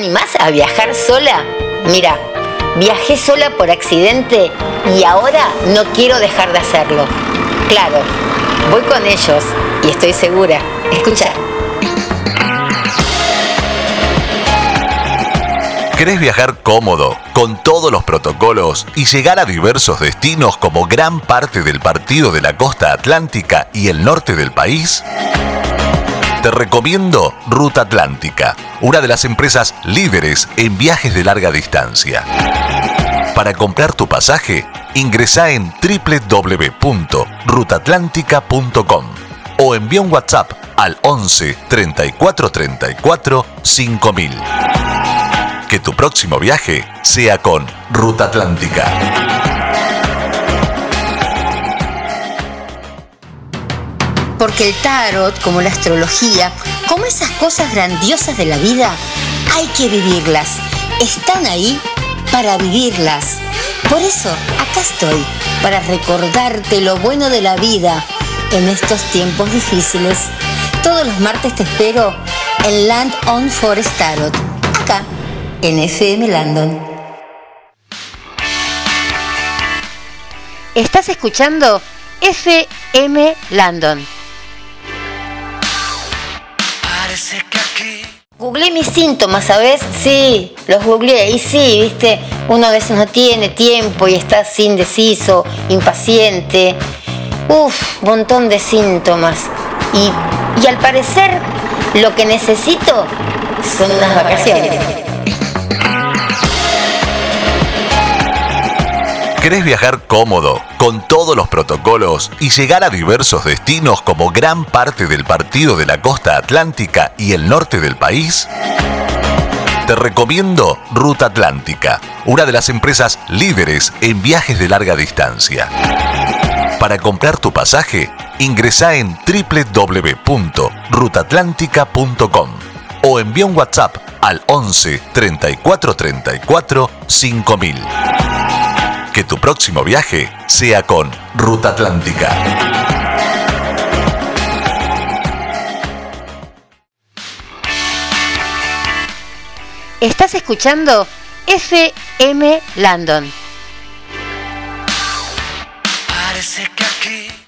animás a viajar sola? Mira, viajé sola por accidente y ahora no quiero dejar de hacerlo. Claro, voy con ellos y estoy segura. Escucha. ¿Querés viajar cómodo, con todos los protocolos y llegar a diversos destinos como gran parte del partido de la costa atlántica y el norte del país? Te recomiendo Ruta Atlántica, una de las empresas líderes en viajes de larga distancia. Para comprar tu pasaje, ingresa en www.rutatlántica.com o envía un WhatsApp al 11 34 34 5000. Que tu próximo viaje sea con Ruta Atlántica. Porque el tarot, como la astrología, como esas cosas grandiosas de la vida, hay que vivirlas. Están ahí para vivirlas. Por eso, acá estoy, para recordarte lo bueno de la vida en estos tiempos difíciles. Todos los martes te espero en Land on Forest Tarot, acá, en FM Landon. Estás escuchando FM Landon. Googleé mis síntomas, ¿sabes? Sí, los googleé y sí, viste, uno a veces no tiene tiempo y está así indeciso, impaciente. Uf, montón de síntomas. Y, y al parecer lo que necesito son unas vacaciones. ¿Querés viajar cómodo, con todos los protocolos y llegar a diversos destinos como gran parte del partido de la costa atlántica y el norte del país? Te recomiendo Ruta Atlántica, una de las empresas líderes en viajes de larga distancia. Para comprar tu pasaje, ingresa en www.rutatlántica.com o envía un WhatsApp al 11 34 34 5000. Que tu próximo viaje sea con Ruta Atlántica. Estás escuchando FM Landon.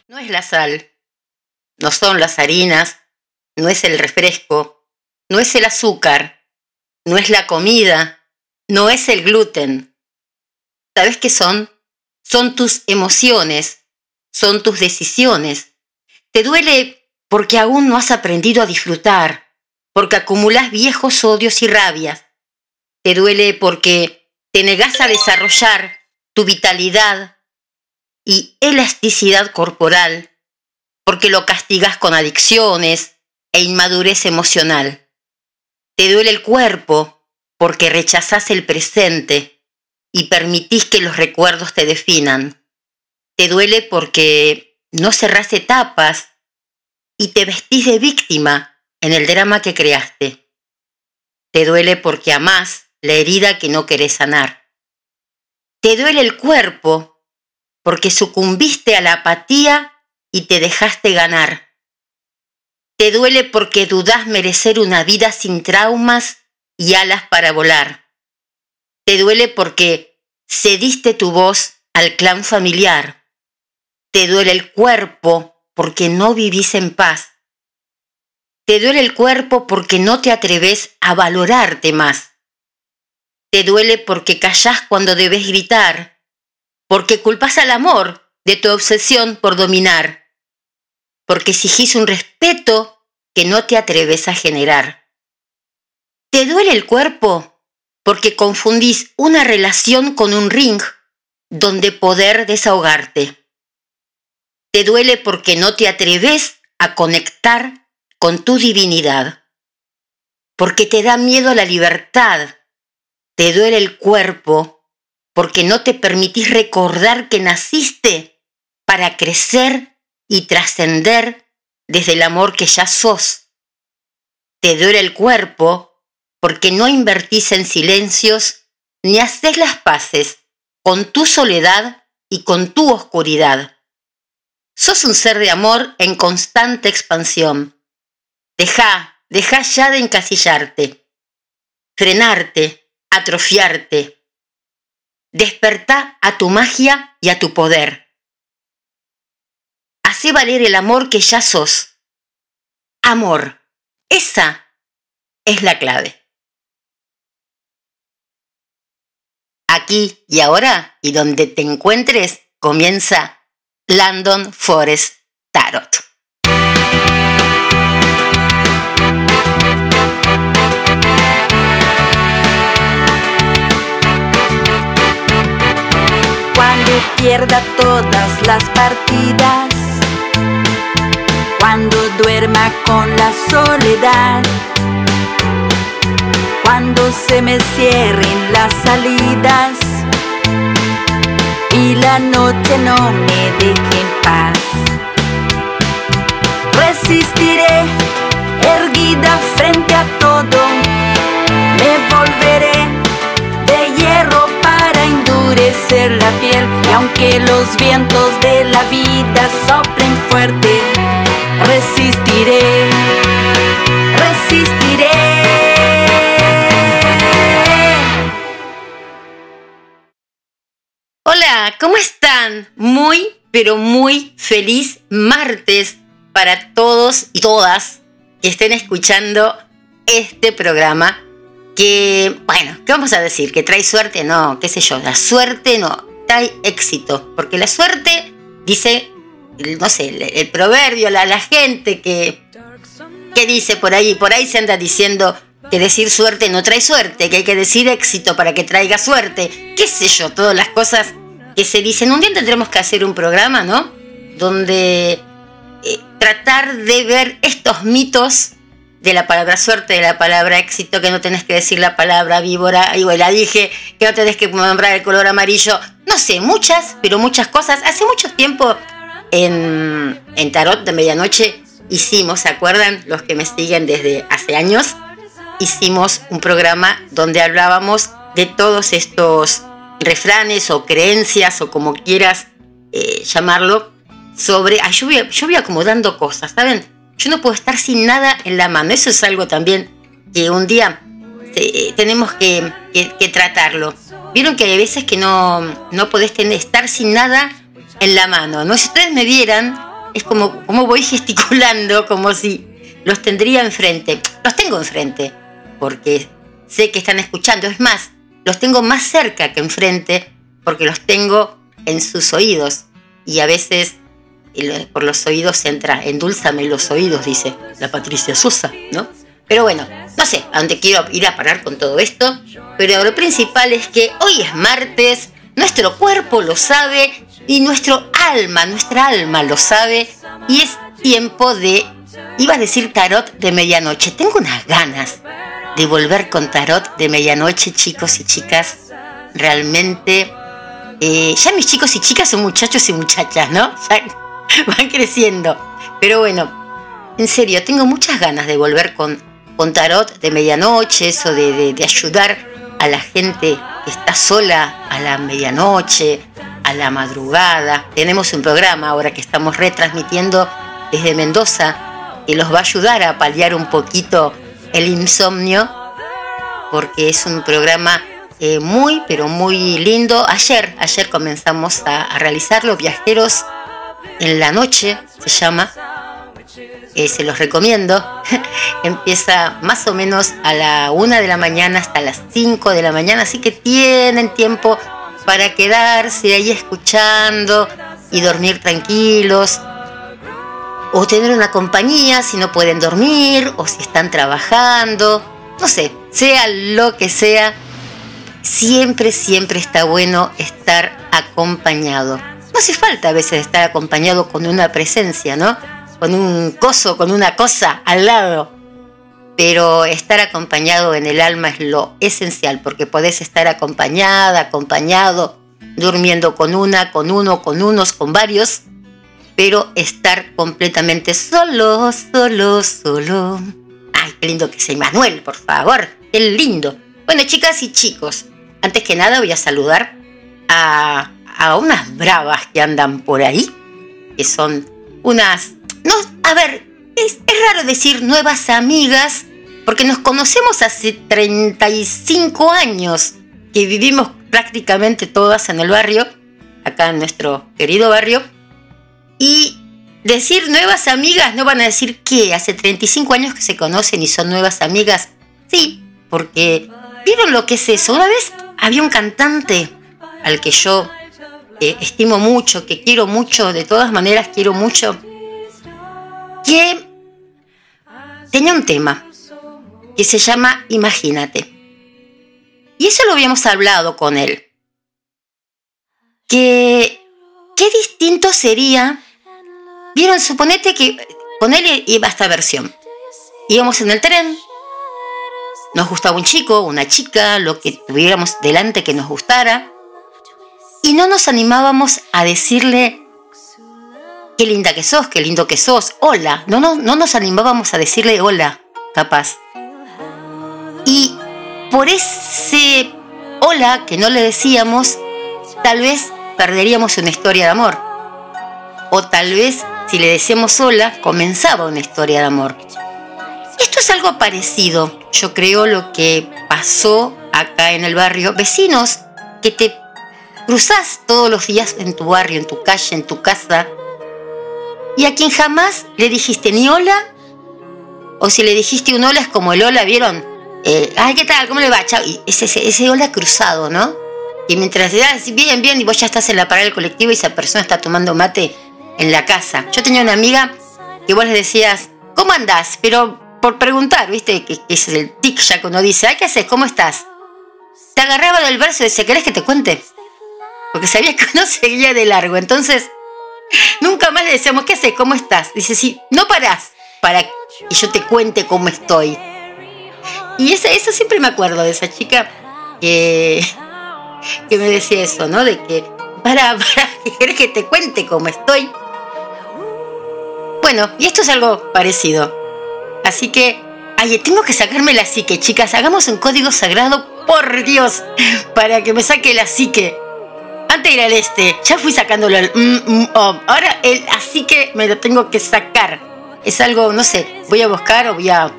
No es la sal, no son las harinas, no es el refresco, no es el azúcar, no es la comida, no es el gluten. ¿Sabes qué son? Son tus emociones, son tus decisiones. Te duele porque aún no has aprendido a disfrutar, porque acumulas viejos odios y rabias. Te duele porque te negas a desarrollar tu vitalidad y elasticidad corporal, porque lo castigas con adicciones e inmadurez emocional. Te duele el cuerpo porque rechazas el presente y permitís que los recuerdos te definan. Te duele porque no cerrás etapas y te vestís de víctima en el drama que creaste. Te duele porque amás la herida que no querés sanar. Te duele el cuerpo porque sucumbiste a la apatía y te dejaste ganar. Te duele porque dudás merecer una vida sin traumas y alas para volar. Te duele porque cediste tu voz al clan familiar. Te duele el cuerpo porque no vivís en paz. Te duele el cuerpo porque no te atreves a valorarte más. Te duele porque callás cuando debes gritar, porque culpas al amor de tu obsesión por dominar, porque exigís un respeto que no te atreves a generar. Te duele el cuerpo porque confundís una relación con un ring donde poder desahogarte. Te duele porque no te atreves a conectar con tu divinidad, porque te da miedo la libertad te duele el cuerpo porque no te permitís recordar que naciste para crecer y trascender desde el amor que ya sos. Te duele el cuerpo porque no invertís en silencios ni haces las paces con tu soledad y con tu oscuridad. Sos un ser de amor en constante expansión. Deja, deja ya de encasillarte frenarte, atrofiarte. Despertá a tu magia y a tu poder. Hacé valer el amor que ya sos. Amor. Esa es la clave. Aquí y ahora, y donde te encuentres, comienza Landon Forest Tarot. Cuando pierda todas las partidas, cuando duerma con la soledad cuando se me cierren las salidas y la noche no me deje en paz. Resistiré erguida frente a todo, me volveré de hierro para endurecer la piel y aunque los vientos de la vida soplen fuerte, resistiré, resistiré. ¿Cómo están? Muy, pero muy feliz martes para todos y todas que estén escuchando este programa. Que, bueno, ¿qué vamos a decir? ¿Que trae suerte? No, qué sé yo, la suerte no, trae éxito. Porque la suerte, dice, no sé, el, proverbio, la, la gente que, que dice por ahí, por ahí se anda diciendo que decir suerte no trae suerte, que hay que decir éxito para que traiga suerte, qué sé yo, todas las cosas que se dicen. Un día tendremos que hacer un programa, ¿no? Donde eh, tratar de ver estos mitos de la palabra suerte, de la palabra éxito, que no tenés que decir la palabra víbora, y la dije, que no tenés que nombrar el color amarillo, no sé, muchas, pero muchas cosas. Hace mucho tiempo en, en Tarot de Medianoche hicimos, ¿se acuerdan? Los que me siguen desde hace años, hicimos un programa donde hablábamos de todos estos refranes o creencias o como quieras eh, llamarlo, sobre, yo, voy, yo voy acomodando cosas, ¿saben? Yo no puedo estar sin nada en la mano, eso es algo también que un día eh, tenemos que, tratarlo. Vieron que hay veces que no, no podés tener, estar sin nada en la mano, ¿no? Si ustedes me vieran, es como, como voy gesticulando, como si los tendría enfrente. Los tengo enfrente, porque sé que están escuchando. Es más, los tengo más cerca que enfrente, porque los tengo en sus oídos. Y a veces por los oídos entra, endulzame los oídos, dice la Patricia Sosa, ¿no? Pero bueno, no sé a dónde quiero ir a parar con todo esto, pero lo principal es que hoy es martes, nuestro cuerpo lo sabe y nuestro alma, nuestra alma lo sabe y es tiempo de, iba a decir tarot de medianoche, tengo unas ganas de volver con tarot de medianoche, chicos y chicas, realmente... Eh, ya mis chicos y chicas son muchachos y muchachas, ¿no? van creciendo. Pero bueno, en serio, tengo muchas ganas de volver con, con tarot de medianoche, eso de, ayudar a la gente que está sola a la medianoche, a la madrugada. Tenemos un programa ahora que estamos retransmitiendo desde Mendoza que los va a ayudar a paliar un poquito el insomnio, porque es un programa eh, muy, pero muy lindo. Ayer, ayer comenzamos a, a realizarlo, Viajeros en la noche se llama, eh, se los recomiendo. Empieza más o menos a la una de la mañana hasta las 5 de la mañana, así que tienen tiempo para quedarse ahí escuchando y dormir tranquilos. O tener una compañía si no pueden dormir o si están trabajando. No sé, sea lo que sea, siempre, siempre está bueno estar acompañado. No hace falta a veces estar acompañado con una presencia, ¿no? Con un coso, con una cosa al lado. Pero estar acompañado en el alma es lo esencial, porque podés estar acompañada, acompañado, durmiendo con una, con uno, con unos, con varios, pero estar completamente solo, solo, solo. Ay, qué lindo que sea Manuel, por favor, qué lindo. Bueno, chicas y chicos, antes que nada voy a saludar a unas bravas que andan por ahí, que son unas, no, a ver, es, raro decir nuevas amigas, porque nos conocemos hace 35 años que vivimos prácticamente todas en el barrio, acá en nuestro querido barrio, y decir nuevas amigas, no van a decir que hace 35 años que se conocen y son nuevas amigas, sí, porque ¿vieron lo que es eso? Una vez había un cantante al que yo eh, estimo mucho, que quiero mucho, de todas maneras quiero mucho, que tenía un tema que se llama Imagínate. Y eso lo habíamos hablado con él. Que qué distinto sería. Vieron, suponete que con él iba esta versión. Íbamos en el tren, nos gustaba un chico, una chica, lo que tuviéramos delante que nos gustara, y no nos animábamos a decirle qué linda que sos, qué lindo que sos, hola. No, no, no nos animábamos a decirle hola, capaz. Y por ese hola que no le decíamos, tal vez perderíamos una historia de amor. O tal vez si le decíamos hola, comenzaba una historia de amor. Esto es algo parecido, yo creo, lo que pasó acá en el barrio. Vecinos que te cruzás todos los días en tu barrio, en tu calle, en tu casa, y a quien jamás le dijiste ni hola, o si le dijiste un hola es como el hola, ¿vieron? Eh, ay, ¿qué tal? ¿Cómo le va? Chao. Y ese, ese, hola cruzado, ¿no? Y mientras le das bien, bien, y vos ya estás en la parada del colectivo y esa persona está tomando mate en la casa. Yo tenía una amiga que vos le decías, ¿cómo andás? Pero por preguntar, ¿viste? Que, es el tic ya que uno dice, ay, ¿qué haces? ¿Cómo estás? Te agarraba del verso y decía, ¿querés que te cuente? Porque sabía que uno seguía de largo. Entonces, nunca más le decíamos, ¿qué haces? ¿Cómo estás? Dice, sí, no parás para que yo te cuente cómo estoy. Y esa, eso siempre me acuerdo de esa chica que, que me decía eso, ¿no? De que, para, para, ¿querés que te cuente cómo estoy? Bueno, y esto es algo parecido. Así que, ay, tengo que sacarme la psique, chicas. Hagamos un código sagrado, por Dios, para que me saque la psique. Antes era el este, ya fui sacándolo mm, mm, oh. Ahora el así que me lo tengo que sacar. Es algo, no sé, voy a buscar o voy a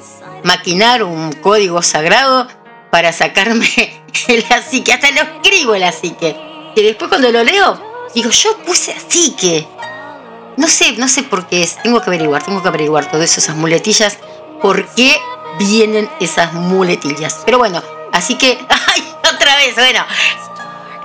maquinar un código sagrado para sacarme el así que. Hasta lo escribo el así que. Que después cuando lo leo, digo, yo puse así que. No sé, no sé por qué es. Tengo que averiguar, tengo que averiguar todo eso, esas muletillas. ¿Por qué vienen esas muletillas? Pero bueno, así que. ¡Ay! Otra vez, bueno.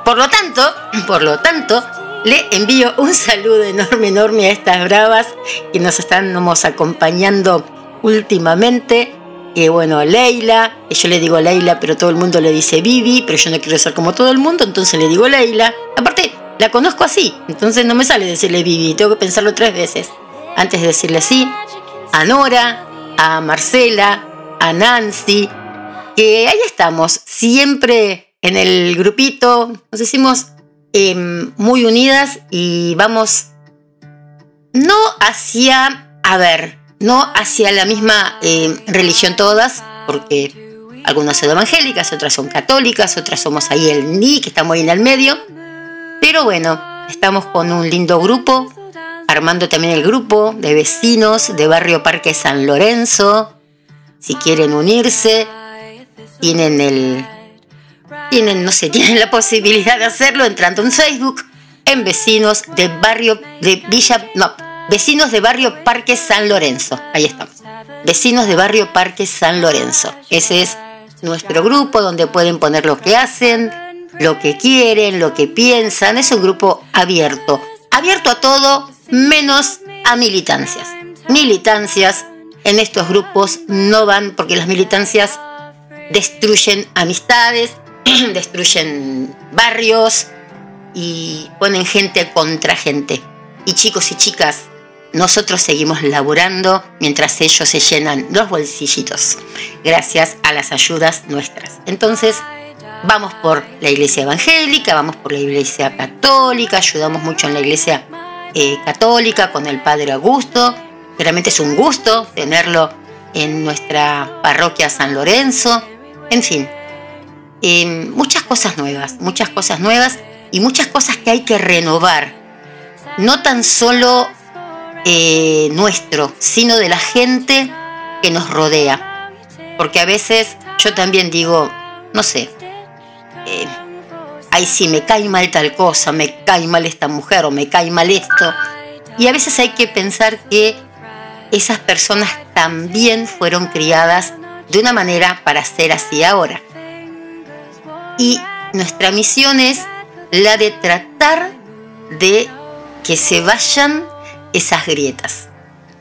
Por lo tanto, por lo tanto, le envío un saludo enorme, enorme a estas bravas que nos están acompañando últimamente. Que bueno, Leila, yo le digo Leila, pero todo el mundo le dice Vivi, pero yo no quiero ser como todo el mundo, entonces le digo Leila. Aparte, la conozco así, entonces no me sale decirle Vivi, tengo que pensarlo tres veces antes de decirle sí. A Nora, a Marcela, a Nancy, que ahí estamos, siempre en el grupito, nos hicimos em, muy unidas y vamos no hacia, a ver, no hacia la misma em, religión todas, porque algunas son evangélicas, otras son católicas, otras somos ahí el ni, que estamos ahí en el medio, pero bueno, estamos con un lindo grupo, armando también el grupo de vecinos de Barrio Parque San Lorenzo, si quieren unirse, tienen el tienen, no sé, tienen la posibilidad de hacerlo entrando en Facebook en vecinos de barrio de Villa, no, vecinos de barrio Parque San Lorenzo. Ahí estamos. Vecinos de barrio Parque San Lorenzo. Ese es nuestro grupo donde pueden poner lo que hacen, lo que quieren, lo que piensan. Es un grupo abierto. Abierto a todo menos a militancias. Militancias en estos grupos no van porque las militancias destruyen amistades, destruyen barrios y ponen gente contra gente. Y chicos y chicas, nosotros seguimos laburando mientras ellos se llenan los bolsillitos, gracias a las ayudas nuestras. Entonces, vamos por la iglesia evangélica, vamos por la iglesia católica, ayudamos mucho en la iglesia eh, católica con el Padre Augusto. Realmente es un gusto tenerlo en nuestra parroquia San Lorenzo. En fin, muchas cosas nuevas, muchas cosas nuevas y muchas cosas que hay que renovar. No tan solo eh, nuestro, sino de la gente que nos rodea. porque a veces yo también digo, no sé, eh, ay, sí, me cae mal tal cosa, me cae mal esta mujer o me cae mal esto. Y a veces hay que pensar que esas personas también fueron criadas de una manera para ser así ahora. Y nuestra misión es la de tratar de que se vayan esas grietas.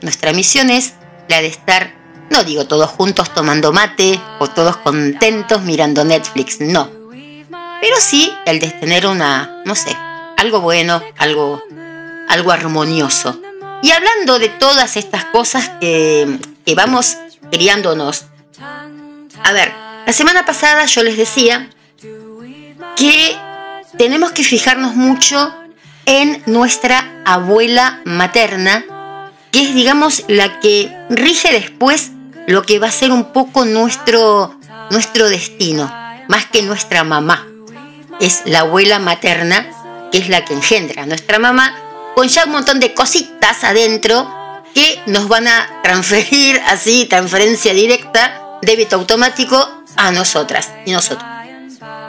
Nuestra misión es la de estar, no digo todos juntos tomando mate o todos contentos mirando Netflix, no. Pero sí el de tener una, no sé, algo bueno, algo, algo armonioso. Y hablando de todas estas cosas que, que vamos criándonos, a ver, la semana pasada yo les decía que tenemos que fijarnos mucho en nuestra abuela materna, que es, digamos, la que rige después lo que va a ser un poco nuestro, nuestro destino, más que nuestra mamá. Es la abuela materna, que es la que engendra a nuestra mamá, con ya un montón de cositas adentro que nos van a transferir así, transferencia directa, débito automático a nosotras y nosotros.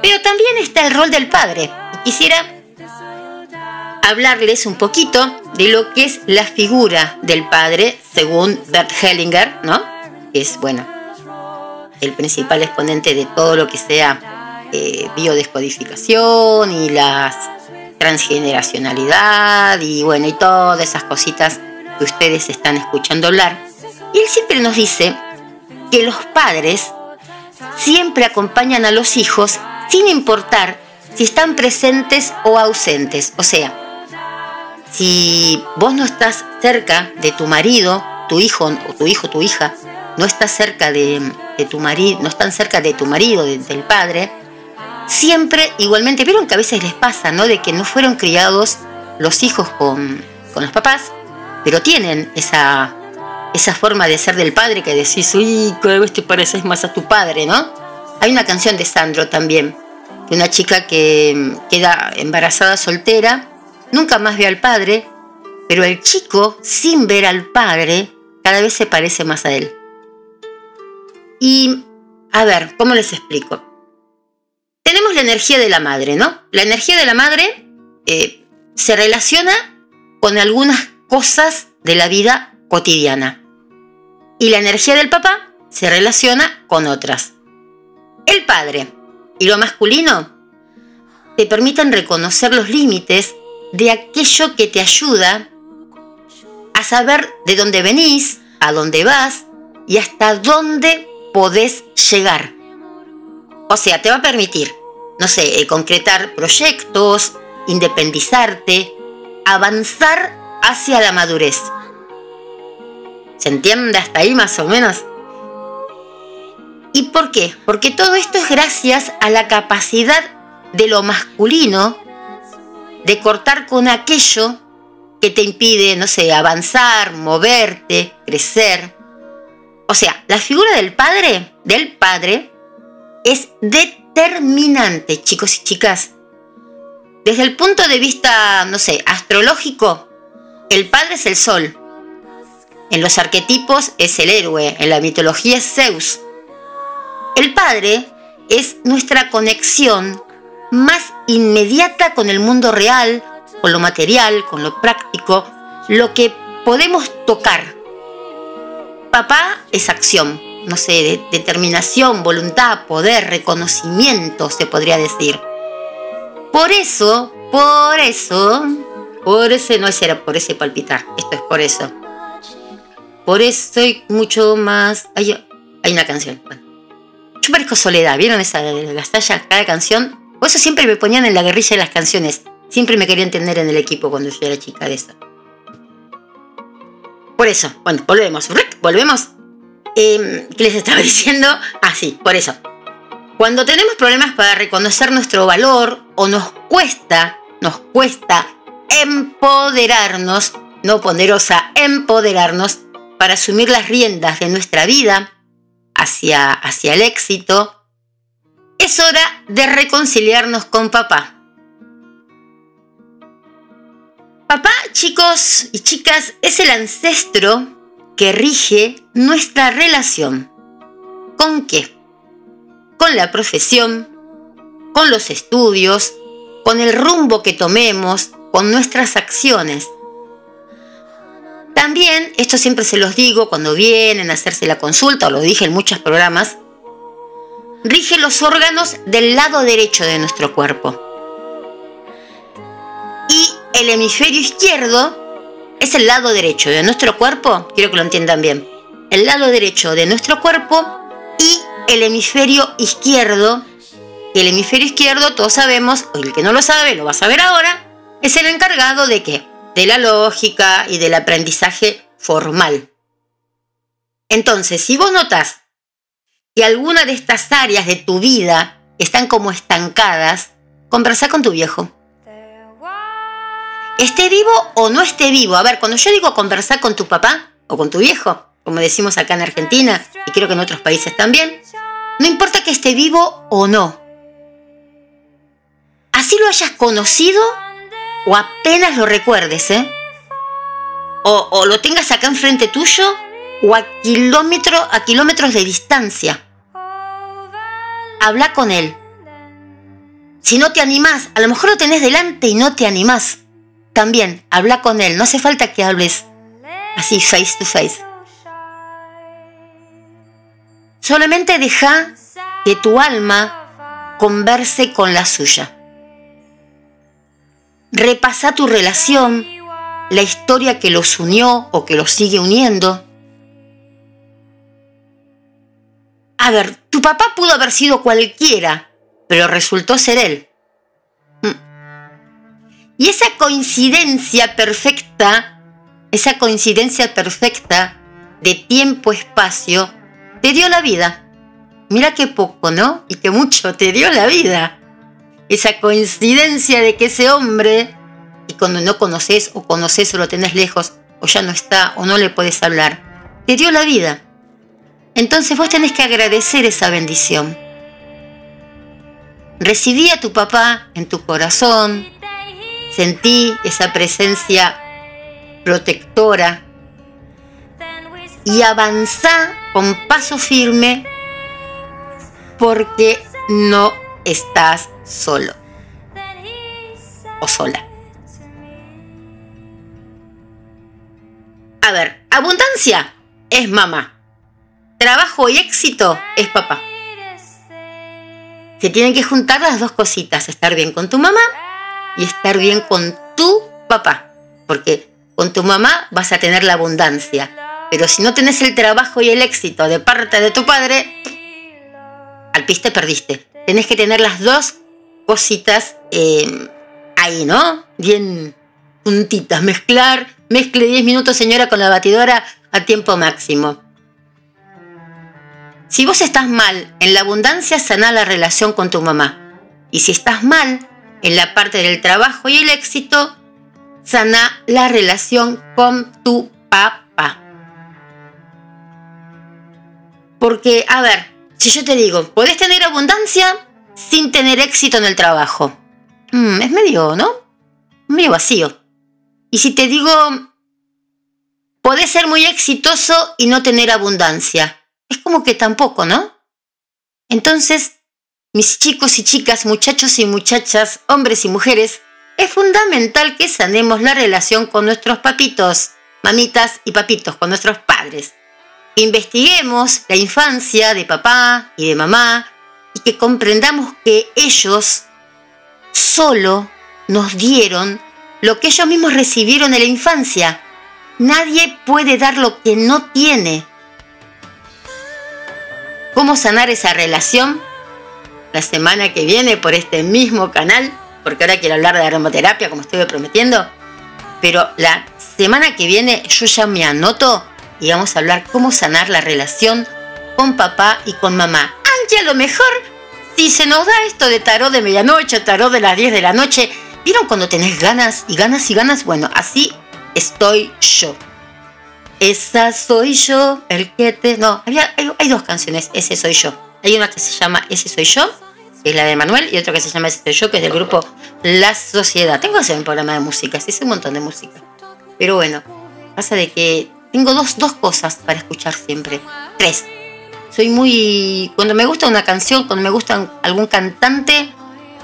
Pero también está el rol del padre. Quisiera hablarles un poquito de lo que es la figura del padre, según Bert Hellinger, ¿no? Que es, bueno, el principal exponente de todo lo que sea eh, biodescodificación y la transgeneracionalidad y bueno, y todas esas cositas que ustedes están escuchando hablar. Y él siempre nos dice que los padres siempre acompañan a los hijos sin importar si están presentes o ausentes. O sea, si vos no estás cerca de tu marido, tu hijo o tu hijo, tu hija, no estás cerca de, tu marido, no están cerca de tu marido, del padre, siempre igualmente, vieron que a veces les pasa, ¿no? De que no fueron criados los hijos con, con los papás, pero tienen esa, esa forma de ser del padre que decís, uy, cada vez te pareces más a tu padre, ¿no? Hay una canción de Sandro también, de una chica que queda embarazada soltera, nunca más ve al padre, pero el chico, sin ver al padre, cada vez se parece más a él. Y, a ver, ¿cómo les explico? Tenemos la energía de la madre, ¿no? La energía de la madre eh, se relaciona con algunas cosas de la vida cotidiana. Y la energía del papá se relaciona con otras. El padre y lo masculino te permiten reconocer los límites de aquello que te ayuda a saber de dónde venís, a dónde vas y hasta dónde podés llegar. O sea, te va a permitir, no sé, eh, concretar proyectos, independizarte, avanzar hacia la madurez. ¿Se entiende hasta ahí más o menos? ¿Y por qué? Porque todo esto es gracias a la capacidad de lo masculino de cortar con aquello que te impide, no sé, avanzar, moverte, crecer. O sea, la figura del padre, del padre, es determinante, chicos y chicas. Desde el punto de vista, no sé, astrológico, el padre es el sol. En los arquetipos es el héroe, en la mitología es Zeus. El Padre es nuestra conexión más inmediata con el mundo real, con lo material, con lo práctico, lo que podemos tocar. Papá es acción, no sé, determinación, voluntad, poder, reconocimiento, se podría decir. Por eso, por eso, por ese no es era por ese palpitar, esto es por eso. Por eso soy mucho más. Hay, una canción. Yo parezco soledad, ¿vieron esa tallas? Cada canción. Por eso siempre me ponían en la guerrilla de las canciones. Siempre me querían tener en el equipo cuando yo era chica de eso. Por eso, bueno, volvemos. Volvemos. Em, ¿Qué les estaba diciendo? Ah, sí, por eso. Cuando tenemos problemas para reconocer nuestro valor o nos cuesta, nos cuesta empoderarnos, no poderosa, empoderarnos para asumir las riendas de nuestra vida, hacia, hacia el éxito, es hora de reconciliarnos con papá. Papá, chicos y chicas, es el ancestro que rige nuestra relación. ¿Con qué? Con la profesión, con los estudios, con el rumbo que tomemos, con nuestras acciones. También, esto siempre se los digo cuando vienen a hacerse la consulta, o lo dije en muchos programas, rige los órganos del lado derecho de nuestro cuerpo. Y el hemisferio izquierdo es el lado derecho de nuestro cuerpo, quiero que lo entiendan bien, el lado derecho de nuestro cuerpo y el hemisferio izquierdo, y el hemisferio izquierdo todos sabemos, o el que no lo sabe lo va a saber ahora, es el encargado de qué? De la lógica y del aprendizaje formal. Entonces, si vos notas que alguna de estas áreas de tu vida están como estancadas, conversa con tu viejo. Esté vivo o no esté vivo. A ver, cuando yo digo conversar con tu papá o con tu viejo, como decimos acá en Argentina y creo que en otros países también, no importa que esté vivo o no. Así lo hayas conocido o apenas lo recuerdes, ¿eh? O, o lo tengas acá enfrente tuyo o a, kilómetro, a kilómetros de distancia. Habla con él. Si no te animás, a lo mejor lo tenés delante y no te animás. También, habla con él. No hace falta que hables así face to face. Solamente deja que tu alma converse con la suya. Repasa tu relación, la historia que los unió o que los sigue uniendo. A ver, tu papá pudo haber sido cualquiera, pero resultó ser él. Mm. Y esa coincidencia perfecta, esa coincidencia perfecta de tiempo-espacio, te dio la vida. Mira qué poco, ¿no? Y qué mucho te dio la vida. Esa coincidencia de que ese hombre, y cuando no conoces o conoces o lo tenés lejos, o ya no está o no le puedes hablar, te dio la vida. Entonces vos tenés que agradecer esa bendición. Recibí a tu papá en tu corazón, sentí esa presencia protectora y avanzá con paso firme porque no estás solo o sola. A ver, abundancia es mamá. Trabajo y éxito es papá. Se tienen que juntar las dos cositas, estar bien con tu mamá y estar bien con tu papá. Porque con tu mamá vas a tener la abundancia. Pero si no tenés el trabajo y el éxito de parte de tu padre, al piste perdiste. Tenés que tener las dos cositas eh, ahí, ¿no? Bien juntitas. Mezclar, mezcle 10 minutos, señora, con la batidora a tiempo máximo. Si vos estás mal en la abundancia, sana la relación con tu mamá. Y si estás mal en la parte del trabajo y el éxito, sana la relación con tu papá. Porque, a ver, si yo te digo, podés tener abundancia sin tener éxito en el trabajo. Mm, es medio, ¿no? Medio vacío. Y si te digo, podés ser muy exitoso y no tener abundancia es como que tampoco, ¿no? Entonces, mis chicos y chicas, muchachos y muchachas, hombres y mujeres, es fundamental que sanemos la relación con nuestros papitos, mamitas y papitos, con nuestros padres. Que investiguemos la infancia de papá y de mamá y que comprendamos que ellos solo nos dieron lo que ellos mismos recibieron en la infancia. Nadie puede dar lo que no tiene. ¿Cómo sanar esa relación? La semana que viene por este mismo canal, porque ahora quiero hablar de aromaterapia como estuve prometiendo, pero la semana que viene yo ya me anoto y vamos a hablar cómo sanar la relación con papá y con mamá. Aunque a lo mejor, si se nos da esto de tarot de medianoche, tarot de las 10 de la noche, ¿vieron cuando tenés ganas y ganas y ganas? Bueno, así estoy yo. Esa soy yo, el que te... No, había, hay, dos canciones, Ese soy yo. Hay una que se llama Ese soy yo, que es la de Manuel, y otra que se llama Ese soy yo, que es del grupo La Sociedad. Tengo que hacer un programa de música, sí, es un montón de música. Pero bueno, pasa de que tengo dos, dos cosas para escuchar siempre. Tres. soy muy... Cuando me gusta una canción, cuando me gusta algún cantante,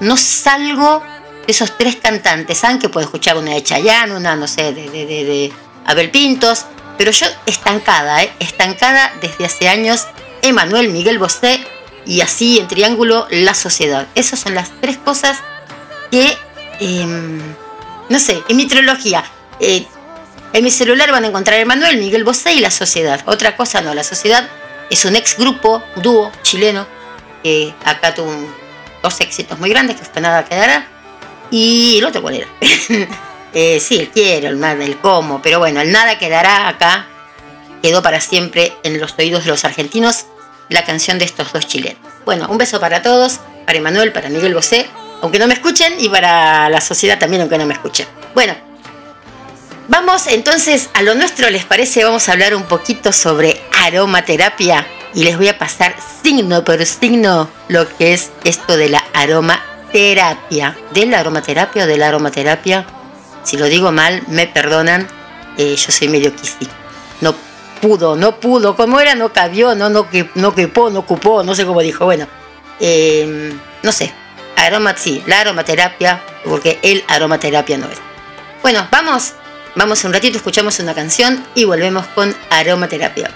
no salgo de esos tres cantantes. Saben que puedo escuchar una de Chayanne, una, no sé, de, de, de, Abel Pintos, pero yo estancada, ¿eh? estancada desde hace años, Emanuel Miguel Bosé y así en triángulo la sociedad. Esas son las tres cosas que, em, no sé, en mi trilogía. Eh, en mi celular van a encontrar Emanuel Miguel Bosé y la sociedad. Otra cosa no, la sociedad es un ex grupo, dúo chileno, que acá tuvo dos éxitos muy grandes, que fue Nada Quedará. Y el otro, ¿cuál era? eh, sí, quiero, el nada, el cómo. Pero bueno, el nada quedará acá. Quedó para siempre en los oídos de los argentinos la canción de estos dos chilenos. Bueno, un beso para todos, para Emanuel, para Miguel Bosé, aunque no me escuchen, y para la sociedad también, aunque no me escuchen. Bueno, vamos entonces a lo nuestro, ¿les parece? Vamos a hablar un poquito sobre aromaterapia y les voy a pasar signo por signo lo que es esto de la aromaterapia. De la aromaterapia o de la aromaterapia. Si lo digo mal, me perdonan, eh, yo soy medio quisí. No pudo, no pudo, como era, no cabió, no, no, no quepó, no ocupó, no sé cómo dijo. Bueno, em, no sé, aroma, sí, la aromaterapia, porque el aromaterapia no es. Bueno, vamos, vamos un ratito, escuchamos una canción y volvemos con aromaterapia.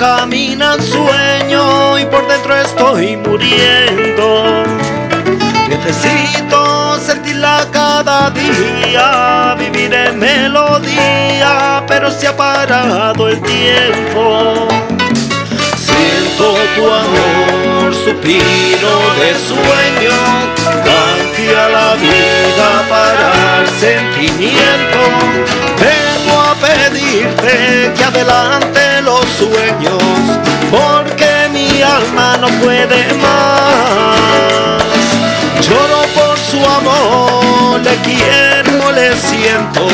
Siento, no camina el sueño y por dentro estoy muriendo. Necesito sentirla cada día, vivir en melodía, pero se ha parado el tiempo. Siento tu amor, suspiro de sueño, cambia la vida para el sentimiento pedirte que adelante sueños, porque mi alma no puede más. Lloro por su amor, le quiero, le siento,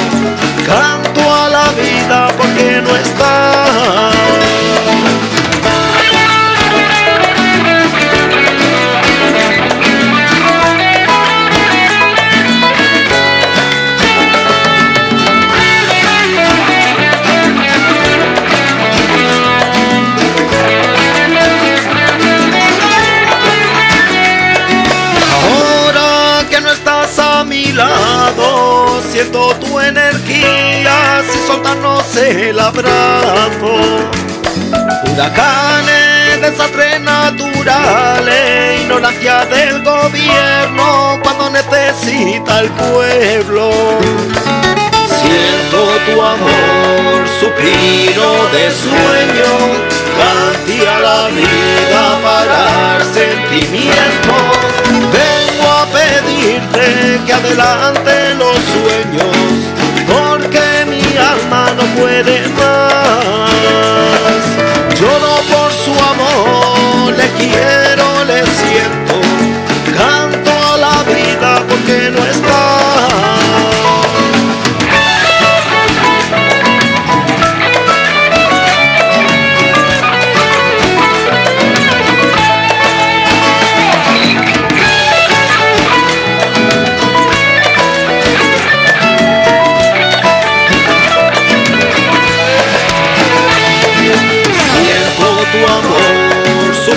canto a la vida porque no está. Tu energía si soltarnos el abrazo. Huracanes, desastres naturales, ignorancia del gobierno cuando necesita el pueblo. Siento tu amor, suspiro de sueño, cantía la vida para el sentimiento. Pedirte que adelante los sueños, porque mi alma no puede más. Lloro por su amor, le quiero, le siento, canto a la vida porque no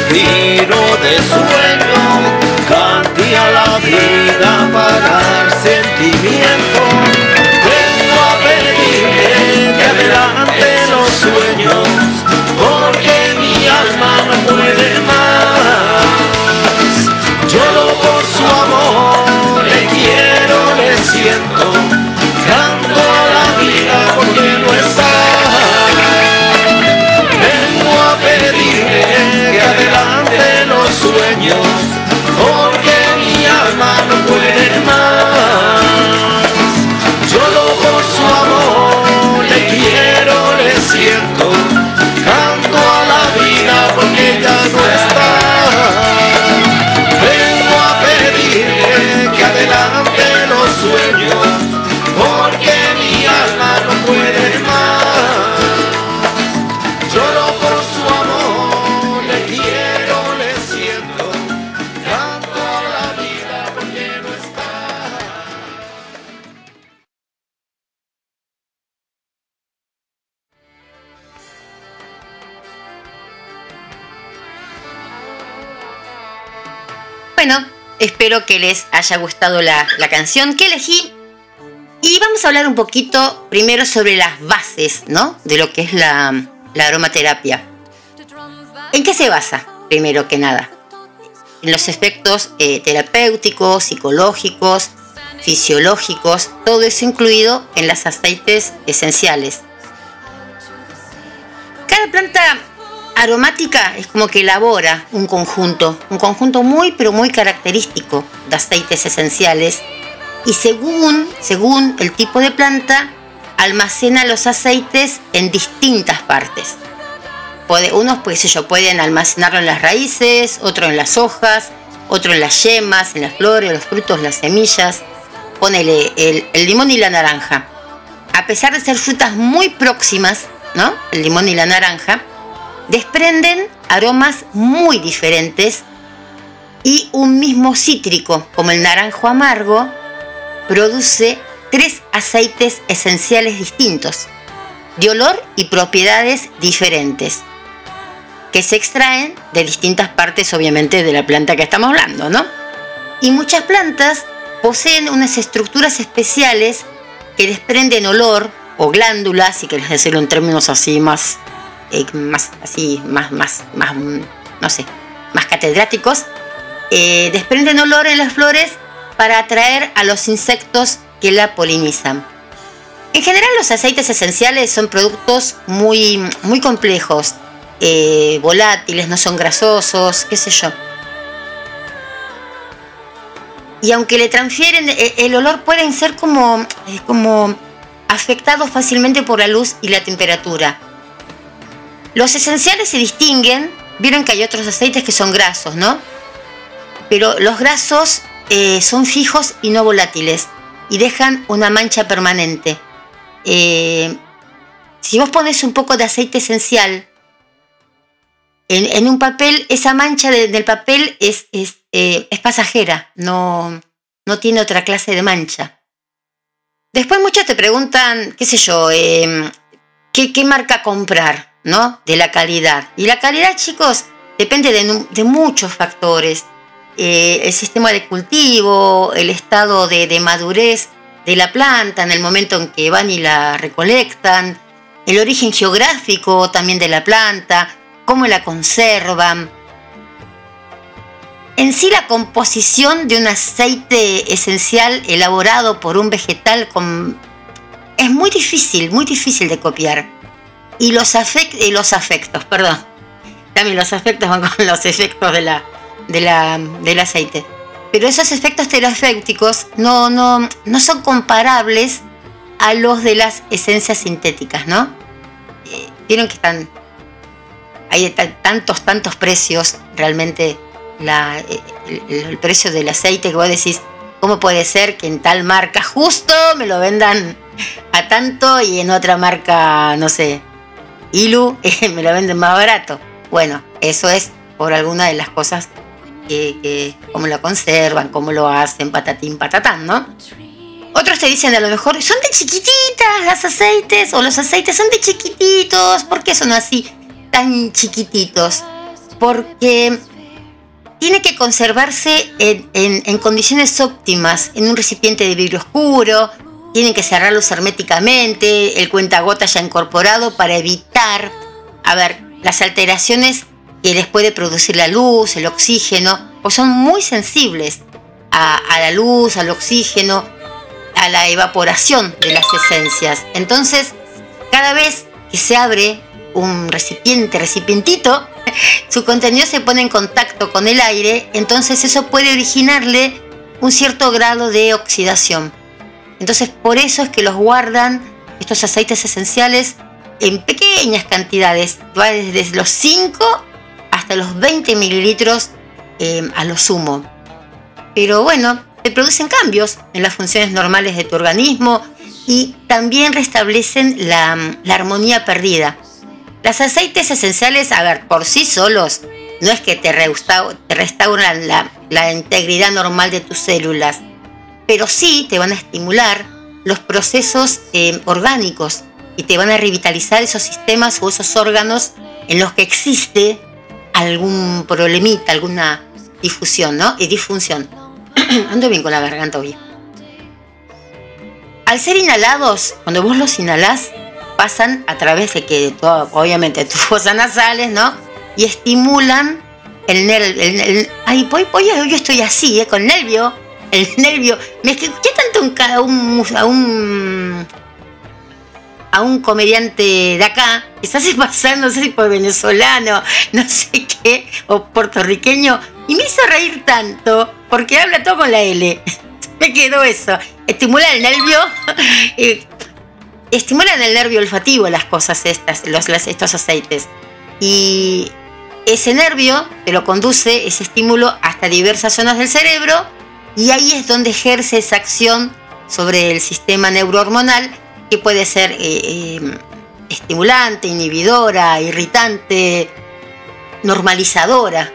suspiro de sueño, cambia la vida para el sentimiento. Vengo a pedirle que adelante los sueños, porque mi alma no puede más. Lloro por su amor, le quiero, le siento, espero que les haya gustado la, la canción que elegí. Y vamos a hablar un poquito primero sobre las bases, ¿no? De lo que es la, la aromaterapia. ¿En qué se basa? Primero que nada. En los efectos eh, terapéuticos, psicológicos, fisiológicos, todo eso incluido en las aceites esenciales. Cada planta aromática es como que elabora un conjunto, un conjunto muy pero muy característico de aceites esenciales y según, según el tipo de planta almacena los aceites en distintas partes. Puede, unos pues ellos pueden almacenarlo en las raíces, otro en las hojas, otro en las yemas, en las flores, los frutos, las semillas. Ponele el, el limón y la naranja. A pesar de ser frutas muy próximas, ¿no? El limón y la naranja, desprenden aromas muy diferentes y un mismo cítrico, como el naranjo amargo, produce tres aceites esenciales distintos, de olor y propiedades diferentes, que se extraen de distintas partes, obviamente, de la planta que estamos hablando, ¿no? Y muchas plantas poseen unas estructuras especiales que desprenden olor o glándulas, si querés decirlo en términos así más, eh, más así, más, más, más, no sé, más catedráticos, eh, desprenden olor en las flores para atraer a los insectos que la polinizan. En general los aceites esenciales son productos muy, muy complejos, eh, volátiles, no son grasosos, qué sé yo. Y aunque le transfieren, eh, el olor pueden ser como, como afectados fácilmente por la luz y la temperatura. Los esenciales se distinguen, vieron que hay otros aceites que son grasos, ¿no? Pero los grasos son fijos y no volátiles y dejan una mancha permanente. Eh, si vos pones un poco de aceite esencial en, un papel, esa mancha del papel es, eh, es, pasajera, no, no tiene otra clase de mancha. Después muchos te preguntan, qué sé yo, em, ¿qué, ¿qué, marca comprar, ¿no? De la calidad. Y la calidad, chicos, depende de, de muchos factores. Eh, el sistema de cultivo, el estado de, madurez de la planta en el momento en que van y la recolectan, el origen geográfico también de la planta, cómo la conservan. En sí la composición de un aceite esencial elaborado por un vegetal es muy difícil, muy difícil de copiar. Y los, los afectos, perdón. También los afectos van con los efectos de la, del aceite. Pero esos efectos terapéuticos no, no, no son comparables a los de las esencias sintéticas, ¿no? Eh, vieron que están. Hay tantos, tantos precios, realmente la, el, precio del aceite que vos decís, ¿cómo puede ser que en tal marca justo me lo vendan a tanto y en otra marca, no sé, Ilu, me lo venden más barato? Bueno, eso es por alguna de las cosas que, cómo lo conservan, cómo lo hacen, patatín, patatán, ¿no? Otros te dicen a lo mejor, son de chiquititas las aceites, o los aceites son de chiquititos. ¿Por qué son así tan chiquititos? Porque tiene que conservarse en, condiciones óptimas, en un recipiente de vidrio oscuro, tienen que cerrarlos herméticamente, el cuentagota ya incorporado para evitar, a ver, las alteraciones que les puede producir la luz, el oxígeno, pues son muy sensibles a, la luz, al oxígeno, a la evaporación de las esencias. Entonces, cada vez que se abre un recipiente, recipientito, su contenido se pone en contacto con el aire, entonces eso puede originarle un cierto grado de oxidación. Entonces, por eso es que los guardan estos aceites esenciales en pequeñas cantidades, va desde los 5 hasta los 20 mililitros eh, a lo sumo. Pero bueno, se producen cambios en las funciones normales de tu organismo y también restablecen la, armonía perdida. Los aceites esenciales, a ver, por sí solos, no es que te, restauran la, integridad normal de tus células, pero sí te van a estimular los procesos eh, orgánicos y te van a revitalizar esos sistemas o esos órganos en los que existe algún problemita, alguna, difusión, ¿no? Y disfunción. Ando bien con la garganta hoy. Al ser inhalados, cuando vos los inhalás, pasan a través de que, obviamente, tus fosas nasales, ¿no? Y estimulan el nervio. ay, voy, voy, yo estoy así, ¿eh? Con nervio. El nervio. Me escuché tanto a un, a un a un comediante de acá, que está pasando, no sé si por venezolano, no sé qué, o puertorriqueño, y me hizo reír tanto, porque habla todo con la L. me quedó eso. Estimula el nervio, eh, estimulan el nervio olfativo las cosas estas, los, estos aceites. Y ese nervio te lo conduce, ese estímulo, hasta diversas zonas del cerebro, y ahí es donde ejerce esa acción sobre el sistema neurohormonal que puede ser eh, eh, estimulante, inhibidora, irritante, normalizadora.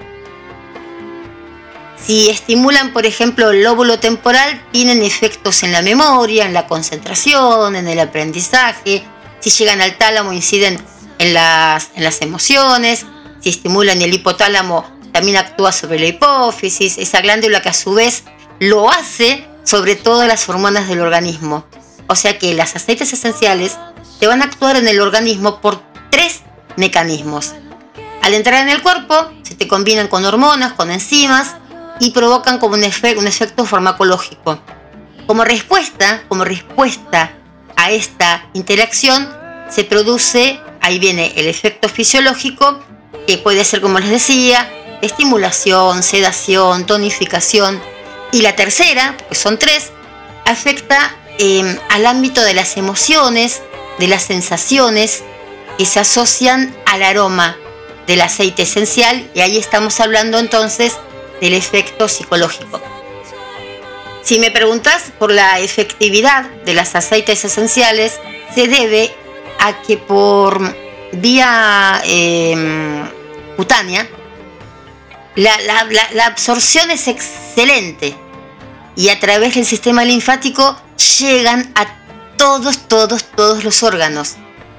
Si estimulan, por ejemplo, el lóbulo temporal, tienen efectos en la memoria, en la concentración, en el aprendizaje. Si llegan al tálamo, inciden en las, en las emociones. Si estimulan el hipotálamo, también actúa sobre la hipófisis, esa glándula que a su vez lo hace sobre todas las hormonas del organismo. O sea que las aceites esenciales te van a actuar en el organismo por tres mecanismos. Al entrar en el cuerpo, se te combinan con hormonas, con enzimas y provocan como un, efecto farmacológico. Como respuesta, como respuesta a esta interacción, se produce, ahí viene el efecto fisiológico, que puede ser, como les decía, estimulación, sedación, tonificación. Y la tercera, que son tres, afecta Em, al ámbito de las emociones, de las sensaciones que se asocian al aroma del aceite esencial y ahí estamos hablando entonces del efecto psicológico. Si me preguntas por la efectividad de los aceites esenciales, se debe a que por vía em, cutánea la absorción es excelente y a través del sistema linfático llegan a todos, todos, todos los órganos.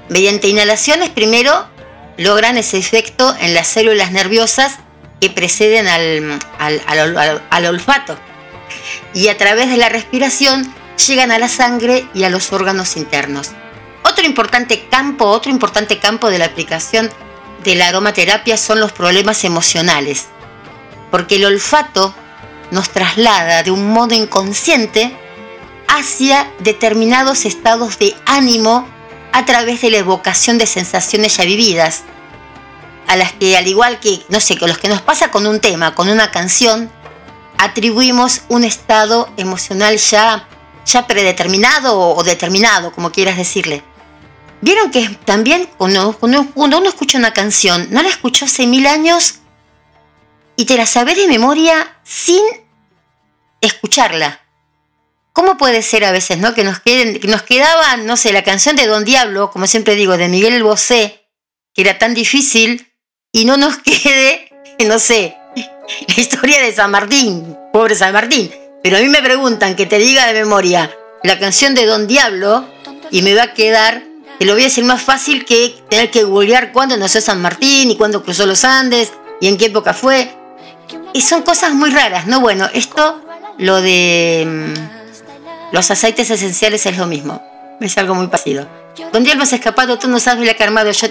Mediante inhalaciones primero logran ese efecto en las células nerviosas que preceden al, al, olfato. Y a través de la respiración llegan a la sangre y a los órganos internos. Otro importante campo, otro importante campo de la aplicación de la aromaterapia son los problemas emocionales. Porque el olfato nos traslada de un modo inconsciente hacia determinados estados de ánimo a través de la evocación de sensaciones ya vividas, a las que al igual que, no sé, con los que nos pasa con un tema, con una canción, atribuimos un estado emocional ya, ya predeterminado o, determinado, como quieras decirle. Vieron que también cuando, cuando, uno escucha una canción, no la escuchó hace mil años y te la sabes de memoria sin escucharla. ¿Cómo puede ser a veces, no? Que nos, queden, nos quedaba, no sé, la canción de Don Diablo, como siempre digo, de Miguel El Bosé, que era tan difícil, y no nos quede, no sé, la historia de San Martín, pobre San Martín. Pero a mí me preguntan que te diga de memoria la canción de Don Diablo, y me va a quedar, te lo voy a decir más fácil que tener que googlear cuándo nació San Martín y cuándo cruzó los Andes y en qué época fue. Y son cosas muy raras, ¿no? Bueno, esto, lo de mm, los aceites esenciales es lo mismo. Es algo muy parecido. Donde has escapado, tú no sabes la que armado yo.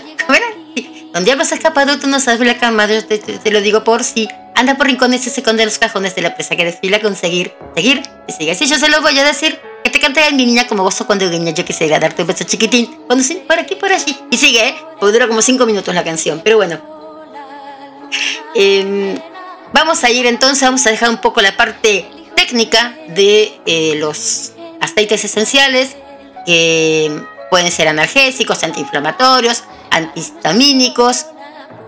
Donde escapado, tú no sabes la que armado yo te, lo digo por si. Anda por rincones y se esconde los cajones de la presa que desfila conseguir, seguir y sigue. Así yo se lo voy a decir. Que te cante mi niña como vos cuando guiña. Yo quisiera darte un beso chiquitín. Cuando sí, por aquí, por allí. Y sigue, ¿eh? Porque dura como cinco minutos la canción. Pero bueno. Em, vamos a ir entonces, vamos a dejar un poco la parte técnica de eh, los aceites esenciales que pueden ser analgésicos, antiinflamatorios, antihistamínicos,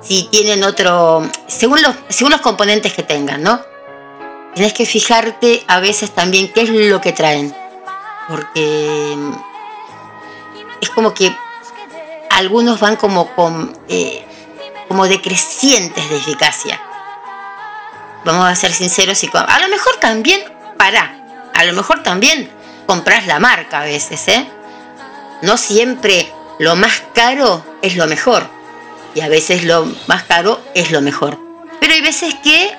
si tienen otro, según los, según los componentes que tengan, ¿no? Tienes que fijarte a veces también qué es lo que traen, porque es como que algunos van como, con, eh, como decrecientes de eficacia vamos a ser sinceros y a lo mejor también para, a lo mejor también compras la marca a veces, ¿eh? No siempre lo más caro es lo mejor y a veces lo más caro es lo mejor. Pero hay veces que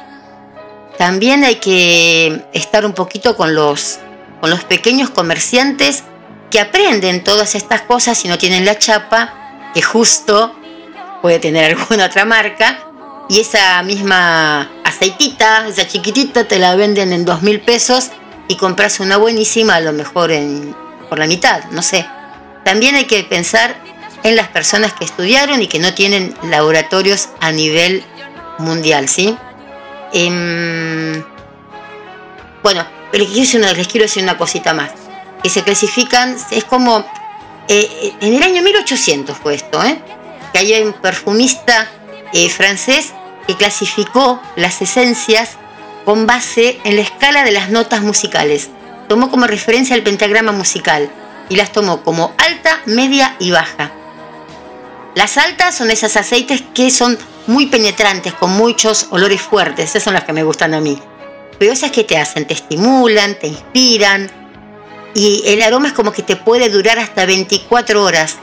también hay que estar un poquito con los, con los pequeños comerciantes que aprenden todas estas cosas y no tienen la chapa, que justo puede tener alguna otra marca, y esa misma aceitita, esa chiquitita, te la venden en dos mil pesos y compras una buenísima, a lo mejor en, por la mitad, no sé. También hay que pensar en las personas que estudiaron y que no tienen laboratorios a nivel mundial, ¿sí? Em, bueno, les quiero, les quiero decir una cosita más. Que se clasifican, es como, eh, en el año 1800 fue esto, ¿eh? que hay un perfumista eh, francés que clasificó las esencias con base en la escala de las notas musicales. Tomó como referencia el pentagrama musical y las tomó como alta, media y baja. Las altas son esos aceites que son muy penetrantes, con muchos olores fuertes, esas son las que me gustan a mí. Pero esas que te hacen, te estimulan, te inspiran y el aroma es como que te puede durar hasta 24 horas.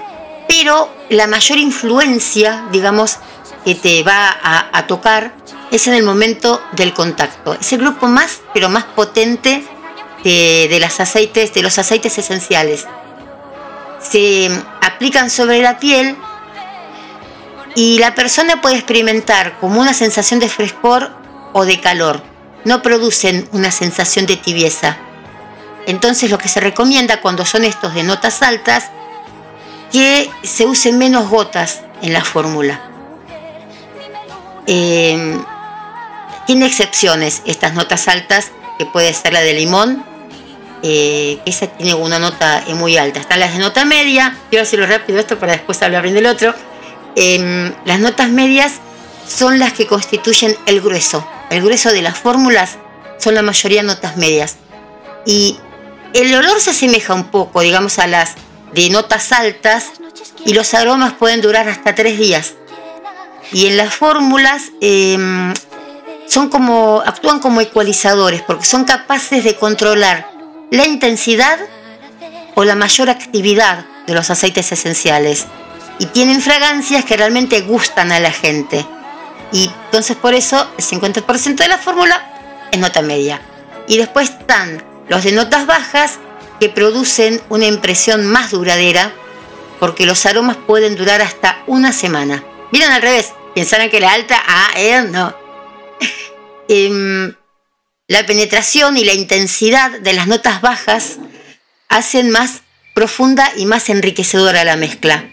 Pero la mayor influencia, digamos, que te va a, tocar es en el momento del contacto. Es el grupo más, pero más potente de, de, los aceites, de los aceites esenciales. Se aplican sobre la piel y la persona puede experimentar como una sensación de frescor o de calor. No producen una sensación de tibieza. Entonces lo que se recomienda cuando son estos de notas altas, que se usen menos gotas en la fórmula. Eh, tiene excepciones estas notas altas, que puede ser la de limón, eh, esa tiene una nota muy alta. Están las de nota media, quiero hacerlo rápido esto para después hablar bien del otro Em, las notas medias son las que constituyen el grueso. El grueso de las fórmulas son la mayoría notas medias. Y el olor se asemeja un poco, digamos, a las de notas altas y los aromas pueden durar hasta tres días. Y en las fórmulas em, son como, actúan como ecualizadores porque son capaces de controlar la intensidad o la mayor actividad de los aceites esenciales y tienen fragancias que realmente gustan a la gente. Y entonces por eso el 50% de la fórmula es nota media. Y después están los de notas bajas que producen una impresión más duradera porque los aromas pueden durar hasta una semana. Miren al revés, pensaron que la alta, eh, no. Em, la penetración y la intensidad de las notas bajas hacen más profunda y más enriquecedora la mezcla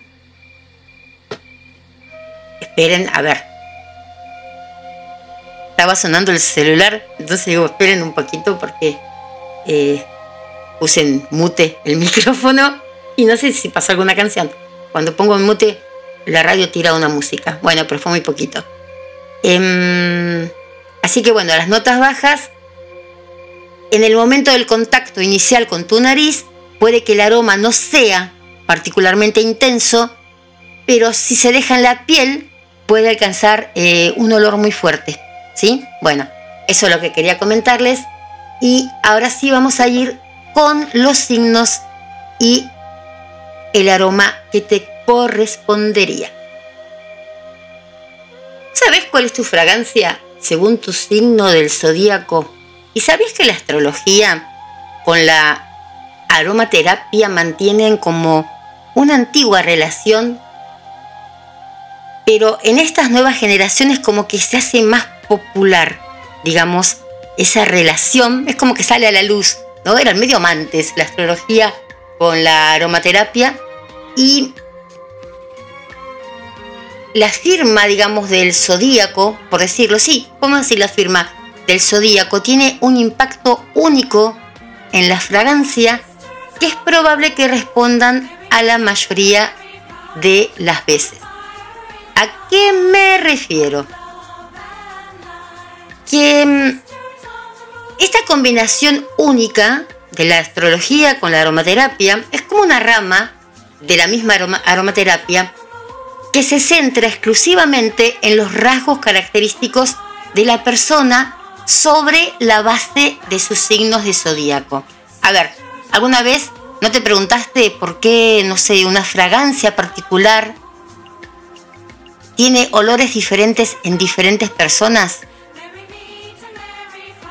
esperen, a ver. Estaba sonando el celular, entonces digo, esperen un poquito porque eh, puse mute el micrófono y no sé si pasó alguna canción. Cuando pongo en mute, la radio tira una música. Bueno, pero fue muy poquito. Em, así que bueno, las notas bajas, en el momento del contacto inicial con tu nariz, puede que el aroma no sea particularmente intenso, pero si se deja en la piel, puede alcanzar eh, un olor muy fuerte. ¿Sí? Bueno, eso es lo que quería comentarles. Y ahora sí vamos a ir con los signos y el aroma que te correspondería. ¿Sabes cuál es tu fragancia según tu signo del zodíaco? ¿Y sabes que la astrología con la aromaterapia mantienen como una antigua relación pero en estas nuevas generaciones como que se hace más popular, digamos, esa relación, es como que sale a la luz, ¿no? Eran medio amantes la astrología con la aromaterapia y la firma, digamos, del zodíaco, por decirlo, sí, ¿cómo decir la firma del zodíaco? Tiene un impacto único en la fragancia que es probable que respondan a la mayoría de las veces. ¿A qué me refiero? Que mm, esta combinación única de la astrología con la aromaterapia es como una rama de la misma aromaterapia que se centra exclusivamente en los rasgos característicos de la persona sobre la base de sus signos de zodíaco. A ver, ¿alguna vez no te preguntaste por qué, no sé, una fragancia particular tiene olores diferentes en diferentes personas?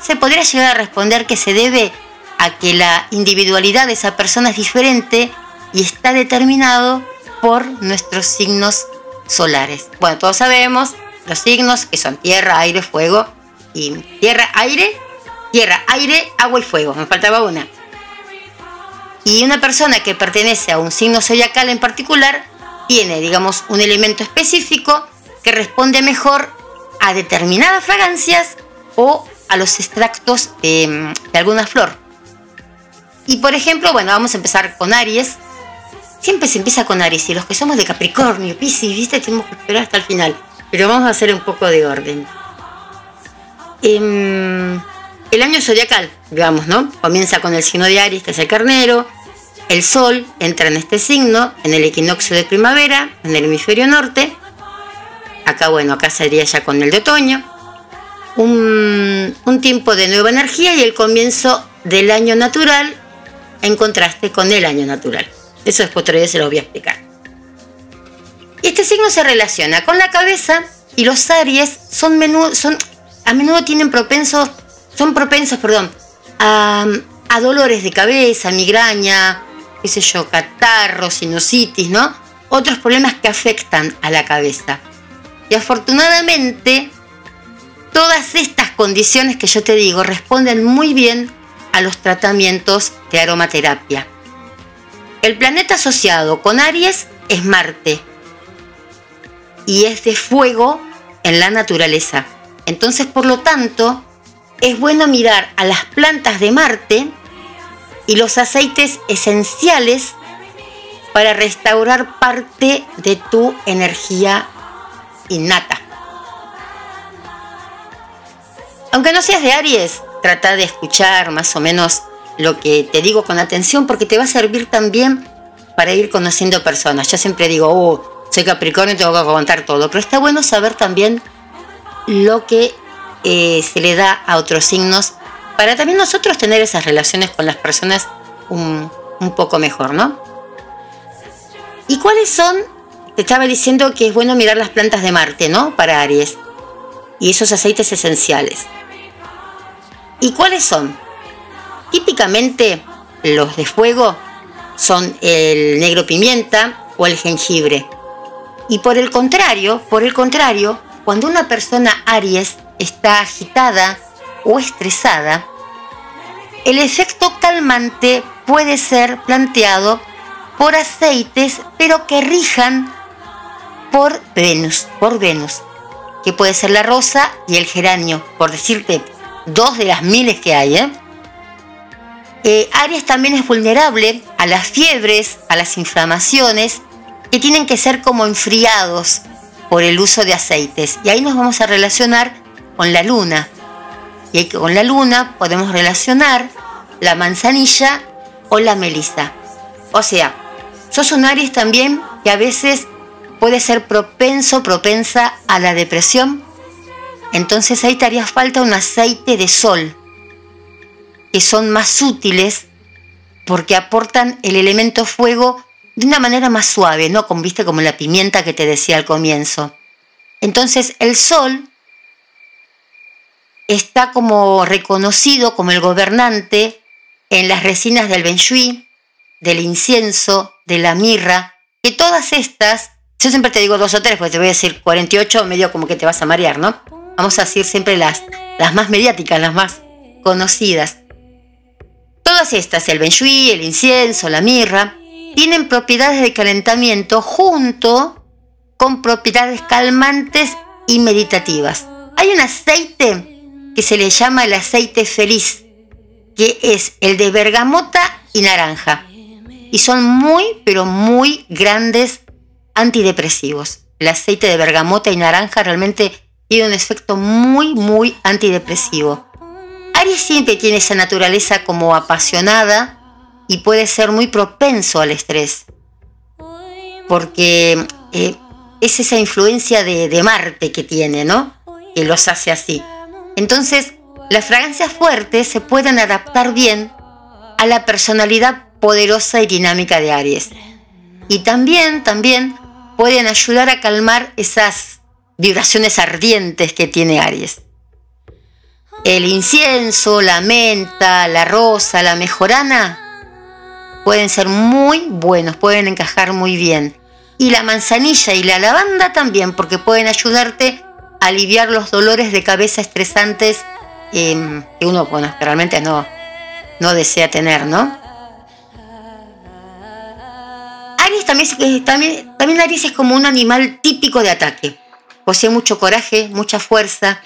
se podría llegar a responder que se debe a que la individualidad de esa persona es diferente y está determinado por nuestros signos solares. Bueno, todos sabemos los signos que son tierra, aire, fuego y tierra, aire, tierra, aire, agua y fuego. Me faltaba una. Y una persona que pertenece a un signo zodiacal en particular tiene, digamos, un elemento específico que responde mejor a determinadas fragancias o a los extractos de, alguna flor. Y por ejemplo, bueno, vamos a empezar con Aries. Siempre se empieza con Aries y los que somos de Capricornio, Piscis, viste, tenemos que esperar hasta el final. Pero vamos a hacer un poco de orden. Em, el año zodiacal, digamos, ¿no? Comienza con el signo de Aries, que es el carnero. El sol entra en este signo en el equinoccio de primavera, en el hemisferio norte. Acá, bueno, acá sería ya con el de otoño. Un tiempo de nueva energía y el comienzo del año natural en contraste con el año natural. Eso después otro día se lo voy a explicar. Este signo se relaciona con la cabeza y los Aries son a menudo tienen propensos, son propensos, perdón, a, a dolores de cabeza, migraña, qué sé yo, catarro, sinusitis, ¿no? Otros problemas que afectan a la cabeza. Y afortunadamente, todas estas condiciones que yo te digo responden muy bien a los tratamientos de aromaterapia. El planeta asociado con Aries es Marte y es de fuego en la naturaleza. Entonces, por lo tanto, es bueno mirar a las plantas de Marte y los aceites esenciales para restaurar parte de tu energía innata. Aunque no seas de Aries, trata de escuchar más o menos lo que te digo con atención porque te va a servir también para ir conociendo personas. Yo siempre digo, oh, soy Capricornio y tengo que aguantar todo, pero está bueno saber también lo que eh, se le da a otros signos para también nosotros tener esas relaciones con las personas un, un poco mejor, ¿no? ¿Y cuáles son te estaba diciendo que es bueno mirar las plantas de Marte, ¿no? Para Aries. Y esos aceites esenciales. ¿Y cuáles son? Típicamente los de fuego son el negro pimienta o el jengibre. Y por el contrario, por el contrario, cuando una persona Aries está agitada o estresada, el efecto calmante puede ser planteado por aceites, pero que rijan por Venus, por Venus, que puede ser la rosa y el geranio, por decirte dos de las miles que hay. ¿eh? Eh, Aries también es vulnerable a las fiebres, a las inflamaciones, que tienen que ser como enfriados por el uso de aceites. Y ahí nos vamos a relacionar con la luna. Y con la luna podemos relacionar la manzanilla o la melisa. O sea, sos un Aries también que a veces puede ser propenso, propensa a la depresión, entonces ahí te haría falta un aceite de sol, que son más útiles porque aportan el elemento fuego de una manera más suave, ¿no? Como viste como la pimienta que te decía al comienzo. Entonces el sol está como reconocido como el gobernante en las resinas del benshui, del incienso, de la mirra, que todas estas yo siempre te digo dos o tres, porque te voy a decir 48, medio como que te vas a marear, ¿no? Vamos a decir siempre las, las más mediáticas, las más conocidas. Todas estas, el benshui, el incienso, la mirra, tienen propiedades de calentamiento junto con propiedades calmantes y meditativas. Hay un aceite que se le llama el aceite feliz, que es el de bergamota y naranja. Y son muy, pero muy grandes antidepresivos. El aceite de bergamota y naranja realmente tiene un efecto muy, muy antidepresivo. Aries siempre tiene esa naturaleza como apasionada y puede ser muy propenso al estrés, porque eh, es esa influencia de, de Marte que tiene, ¿no? Que los hace así. Entonces, las fragancias fuertes se pueden adaptar bien a la personalidad poderosa y dinámica de Aries. Y también, también pueden ayudar a calmar esas vibraciones ardientes que tiene Aries. El incienso, la menta, la rosa, la mejorana pueden ser muy buenos, pueden encajar muy bien. Y la manzanilla y la lavanda también, porque pueden ayudarte a aliviar los dolores de cabeza estresantes em, que uno, bueno, realmente no, no desea tener, ¿no? Aries también, también, también Aries es como un animal típico de ataque. Posee mucho coraje, mucha fuerza.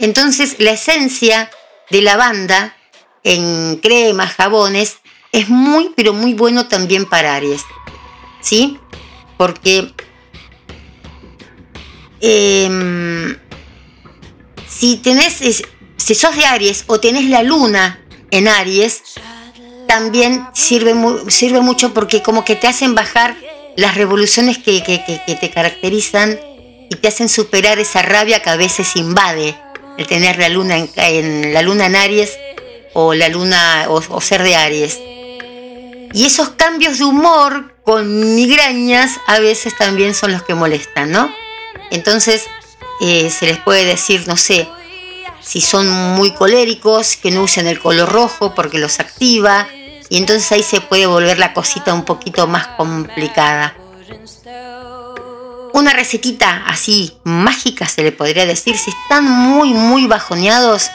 Entonces la esencia de lavanda en cremas, jabones, es muy, pero muy bueno también para Aries. ¿Sí? Porque em, si tenés, si sos de Aries o tenés la luna en Aries, también sirve, sirve mucho porque como que te hacen bajar las revoluciones que, te caracterizan y te hacen superar esa rabia que a veces invade el tener la luna en, la luna en Aries o la luna o ser de Aries. Y esos cambios de humor con migrañas a veces también son los que molestan, ¿no? Entonces eh, se les puede decir, no sé, si son muy coléricos, que no usen el color rojo porque los activa. Y entonces ahí se puede volver la cosita un poquito más complicada. Una recetita así mágica se le podría decir, si están muy, muy bajoneados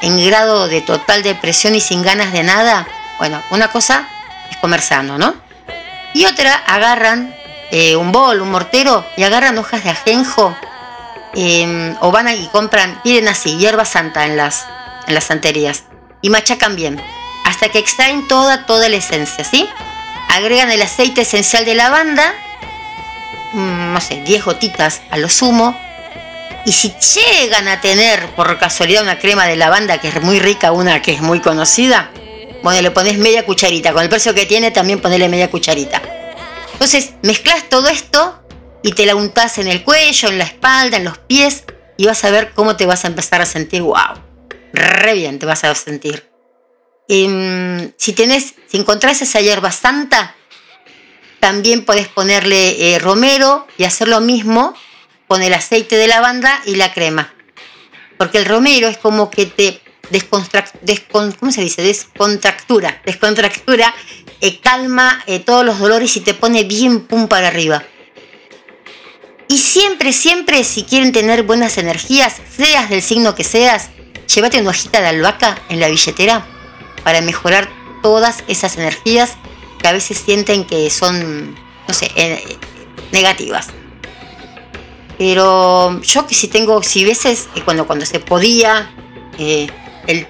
en grado de total depresión y sin ganas de nada, bueno, una cosa comer sano, ¿no? Y otra, agarran eh, un bol, un mortero, y agarran hojas de ajenjo, em, o van y compran, piden así, hierba santa en las, en las santerías, y machacan bien, hasta que extraen toda, toda la esencia, ¿sí? Agregan el aceite esencial de lavanda, no sé, 10 gotitas a lo sumo, y si llegan a tener por casualidad una crema de lavanda que es muy rica, una que es muy conocida, bueno, le pones media cucharita. Con el precio que tiene, también ponele media cucharita. Entonces, mezclas todo esto y te la untás en el cuello, en la espalda, en los pies y vas a ver cómo te vas a empezar a sentir. ¡Wow! Re bien te vas a sentir. Em, si tenés, si encontrás esa hierba santa, también podés ponerle eh, romero y hacer lo mismo con el aceite de lavanda y la crema. Porque el romero es como que te ¿cómo se dice? Descontractura, descontractura, eh, calma eh, todos los dolores y te pone bien pum para arriba. Y siempre, siempre, si quieren tener buenas energías, seas del signo que seas, llévate una hojita de albahaca en la billetera para mejorar todas esas energías que a veces sienten que son, no sé, eh, negativas. Pero yo que si tengo, si veces, cuando, cuando se podía, el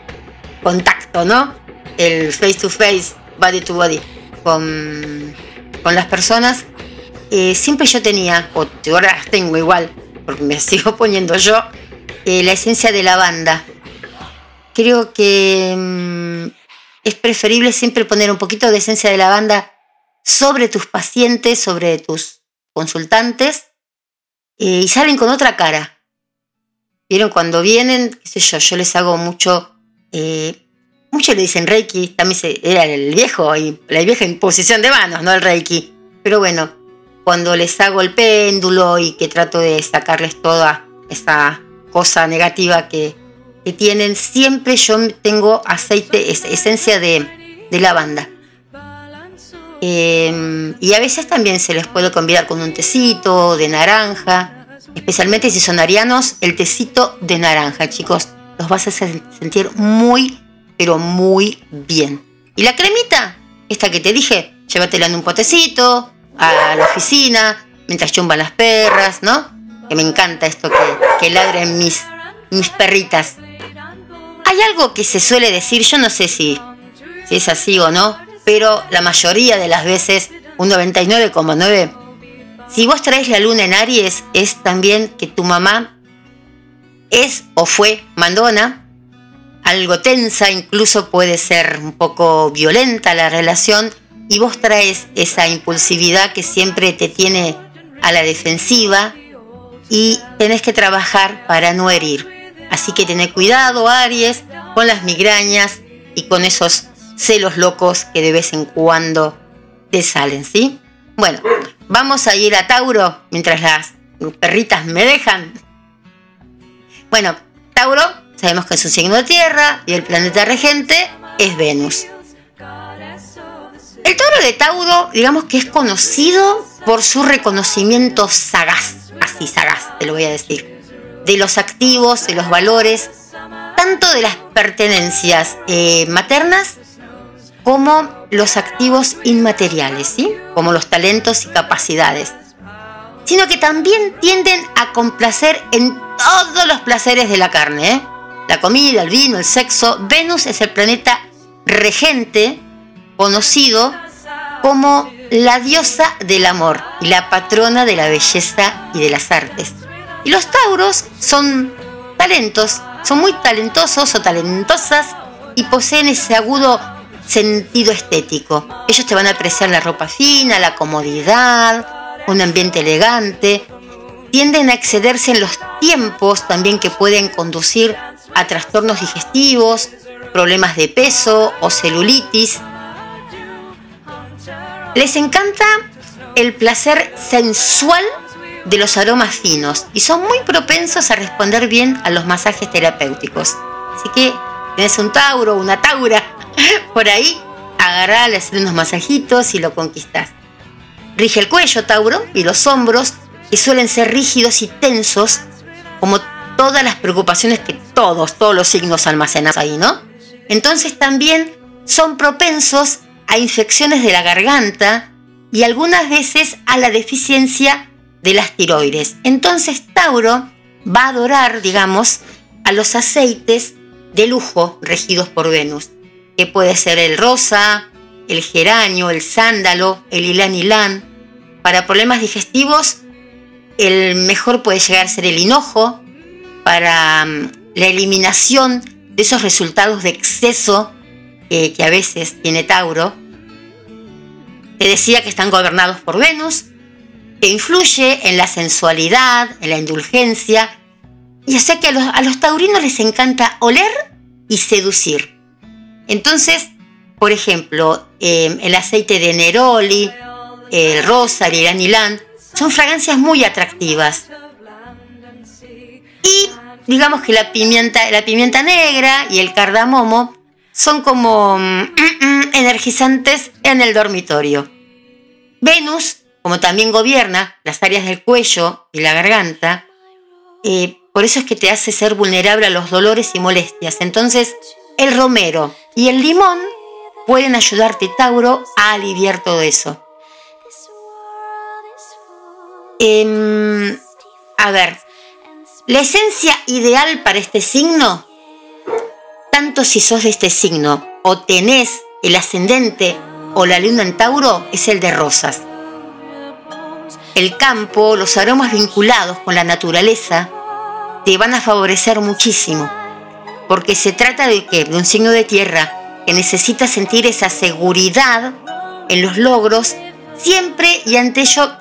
contacto, ¿no? El face to face, body to body con, con las personas, eh, siempre yo tenía, o ahora las tengo igual, porque me sigo poniendo yo, eh, la esencia de la banda. Creo que mm, es preferible siempre poner un poquito de esencia de la banda sobre tus pacientes, sobre tus consultantes, eh, y salen con otra cara. Vieron, cuando vienen, qué sé yo, yo les hago mucho eh, muchos le dicen Reiki, también se, era el viejo, la vieja imposición de manos, no el Reiki. Pero bueno, cuando les hago el péndulo y que trato de sacarles toda esa cosa negativa que, tienen, siempre yo tengo aceite, esencia de, lavanda. Em, y a veces también se les puede combinar con un tecito de naranja, especialmente si son arianos, el tecito de naranja, chicos los vas a sentir muy, pero muy bien. Y la cremita, esta que te dije, llévatela en un potecito, a la oficina, mientras chumban las perras, ¿no? Que me encanta esto que, que ladren mis, mis perritas. Hay algo que se suele decir, yo no sé si, es así o no, pero la mayoría de las veces, un 99,9%, si vos traes la luna en Aries, es también que tu mamá es o fue mandona, algo tensa, incluso puede ser un poco violenta la relación y vos traes esa impulsividad que siempre te tiene a la defensiva y tenés que trabajar para no herir. Así que tené cuidado, Aries, con las migrañas y con esos celos locos que de vez en cuando te salen, ¿sí? Bueno, vamos a ir a Tauro mientras las perritas me dejan. Bueno, Tauro, sabemos que es un signo de tierra y el planeta regente es Venus. El toro de Tauro, digamos que es conocido por su reconocimiento sagaz, así sagaz, te lo voy a decir, de los activos, de los valores, tanto de las pertenencias eh, maternas como los activos inmateriales, ¿sí? como los talentos y capacidades, sino que también tienden a complacer en todos los placeres de la carne, ¿eh? la comida, el vino, el sexo. Venus es el planeta regente conocido como la diosa del amor y la patrona de la belleza y de las artes. Y los tauros son talentos, son muy talentosos o talentosas y poseen ese agudo sentido estético. Ellos te van a apreciar la ropa fina, la comodidad, un ambiente elegante. Tienden a excederse en los tiempos también que pueden conducir a trastornos digestivos, problemas de peso o celulitis. Les encanta el placer sensual de los aromas finos y son muy propensos a responder bien a los masajes terapéuticos. Así que tienes un Tauro, una Taura por ahí, agarrale, hacer unos masajitos y lo conquistas. Rige el cuello, Tauro, y los hombros, que suelen ser rígidos y tensos, como todas las preocupaciones que todos, todos los signos almacenan ahí, ¿no? Entonces también son propensos a infecciones de la garganta y algunas veces a la deficiencia de las tiroides. Entonces Tauro va a adorar, digamos, a los aceites de lujo regidos por Venus que puede ser el rosa, el geranio, el sándalo, el ilán ilán. Para problemas digestivos, el mejor puede llegar a ser el hinojo. Para mm, la eliminación de esos resultados de exceso que a veces tiene Tauro. Te decía que están gobernados por Venus, que influye en la sensualidad, en la indulgencia. Y sé que a los, a los taurinos les encanta oler y seducir. Entonces, por ejemplo, em, el aceite de Neroli, el rosa, el iranilán, son fragancias muy atractivas. Y digamos que la pimienta, la pimienta negra y el cardamomo son como mm, mm, energizantes en el dormitorio. Venus, como también gobierna las áreas del cuello y la garganta, eh, por eso es que te hace ser vulnerable a los dolores y molestias. Entonces, el romero y el limón pueden ayudarte, Tauro, a aliviar todo eso. Em, a ver, la esencia ideal para este signo, tanto si sos de este signo o tenés el ascendente o la luna en Tauro, es el de rosas. El campo, los aromas vinculados con la naturaleza, te van a favorecer muchísimo porque se trata de que de un signo de tierra que necesita sentir esa seguridad en los logros siempre y ante ello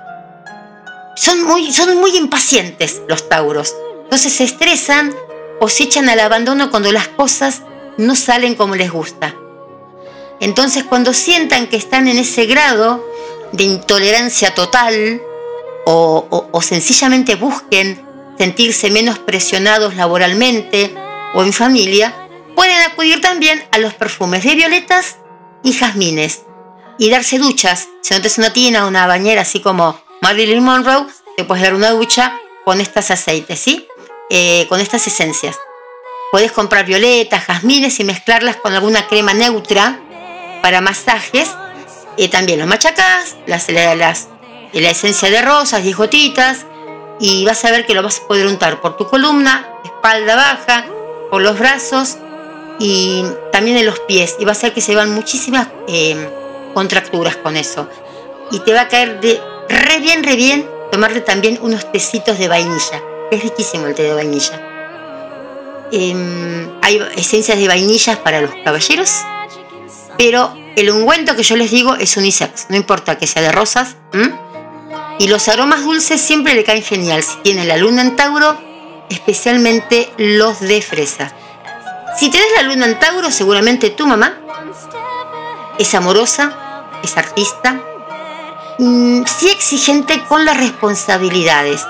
son muy, son muy impacientes los tauros. Entonces se estresan o se echan al abandono cuando las cosas no salen como les gusta. Entonces cuando sientan que están en ese grado de intolerancia total o, sencillamente busquen sentirse menos presionados laboralmente o en familia, pueden acudir también a los perfumes de violetas y jazmines y darse duchas. Si no te una tina o una bañera así como Marilyn Monroe, te puedes dar una ducha con estos aceites, ¿sí? Eh, con estas esencias. Puedes comprar violetas, jazmines y mezclarlas con alguna crema neutra para masajes. y también los machacás, las, las, la esencia de rosas y gotitas. Y vas a ver que lo vas a poder untar por tu columna, espalda baja, por los brazos y también en los pies. Y va a ser que se van muchísimas eh, contracturas con eso. Y te va a caer de re bien, re bien tomarte también unos tecitos de vainilla. Es riquísimo el té de vainilla. Em, hay esencias de vainillas para los caballeros, pero el ungüento que yo les digo es unisex, no importa que sea de rosas. Y los aromas dulces siempre le caen genial. Si tiene la luna en Tauro, especialmente los de fresa. Si tenés la luna en Tauro, seguramente tu mamá es amorosa, es artista, mm, sí exigente con las responsabilidades.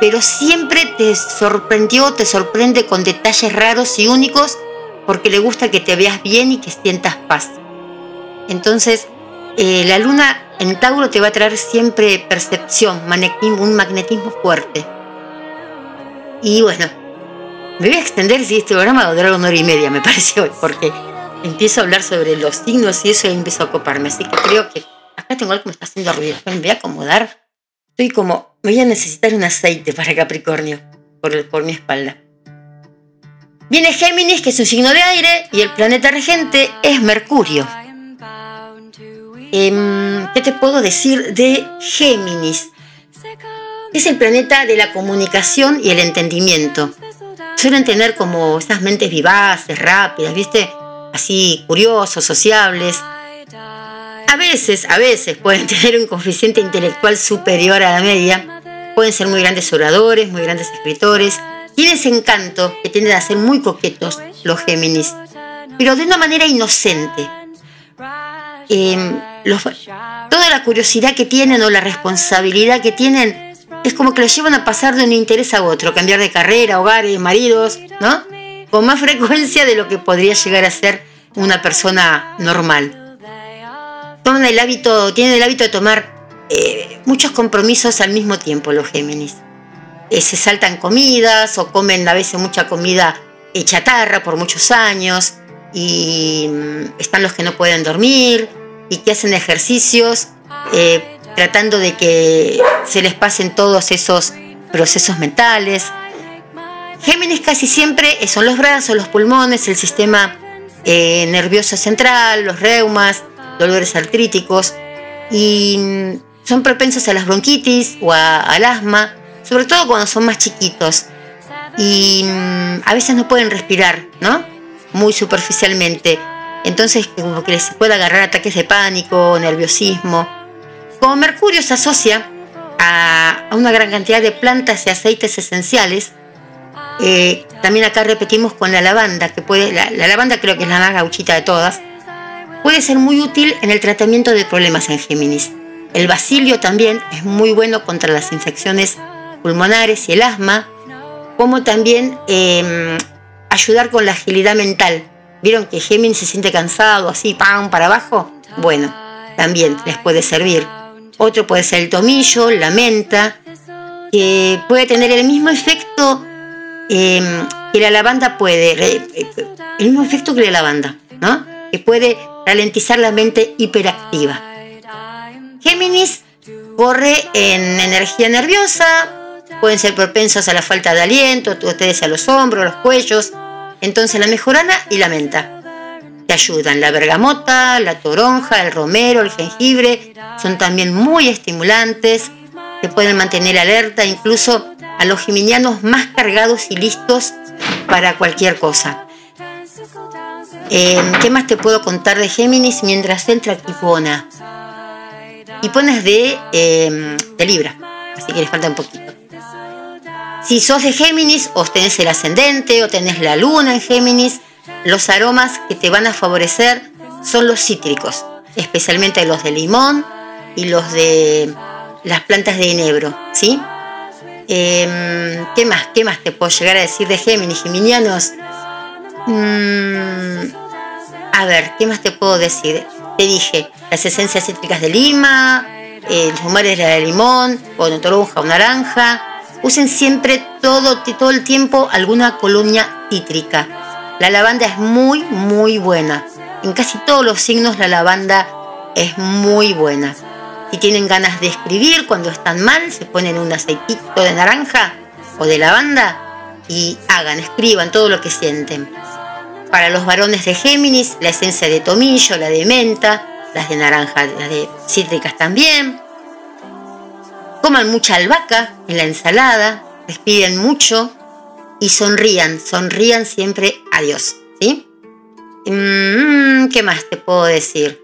pero siempre te sorprendió, te sorprende con detalles raros y únicos porque le gusta que te veas bien y que sientas paz. Entonces, eh, la luna en Tauro te va a traer siempre percepción, un magnetismo fuerte. Y bueno, me voy a extender si este programa va a durar una hora y media, me parece hoy, porque empiezo a hablar sobre los signos y eso y empiezo a coparme. Así que creo que acá tengo algo que me está haciendo ruido. Me voy a acomodar. Estoy como, me voy a necesitar un aceite para Capricornio por, por mi espalda. Viene Géminis, que es un signo de aire, y el planeta regente es Mercurio. Em, ¿Qué te puedo decir de Géminis? Es el planeta de la comunicación y el entendimiento. Suelen tener como esas mentes vivaces, rápidas, ¿viste? Así curiosos, sociables. A veces, a veces pueden tener un coeficiente intelectual superior a la media. Pueden ser muy grandes oradores, muy grandes escritores. Tienen ese encanto que tienden a ser muy coquetos los Géminis, pero de una manera inocente. Toda la curiosidad que tienen o la responsabilidad que tienen es como que los llevan a pasar de un interés a otro, cambiar de carrera, hogares, maridos, ¿no? Con más frecuencia de lo que podría llegar a ser una persona normal. Toman el hábito, tienen el hábito de tomar eh, muchos compromisos al mismo tiempo los Géminis. Eh, se saltan comidas o comen a veces mucha comida chatarra por muchos años y mm, están los que no pueden dormir y que hacen ejercicios eh, tratando de que se les pasen todos esos procesos mentales. Géminis casi siempre son los brazos, los pulmones, el sistema eh, nervioso central, los reumas, dolores artríticos y mm, son propensos a las bronquitis o al asma, sobre todo cuando son más chiquitos y mm, a veces no pueden respirar, ¿no? Muy superficialmente. Entonces, como que les puede agarrar ataques de pánico, nerviosismo. Como Mercurio se asocia a, una gran cantidad de plantas y aceites esenciales, eh, también acá repetimos con la lavanda, que puede, la, lavanda creo que es la más gauchita de todas, puede ser muy útil en el tratamiento de problemas en Géminis. El basilio también es muy bueno contra las infecciones pulmonares y el asma, como también em, ayudar con la agilidad mental. ¿Vieron que Géminis se siente cansado, así, pam, para abajo? Bueno, también les puede servir. Otro puede ser el tomillo, la menta, que puede tener el mismo efecto em, que la lavanda puede, el mismo efecto que la lavanda, ¿no? Que puede ralentizar la mente hiperactiva. Géminis corre en energía nerviosa, pueden ser propensos a la falta de aliento, ustedes a los hombros, los cuellos. Entonces la mejorana y la menta te ayudan. La bergamota, la toronja, el romero, el jengibre son también muy estimulantes, te pueden mantener alerta incluso a los geminianos más cargados y listos para cualquier cosa. Em, ¿Qué más te puedo contar de Géminis mientras entra Kipona? Kipona es de, em, de Libra, así que le falta un poquito. Si sos de Géminis o tenés el ascendente o tenés la luna en Géminis, los aromas que te van a favorecer son los cítricos, especialmente los de limón y los de las plantas de enebro, ¿sí? Em, ¿Qué más? ¿Qué más te puedo llegar a decir de Géminis, geminianos? Mm, a ver, ¿qué más te puedo decir? Te dije, las esencias cítricas de lima, eh, los humares de limón, o de toronja o naranja, Usen siempre todo, todo el tiempo alguna colonia cítrica. La lavanda es muy, muy buena. En casi todos los signos la lavanda es muy buena. Si tienen ganas de escribir cuando están mal, se ponen un aceitito de naranja o de lavanda y hagan, escriban todo lo que sienten. Para los varones de Géminis, la esencia de tomillo, la de menta, las de naranja, las de cítricas también. Coman mucha albahaca en la ensalada, respiren mucho y sonrían, sonrían siempre a Dios. ¿sí? Mm, ¿Qué más te puedo decir?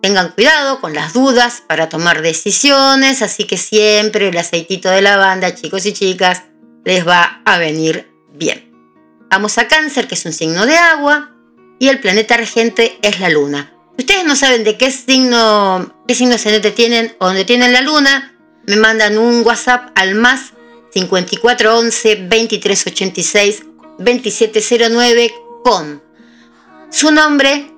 Tengan cuidado con las dudas para tomar decisiones, así que siempre el aceitito de lavanda, chicos y chicas, les va a venir bien. Vamos a cáncer, que es un signo de agua, y el planeta regente es la luna. Si ustedes no saben de qué signo, qué signo ascendente tienen o dónde tienen la luna, me mandan un WhatsApp al más 5411 2386 2709 con su nombre,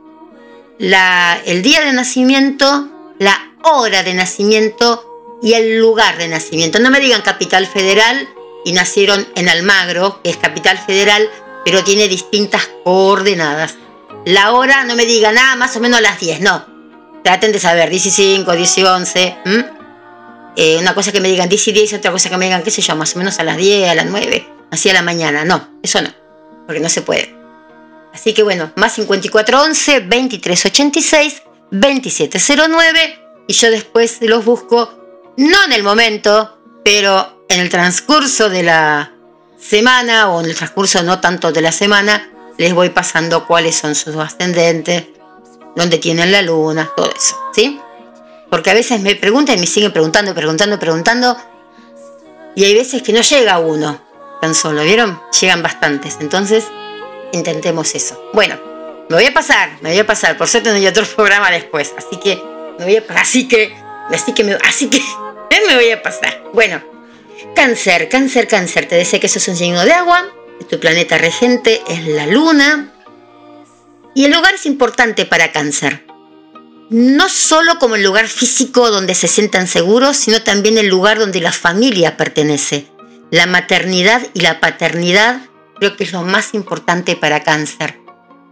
la, el día de nacimiento, la hora de nacimiento y el lugar de nacimiento. No me digan capital federal y nacieron en Almagro, que es capital federal, pero tiene distintas coordenadas. La hora, no me digan nada, más o menos a las 10, no. Traten de saber, 15, 10 11. Eh, una cosa que me digan 10 y 10, otra cosa que me digan, qué sé yo, más o menos a las 10, a las 9, así a la mañana. No, eso no, porque no se puede. Así que bueno, más 5411 2386 2709 y yo después los busco, no en el momento, pero en el transcurso de la semana o en el transcurso no tanto de la semana, les voy pasando cuáles son sus ascendentes, dónde tienen la luna, todo eso, ¿sí? Porque a veces me preguntan y me siguen preguntando, preguntando, preguntando, y hay veces que no llega uno tan solo, ¿vieron? Llegan bastantes, entonces intentemos eso. Bueno, me voy a pasar, me voy a pasar, por suerte no hay otro programa después, así que me voy a así que, así que me, así que me voy a pasar. Bueno, cáncer, cáncer, cáncer, te decía que eso es un signo de agua, tu planeta regente es la luna, y el lugar es importante para cáncer. No solo como el lugar físico donde se sientan seguros, sino también el lugar donde la familia pertenece. La maternidad y la paternidad creo que es lo más importante para cáncer.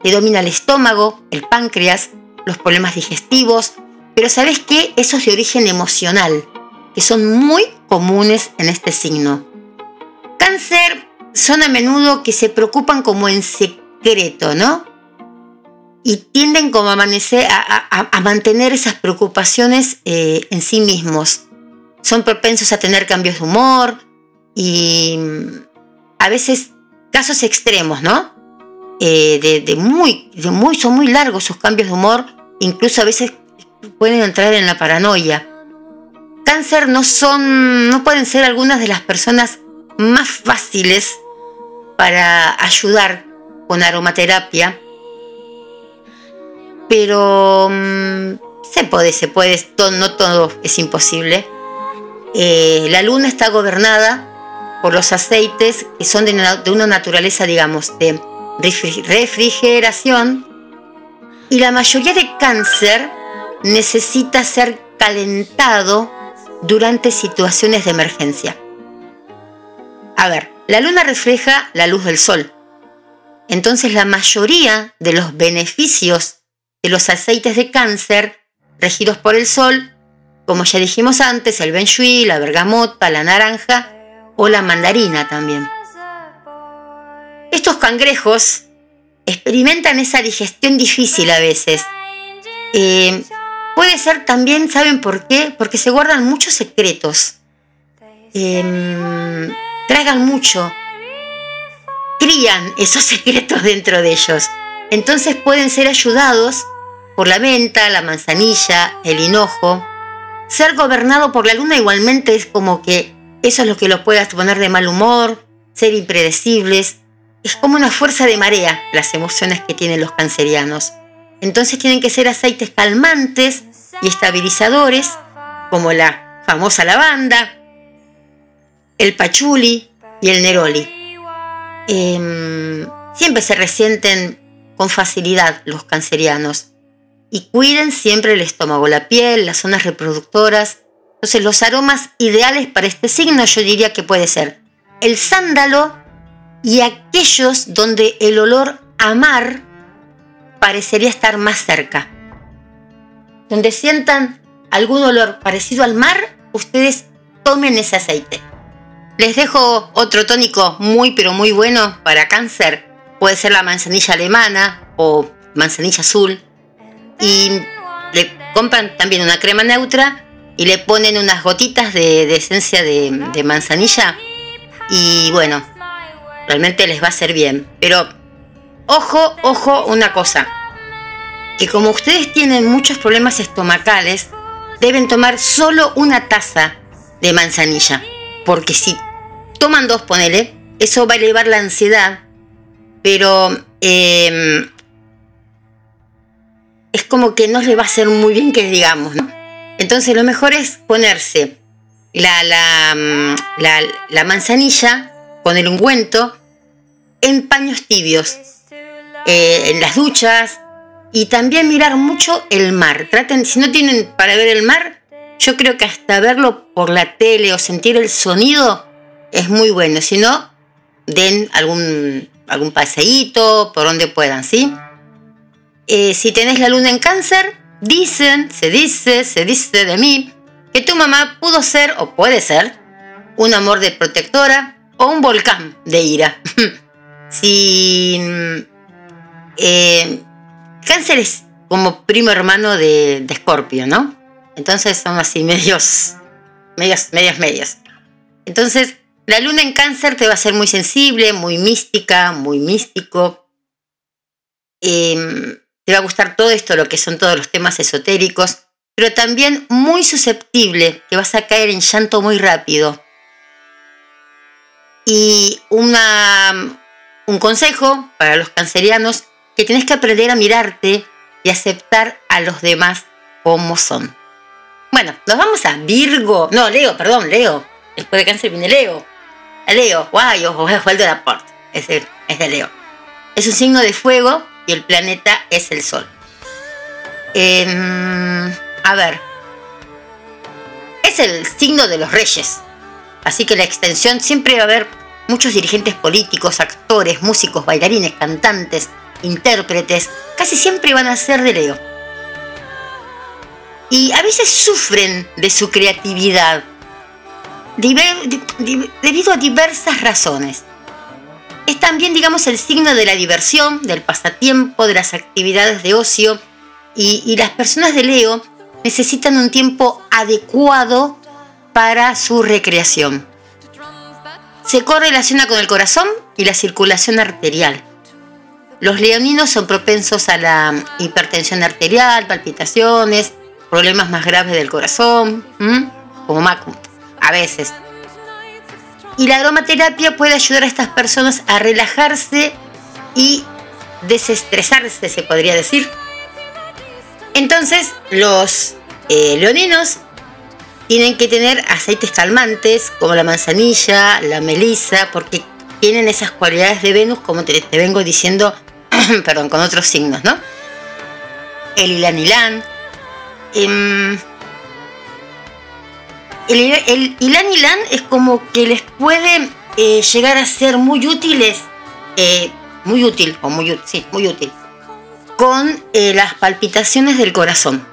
Le domina el estómago, el páncreas, los problemas digestivos, pero ¿sabes qué? Eso es de origen emocional, que son muy comunes en este signo. Cáncer son a menudo que se preocupan como en secreto, ¿no? Y tienden como a, amanecer, a, mantener esas preocupaciones eh, en sí mismos. Son propensos a tener cambios de humor y a veces casos extremos, ¿no? Eh, de, muy, de muy, son muy largos sus cambios de humor, incluso a veces pueden entrar en la paranoia. Cáncer no son, no pueden ser algunas de las personas más fáciles para ayudar con aromaterapia, pero mm, se puede, se puede, no todo es imposible. Eh, la luna está gobernada por los aceites que son de una, naturaleza, digamos, de refrigeración. Y la mayoría de cáncer necesita ser calentado durante situaciones de emergencia. A ver, la luna refleja la luz del sol. Entonces la mayoría de los beneficios de los aceites de cáncer regidos por el sol, como ya dijimos antes, el benjuí, la bergamota, la naranja, o la mandarina también. Estos cangrejos experimentan esa digestión difícil a veces. Eh, puede ser también, ¿saben por qué? Porque se guardan muchos secretos. Eh, tragan mucho. Crían esos secretos dentro de ellos. Entonces pueden ser ayudados por la menta, la manzanilla, el hinojo. Ser gobernado por la luna igualmente es como que eso es lo que los puede poner de mal humor, ser impredecibles. Es como una fuerza de marea las emociones que tienen los cancerianos. Entonces tienen que ser aceites calmantes y estabilizadores, como la famosa lavanda, el pachuli y el neroli. Em, siempre se resienten con facilidad los cancerianos y cuiden siempre el estómago, la piel, las zonas reproductoras entonces los aromas ideales para este signo yo diría que puede ser el sándalo y aquellos donde el olor a mar parecería estar más cerca. Donde sientan algún olor parecido al mar, ustedes tomen ese aceite. Les dejo otro tónico muy pero muy bueno para cáncer. Puede ser la manzanilla alemana o manzanilla azul. Y le compran también una crema neutra y le ponen unas gotitas de, esencia de, manzanilla y bueno, realmente les va a hacer bien. Pero ojo, ojo, una cosa, que como ustedes tienen muchos problemas estomacales, deben tomar solo una taza de manzanilla, porque si toman dos, ponele, eso va a elevar la ansiedad, pero em, es como que no les va a hacer muy bien que digamos, ¿no? Entonces lo mejor es ponerse la, la, la, la manzanilla con el ungüento en paños tibios, eh, en las duchas y también mirar mucho el mar. Traten, si no tienen para ver el mar, yo creo que hasta verlo por la tele o sentir el sonido es muy bueno. Si no, den algún, algún paseíto por donde puedan, ¿sí? Eh, si tenés la luna en cáncer, dicen, se dice, se dice de mí, que tu mamá pudo ser o puede ser un amor de protectora o un volcán de ira. si eh, cáncer es como primo hermano de, de Scorpio, ¿no? Entonces son así medios, medios, medios, medios. Entonces, la luna en cáncer te va a ser muy sensible, muy mística, muy místico. Em, te va a gustar todo esto, lo que son todos los temas esotéricos, pero también muy susceptible, que vas a caer en llanto muy rápido. Y una, un consejo para los cancerianos, que tienes que aprender a mirarte y aceptar a los demás como son. Bueno, nos vamos a Virgo. No, Leo, perdón, Leo. Después de cáncer viene Leo. Leo, guay, ojo, es el de la porta. Es, de, es de Leo. Es un signo de fuego y el planeta es el Sol. Em, a ver. Es el signo de los reyes. Así que la extensión siempre va a haber muchos dirigentes políticos, actores, músicos, bailarines, cantantes, intérpretes. Casi siempre van a ser de Leo y a veces sufren de su creatividad debido a diversas razones. Es también, digamos, el signo de la diversión, del pasatiempo, de las actividades de ocio y, las personas de Leo necesitan un tiempo adecuado para su recreación. Se correlaciona con el corazón y la circulación arterial. Los leoninos son propensos a la hipertensión arterial, palpitaciones, problemas más graves del corazón, como Macu, a veces. Y la aromaterapia puede ayudar a estas personas a relajarse y desestresarse, se podría decir. Entonces, los eh, leoninos tienen que tener aceites calmantes como la manzanilla, la melisa, porque tienen esas cualidades de Venus, como te, vengo diciendo, perdón, con otros signos, ¿no? El ilanilán, Em, el, el, Ilan es como que les puede eh, llegar a ser muy útiles, eh, muy útil, o muy, sí, muy útil, con eh, las palpitaciones del corazón.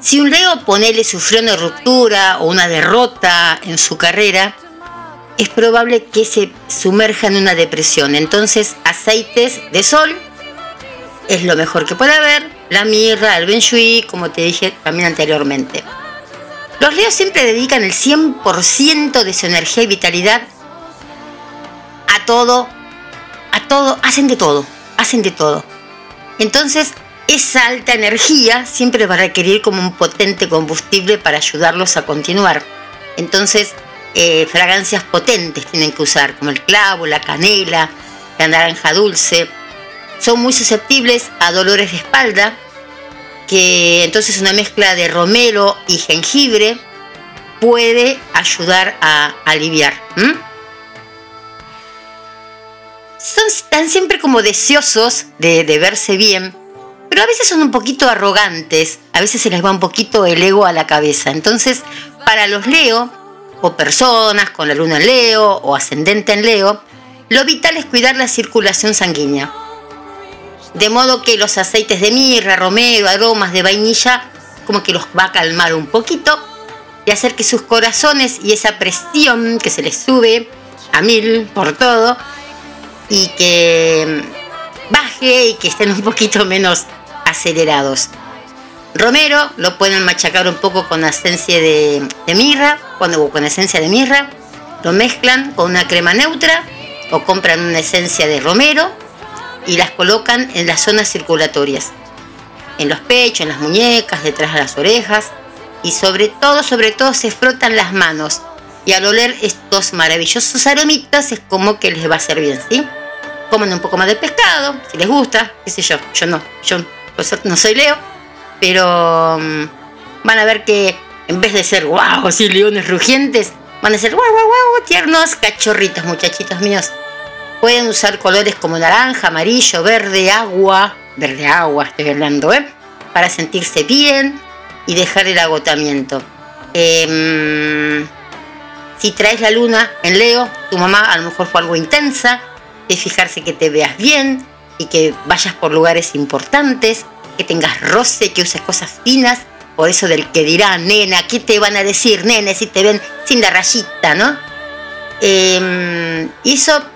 Si un Leo ponele sufrió una ruptura o una derrota en su carrera, es probable que se sumerja en una depresión. Entonces, aceites de sol es lo mejor que puede haber la mirra, el shui, como te dije también anteriormente. Los leos siempre dedican el 100% de su energía y vitalidad a todo, a todo, hacen de todo, hacen de todo. Entonces, esa alta energía siempre va a requerir como un potente combustible para ayudarlos a continuar. Entonces, eh, fragancias potentes tienen que usar, como el clavo, la canela, la naranja dulce, son muy susceptibles a dolores de espalda, que entonces una mezcla de romero y jengibre puede ayudar a aliviar. Son, están siempre como deseosos de, de verse bien, pero a veces son un poquito arrogantes, a veces se les va un poquito el ego a la cabeza. Entonces, para los Leo, o personas con la luna en Leo o ascendente en Leo, lo vital es cuidar la circulación sanguínea de modo que los aceites de mirra, romero, aromas de vainilla, como que los va a calmar un poquito y hacer que sus corazones y esa presión que se les sube a mil por todo y que baje y que estén un poquito menos acelerados. Romero lo pueden machacar un poco con esencia de, mirra, cuando, con esencia de mirra, lo mezclan con una crema neutra o compran una esencia de romero y las colocan en las zonas circulatorias, en los pechos, en las muñecas, detrás de las orejas y sobre todo, sobre todo se frotan las manos y al oler estos maravillosos aromitas es como que les va a hacer bien, ¿sí? Comen un poco más de pescado, si les gusta, qué sé yo, yo no, yo no soy Leo, pero mm, van a ver que en vez de ser guau, así leones rugientes, van a ser guau, guau, guau, tiernos cachorritos, muchachitos míos. Pueden usar colores como naranja, amarillo, verde, agua, verde agua, estoy hablando, ¿eh? Para sentirse bien y dejar el agotamiento. Em, si traes la luna en Leo, tu mamá a lo mejor fue algo intensa, de fijarse que te veas bien y que vayas por lugares importantes, que tengas roce, que uses cosas finas, por eso del que dirá, nena, ¿qué te van a decir, nene, si te ven sin la rayita, ¿no? Eh, eso,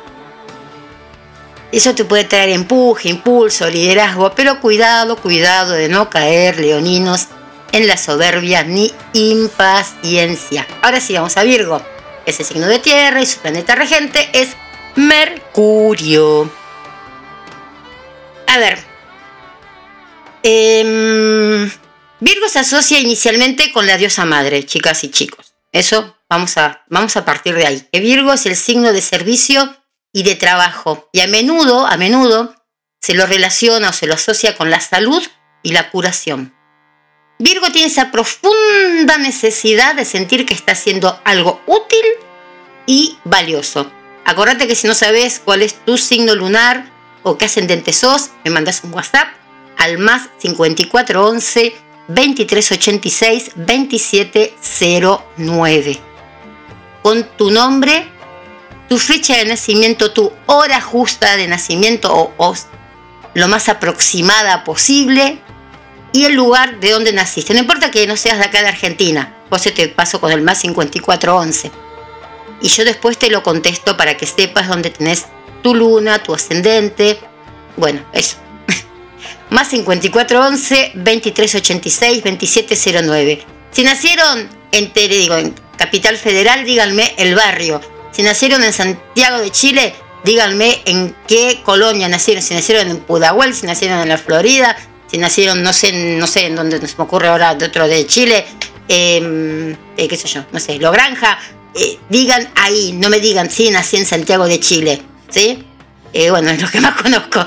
eso te puede traer empuje, impulso, liderazgo, pero cuidado, cuidado de no caer, leoninos, en la soberbia ni impaciencia. Ahora sí, vamos a Virgo. Ese signo de tierra y su planeta regente es Mercurio. A ver. Eh, Virgo se asocia inicialmente con la diosa madre, chicas y chicos. Eso vamos a, vamos a partir de ahí. Que Virgo es el signo de servicio y de trabajo. Y a menudo, a menudo, se lo relaciona o se lo asocia con la salud y la curación. Virgo tiene esa profunda necesidad de sentir que está haciendo algo útil y valioso. Acordate que si no sabes cuál es tu signo lunar o qué ascendente sos, me mandas un WhatsApp al más 5411 2386 2709. Con tu nombre, tu fecha de nacimiento, tu hora justa de nacimiento o, o lo más aproximada posible y el lugar de donde naciste. No importa que no seas de acá de Argentina, vos te paso con el más 5411. Y yo después te lo contesto para que sepas dónde tenés tu luna, tu ascendente. Bueno, eso. más 5411 2386 2709. Si nacieron en, digo, en Capital Federal, díganme el barrio. Si nacieron en Santiago de Chile, díganme en qué colonia nacieron. Si nacieron en Pudahuel, si nacieron en la Florida, si nacieron, no sé, no sé en dónde se me ocurre ahora, dentro de Chile, eh, qué sé yo, no sé, Lo Granja, eh, digan ahí, no me digan, sí, nací en Santiago de Chile, ¿sí? Eh, bueno, es lo que más conozco.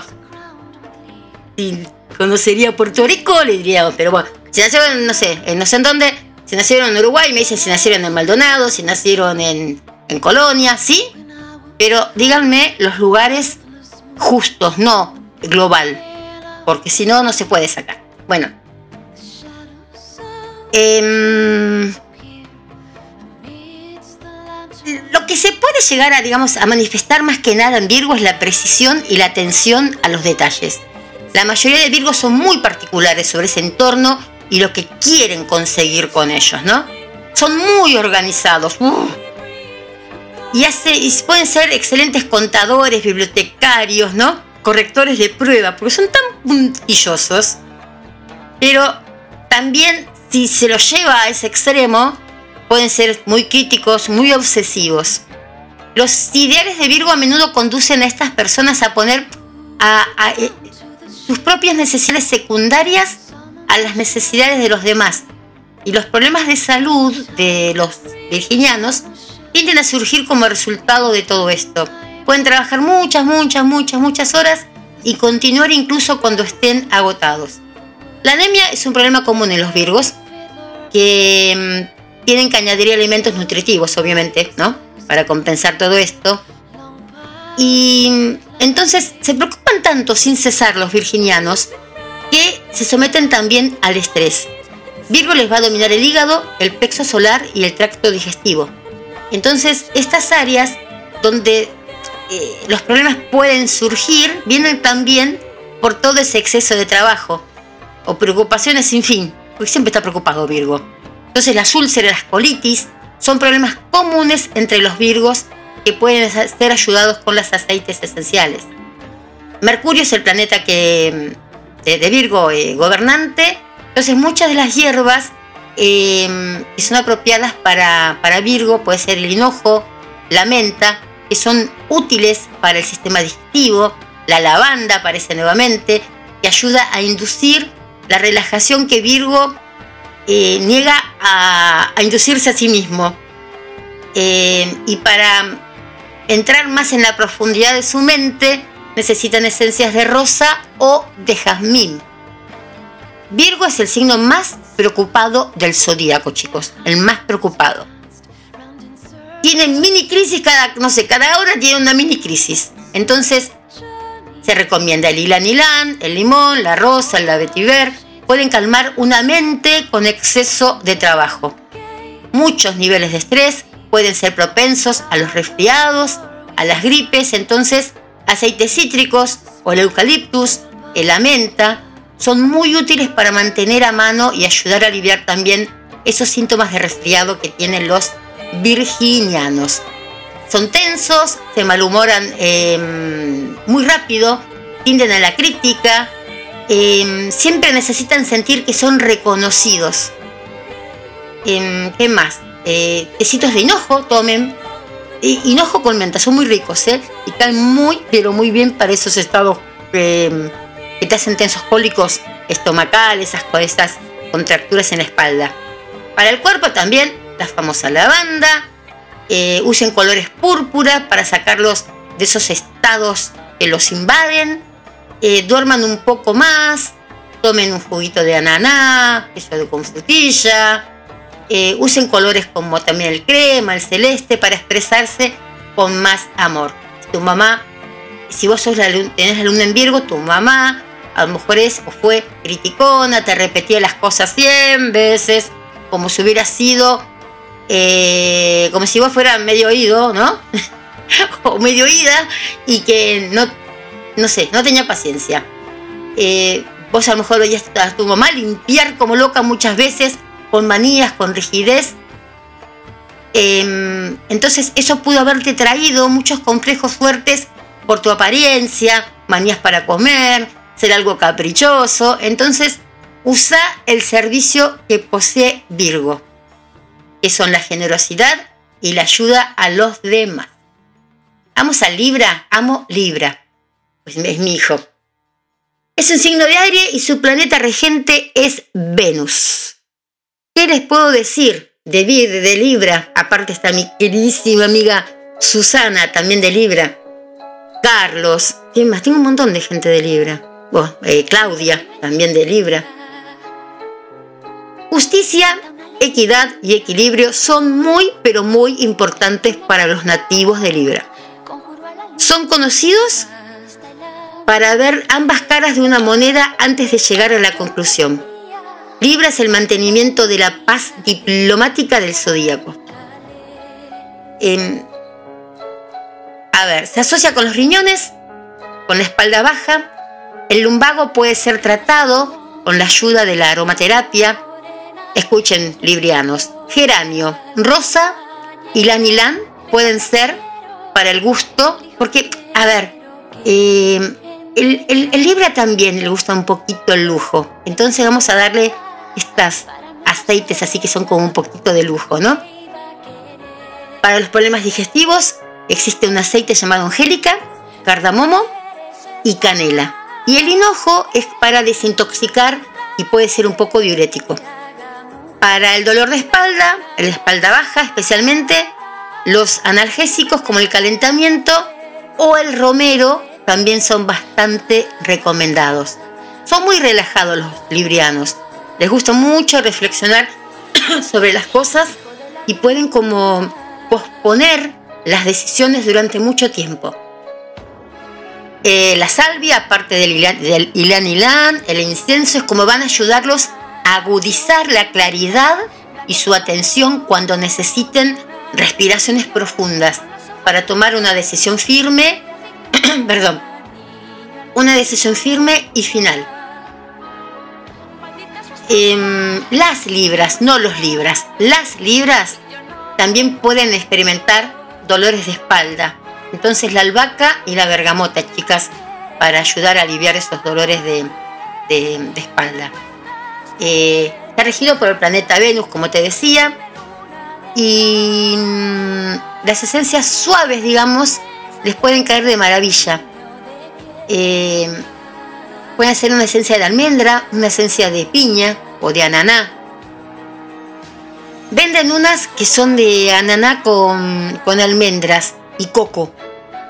Si conocería Puerto Rico, le diría, pero bueno, si nacieron, no sé, en no sé en dónde, si nacieron en Uruguay, me dicen si nacieron en Maldonado, si nacieron en, en Colonia, ¿sí? Pero díganme los lugares justos, no global porque si no, no se puede sacar. Bueno. Eh, lo que se puede llegar a, digamos, a manifestar más que nada en Virgo es la precisión y la atención a los detalles. La mayoría de Virgos son muy particulares sobre ese entorno y lo que quieren conseguir con ellos, ¿no? Son muy organizados. Y, pueden ser excelentes contadores, bibliotecarios, ¿no? correctores de prueba, porque son tan puntillosos, pero también si se los lleva a ese extremo, pueden ser muy críticos, muy obsesivos. Los ideales de Virgo a menudo conducen a estas personas a poner a, eh, sus propias necesidades secundarias a las necesidades de los demás. Y los problemas de salud de los virginianos tienden a surgir como resultado de todo esto. Pueden trabajar muchas, muchas, muchas, muchas horas y continuar incluso cuando estén agotados. La anemia es un problema común en los virgos que mm, tienen que añadir alimentos nutritivos, obviamente, ¿no? Para compensar todo esto. Y mm, entonces se preocupan tanto sin cesar los virginianos que se someten también al estrés. Virgo les va a dominar el hígado, el plexo solar y el tracto digestivo. Entonces, estas áreas donde eh, los problemas pueden surgir vienen también por todo ese exceso de trabajo o preocupaciones sin fin, porque siempre está preocupado Virgo. Entonces las úlceras, las colitis, son problemas comunes entre los Virgos que pueden ser ayudados con los aceites esenciales. Mercurio es el planeta que, de, Virgo eh, gobernante, entonces muchas de las hierbas eh, que son apropiadas para, para Virgo, puede ser el hinojo, la menta, que son útiles para el sistema digestivo. La lavanda aparece nuevamente, que ayuda a inducir la relajación que Virgo eh, niega a, inducirse a sí mismo. Eh, y para entrar más en la profundidad de su mente, necesitan esencias de rosa o de jazmín. Virgo es el signo más preocupado del zodíaco, chicos. El más preocupado. Tienen mini crisis cada, no sé, cada hora tiene una mini crisis. Entonces, se recomienda el ilan ilan, el limón, la rosa, la vetiver. Pueden calmar una mente con exceso de trabajo. Muchos niveles de estrés pueden ser propensos a los resfriados, a las gripes. Entonces, aceites cítricos o el eucaliptus, la menta, son muy útiles para mantener a mano y ayudar a aliviar también esos síntomas de resfriado que tienen los virginianos. Son tensos, se malhumoran em, muy rápido, tienden a la crítica, em, siempre necesitan sentir que son reconocidos. Em, ¿Qué más? Eh, tecitos de hinojo, tomen. hinojo con menta, son muy ricos, ¿eh? Y caen muy, pero muy bien para esos estados que te hacen tensos cólicos estomacales, esas, esas contracturas en la espalda. Para el cuerpo también, la famosa lavanda, eh, usen colores púrpura para sacarlos de esos estados que los invaden, eh, duerman un poco más, tomen un juguito de ananá, eso de con frutilla, eh, usen colores como también el crema, el celeste, para expresarse con más amor. Tu mamá, si vos sos la, tenés la luna en Virgo, tu mamá a lo mejor es o fue criticona, te repetía las cosas 100 veces, como si hubiera sido eh, como si vos fueras medio oído, ¿no? o medio oída y que no, no sé, no tenía paciencia. Eh, vos a lo mejor veías a tu mamá limpiar como loca muchas veces, con manías, con rigidez. Em, entonces eso pudo haberte traído muchos complejos fuertes por tu apariencia, manías para comer, ser algo caprichoso. Entonces usa el servicio que posee Virgo que son la generosidad y la ayuda a los demás. ¿Amos a Libra? Amo Libra. Pues es mi hijo. Es un signo de aire y su planeta regente es Venus. ¿Qué les puedo decir de, de Libra? Aparte está mi queridísima amiga Susana, también de Libra. Carlos, ¿quién más? Tengo un montón de gente de Libra. Eh, Claudia, también de Libra. Justicia equidad y equilibrio son muy, pero muy importantes para los nativos de Libra. Son conocidos para ver ambas caras de una moneda antes de llegar a la conclusión. Libra es el mantenimiento de la paz diplomática del zodíaco. a ver, se asocia con los riñones, con la espalda baja. El lumbago puede ser tratado con la ayuda de la aromaterapia, Escuchen, librianos, geranio, rosa y lanilán pueden ser para el gusto, porque, a ver, eh, el, el, Libra también le gusta un poquito el lujo, entonces vamos a darle estas aceites así que son como un poquito de lujo, ¿no? Para los problemas digestivos existe un aceite llamado angélica, cardamomo y canela. Y el hinojo es para desintoxicar y puede ser un poco diurético. Para el dolor de espalda, la espalda baja especialmente, los analgésicos como el calentamiento o el romero también son bastante recomendados. Son muy relajados los librianos. Les gusta mucho reflexionar sobre las cosas y pueden como posponer las decisiones durante mucho tiempo. Eh, la salvia, aparte del ilan ilan, el incienso, es como van a ayudarlos agudizar la claridad y su atención cuando necesiten respiraciones profundas para tomar una decisión firme, perdón, una decisión firme y final. Em, las libras, no los libras, las libras también pueden experimentar dolores de espalda. Entonces la albahaca y la bergamota, chicas, para ayudar a aliviar esos dolores de espalda. Eh, está regido por el planeta Venus, como te decía. Y mm, las esencias suaves, digamos, les pueden caer de maravilla. Eh, pueden ser una esencia de almendra, una esencia de piña o de ananá. Venden unas que son de ananá con, con almendras y coco.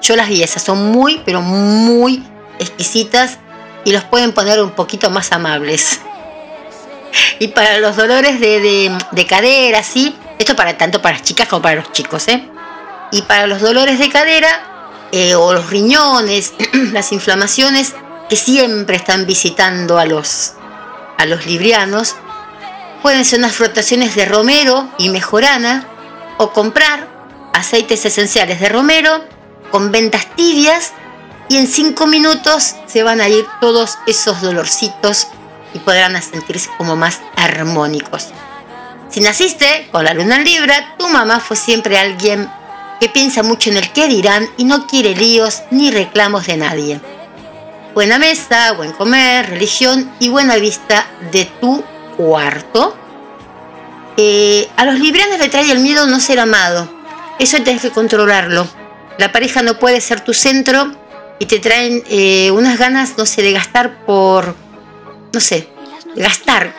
Yo las vi, esas son muy, pero muy exquisitas y los pueden poner un poquito más amables. y para los dolores de, de, cadera, ¿sí? Esto para tanto para las chicas como para los chicos, ¿eh? Y para los dolores de cadera eh, o los riñones, las inflamaciones que siempre están visitando a los, a los librianos, pueden ser unas frotaciones de romero y mejorana o comprar aceites esenciales de romero con ventas tibias y en cinco minutos se van a ir todos esos dolorcitos y podrán sentirse como más armónicos. Si naciste con la luna en Libra, tu mamá fue siempre alguien que piensa mucho en el qué dirán y no quiere líos ni reclamos de nadie. Buena mesa, buen comer, religión y buena vista de tu cuarto. Eh, a los librianos le trae el miedo no ser amado. Eso tienes que controlarlo. La pareja no puede ser tu centro y te traen eh, unas ganas, no sé, de gastar por, no sé, gastar,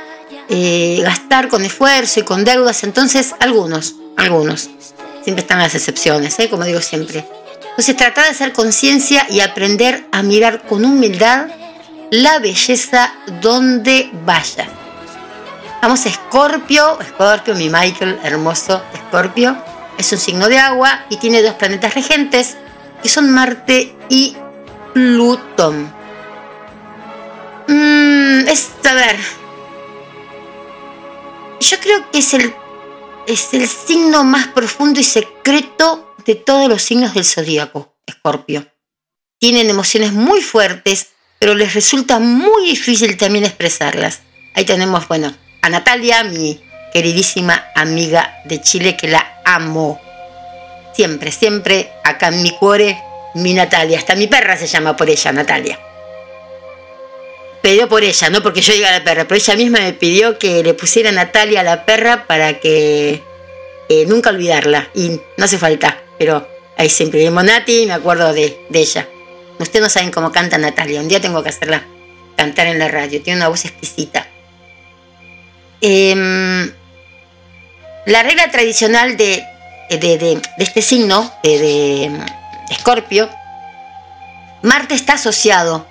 eh, gastar con esfuerzo y con deudas. Entonces, algunos, algunos. Siempre están las excepciones, como digo siempre. Entonces, trata de hacer conciencia y aprender a mirar con humildad la belleza donde vaya. Vamos a Escorpio, Escorpio, mi Michael, hermoso Escorpio, es un signo de agua y tiene dos planetas regentes que son Marte y Plutón. Mm, es, a ver, yo creo que es el, es el signo más profundo y secreto de todos los signos del zodíaco, Escorpio. Tienen emociones muy fuertes, pero les resulta muy difícil también expresarlas. Ahí tenemos, bueno, a Natalia, mi queridísima amiga de Chile, que la amo. Siempre, siempre acá en mi cuore, mi Natalia. Hasta mi perra se llama por ella, Natalia. Pidió por ella, no porque yo diga la perra, pero ella misma me pidió que le pusiera Natalia a la perra para que eh, nunca olvidarla. Y no hace falta, pero ahí siempre digo Nati y me acuerdo de, de ella. Ustedes no saben cómo canta Natalia. Un día tengo que hacerla cantar en la radio. Tiene una voz exquisita. Em, la regla tradicional de, de, este signo, de, Escorpio, Marte está asociado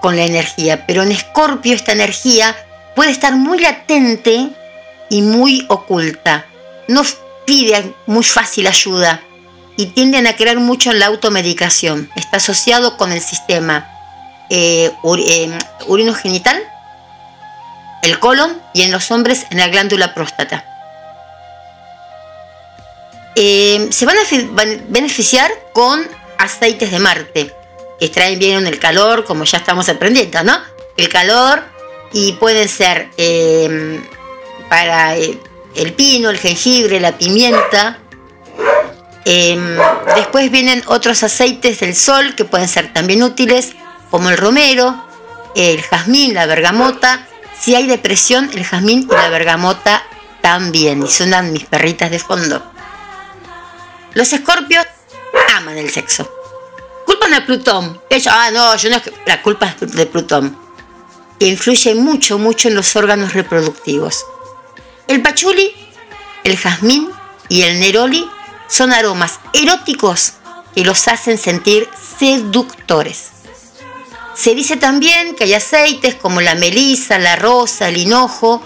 con la energía, pero en Escorpio esta energía puede estar muy latente y muy oculta. No pide muy fácil ayuda y tienden a creer mucho en la automedicación. Está asociado con el sistema eh, eh urinogenital el colon y en los hombres en la glándula próstata. Eh, se van a beneficiar con aceites de Marte, que traen bien el calor, como ya estamos aprendiendo, ¿no? El calor y pueden ser eh, para eh, el pino, el jengibre, la pimienta. después vienen otros aceites del sol que pueden ser también útiles, como el romero, el jazmín, la bergamota si hay depresión, el jazmín y la bergamota también. Y suenan mis perritas de fondo. Los escorpios aman el sexo. Culpan a Plutón. Ellos, ah, no, yo no La culpa es de Plutón. Que influye mucho, mucho en los órganos reproductivos. El pachuli, el jazmín y el neroli son aromas eróticos que los hacen sentir seductores. Se dice también que hay aceites como la melisa, la rosa, el hinojo,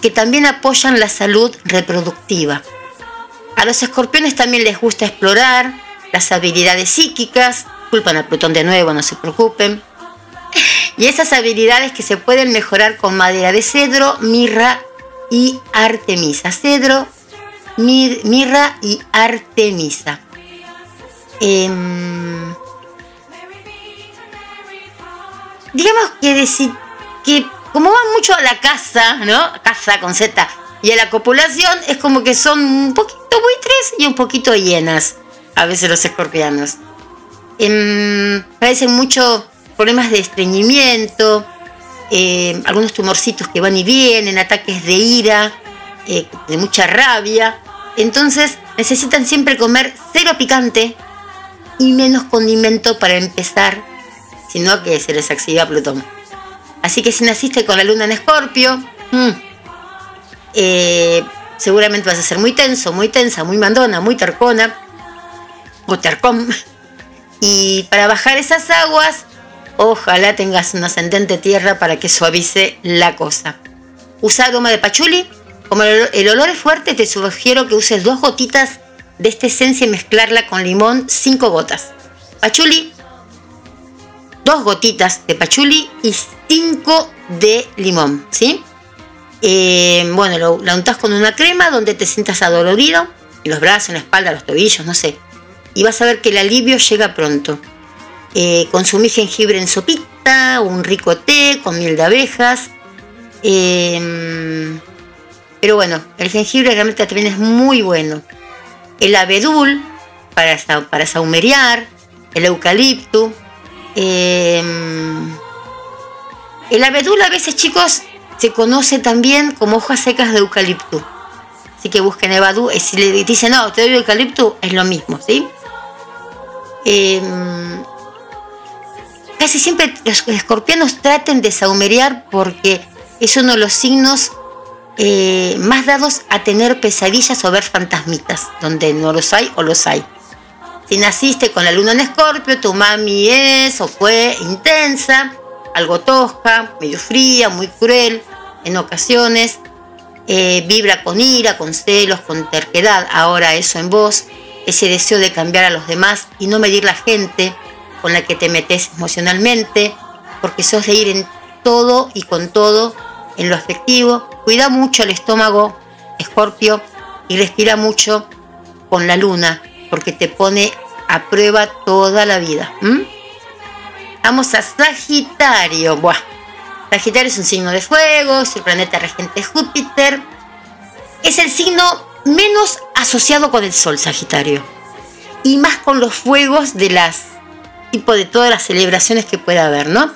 que también apoyan la salud reproductiva. A los escorpiones también les gusta explorar las habilidades psíquicas, culpan a Plutón de nuevo, no se preocupen, y esas habilidades que se pueden mejorar con madera de cedro, mirra y artemisa. Cedro, mirra y artemisa. Em, digamos que decir que como van mucho a la casa, ¿no? Casa con Z y a la copulación es como que son un poquito buitres y un poquito hienas a veces los escorpianos. Eh, parecen mucho problemas de estreñimiento, em, algunos tumorcitos que van y vienen, ataques de ira, eh, de mucha rabia. Entonces necesitan siempre comer cero picante y menos condimento para empezar sino que se les activa Plutón. Así que si naciste con la luna en Escorpio, mm, eh, seguramente vas a ser muy tenso, muy tensa, muy mandona, muy tercona o tercón. Y para bajar esas aguas, ojalá tengas un ascendente tierra para que suavice la cosa. usa aroma de pachuli. Como el olor es fuerte, te sugiero que uses dos gotitas de esta esencia y mezclarla con limón, cinco gotas. Pachuli, dos gotitas de pachuli y cinco de limón, ¿sí? Eh, bueno, lo, la untas con una crema donde te sientas adolorido, en los brazos, en la espalda, los tobillos, no sé. Y vas a ver que el alivio llega pronto. Eh, consumí jengibre en sopita, un rico té con miel de abejas. Eh, pero bueno, el jengibre realmente también es muy bueno. El abedul para, para saumerear, el eucalipto. Eh, el abedul a veces, chicos, se conoce también como hojas secas de eucalipto. Así que busquen Evadu. Y si le dicen, no, te doy eucalipto, es lo mismo, ¿sí? Eh, casi siempre los escorpianos traten de saumerear porque es uno de los signos eh, más dados a tener pesadillas o ver fantasmitas, donde no los hay o los hay. Si naciste con la luna en escorpio, tu mami es o fue intensa, algo tosca, medio fría, muy cruel en ocasiones, eh, vibra con ira, con celos, con terquedad, ahora eso en vos, ese deseo de cambiar a los demás y no medir la gente con la que te metes emocionalmente, porque sos de ir en todo y con todo en lo afectivo. Cuida mucho el estómago, Escorpio, y respira mucho con la luna, porque te pone a prueba toda la vida. Vamos a Sagitario. Buah. Sagitario es un signo de fuego, es el planeta regente Júpiter. Es el signo menos asociado con el Sol, Sagitario. Y más con los fuegos de las tipo de todas las celebraciones que pueda haber, ¿no?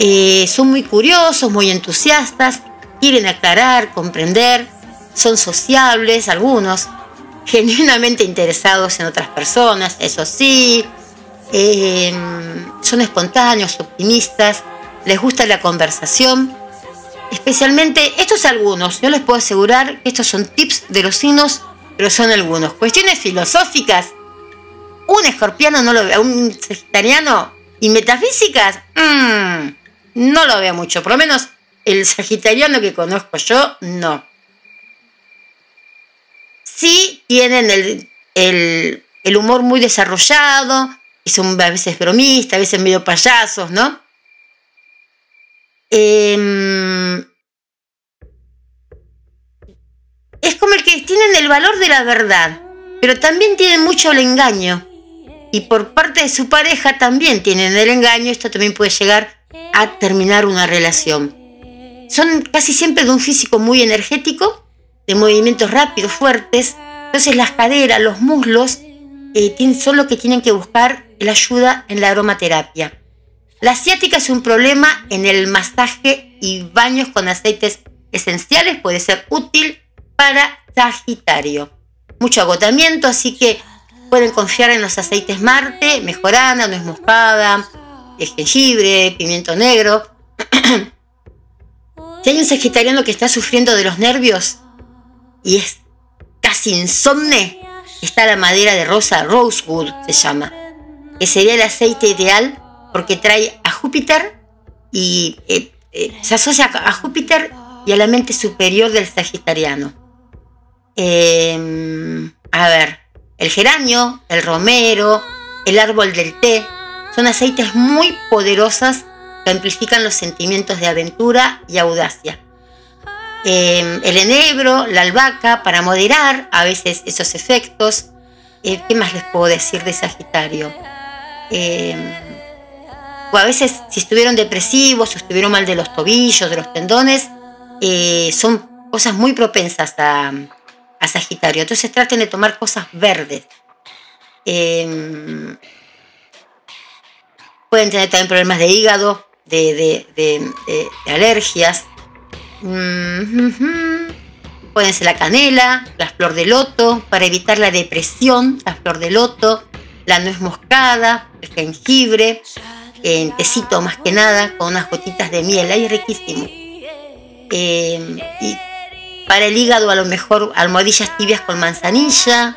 Eh, son muy curiosos, muy entusiastas, quieren aclarar, comprender, son sociables, algunos, genuinamente interesados en otras personas, eso sí, eh, son espontáneos, optimistas, les gusta la conversación, especialmente, estos algunos, yo les puedo asegurar que estos son tips de los signos, pero son algunos. Cuestiones filosóficas, un escorpiano no lo ve, un sagitariano y metafísicas, mmm, no lo veo mucho, por lo menos el sagitariano que conozco yo, no. Sí tienen el, el humor muy desarrollado, y son a veces bromistas, a veces medio payasos, ¿no? Eh, es como el que tienen el valor de la verdad, pero también tienen mucho el engaño. Y por parte de su pareja también tienen el engaño, esto también puede llegar a terminar una relación. Son casi siempre de un físico muy energético, de movimientos rápidos, fuertes. Entonces las caderas, los muslos, eh, son lo que tienen que buscar la ayuda en la aromaterapia. La asiática es un problema en el masaje y baños con aceites esenciales, puede ser útil para Sagitario. Mucho agotamiento, así que pueden confiar en los aceites Marte, mejorana, nuez moscada, jengibre, pimiento negro. si hay un sagitariano que está sufriendo de los nervios y es casi insomne, está la madera de rosa, rosewood se llama, que sería el aceite ideal porque trae a Júpiter y eh, eh, se asocia a Júpiter y a la mente superior del sagitariano. Em, a ver, el geranio, el romero, el árbol del té, son aceites muy poderosas que amplifican los sentimientos de aventura y audacia. Em, el enebro, la albahaca, para moderar a veces esos efectos. Eh, ¿Qué más les puedo decir de Sagitario? Em, o a veces si estuvieron depresivos o estuvieron mal de los tobillos, de los tendones, eh, son cosas muy propensas a, Sagitario. Entonces traten de tomar cosas verdes. Em, pueden tener también problemas de hígado, de, alergias. Pueden ser la canela, la flor de loto, para evitar la depresión, la flor de loto, la nuez moscada, el jengibre, en tecito más que nada, con unas gotitas de miel, ahí riquísimo. Em, y para el hígado a lo mejor almohadillas tibias con manzanilla.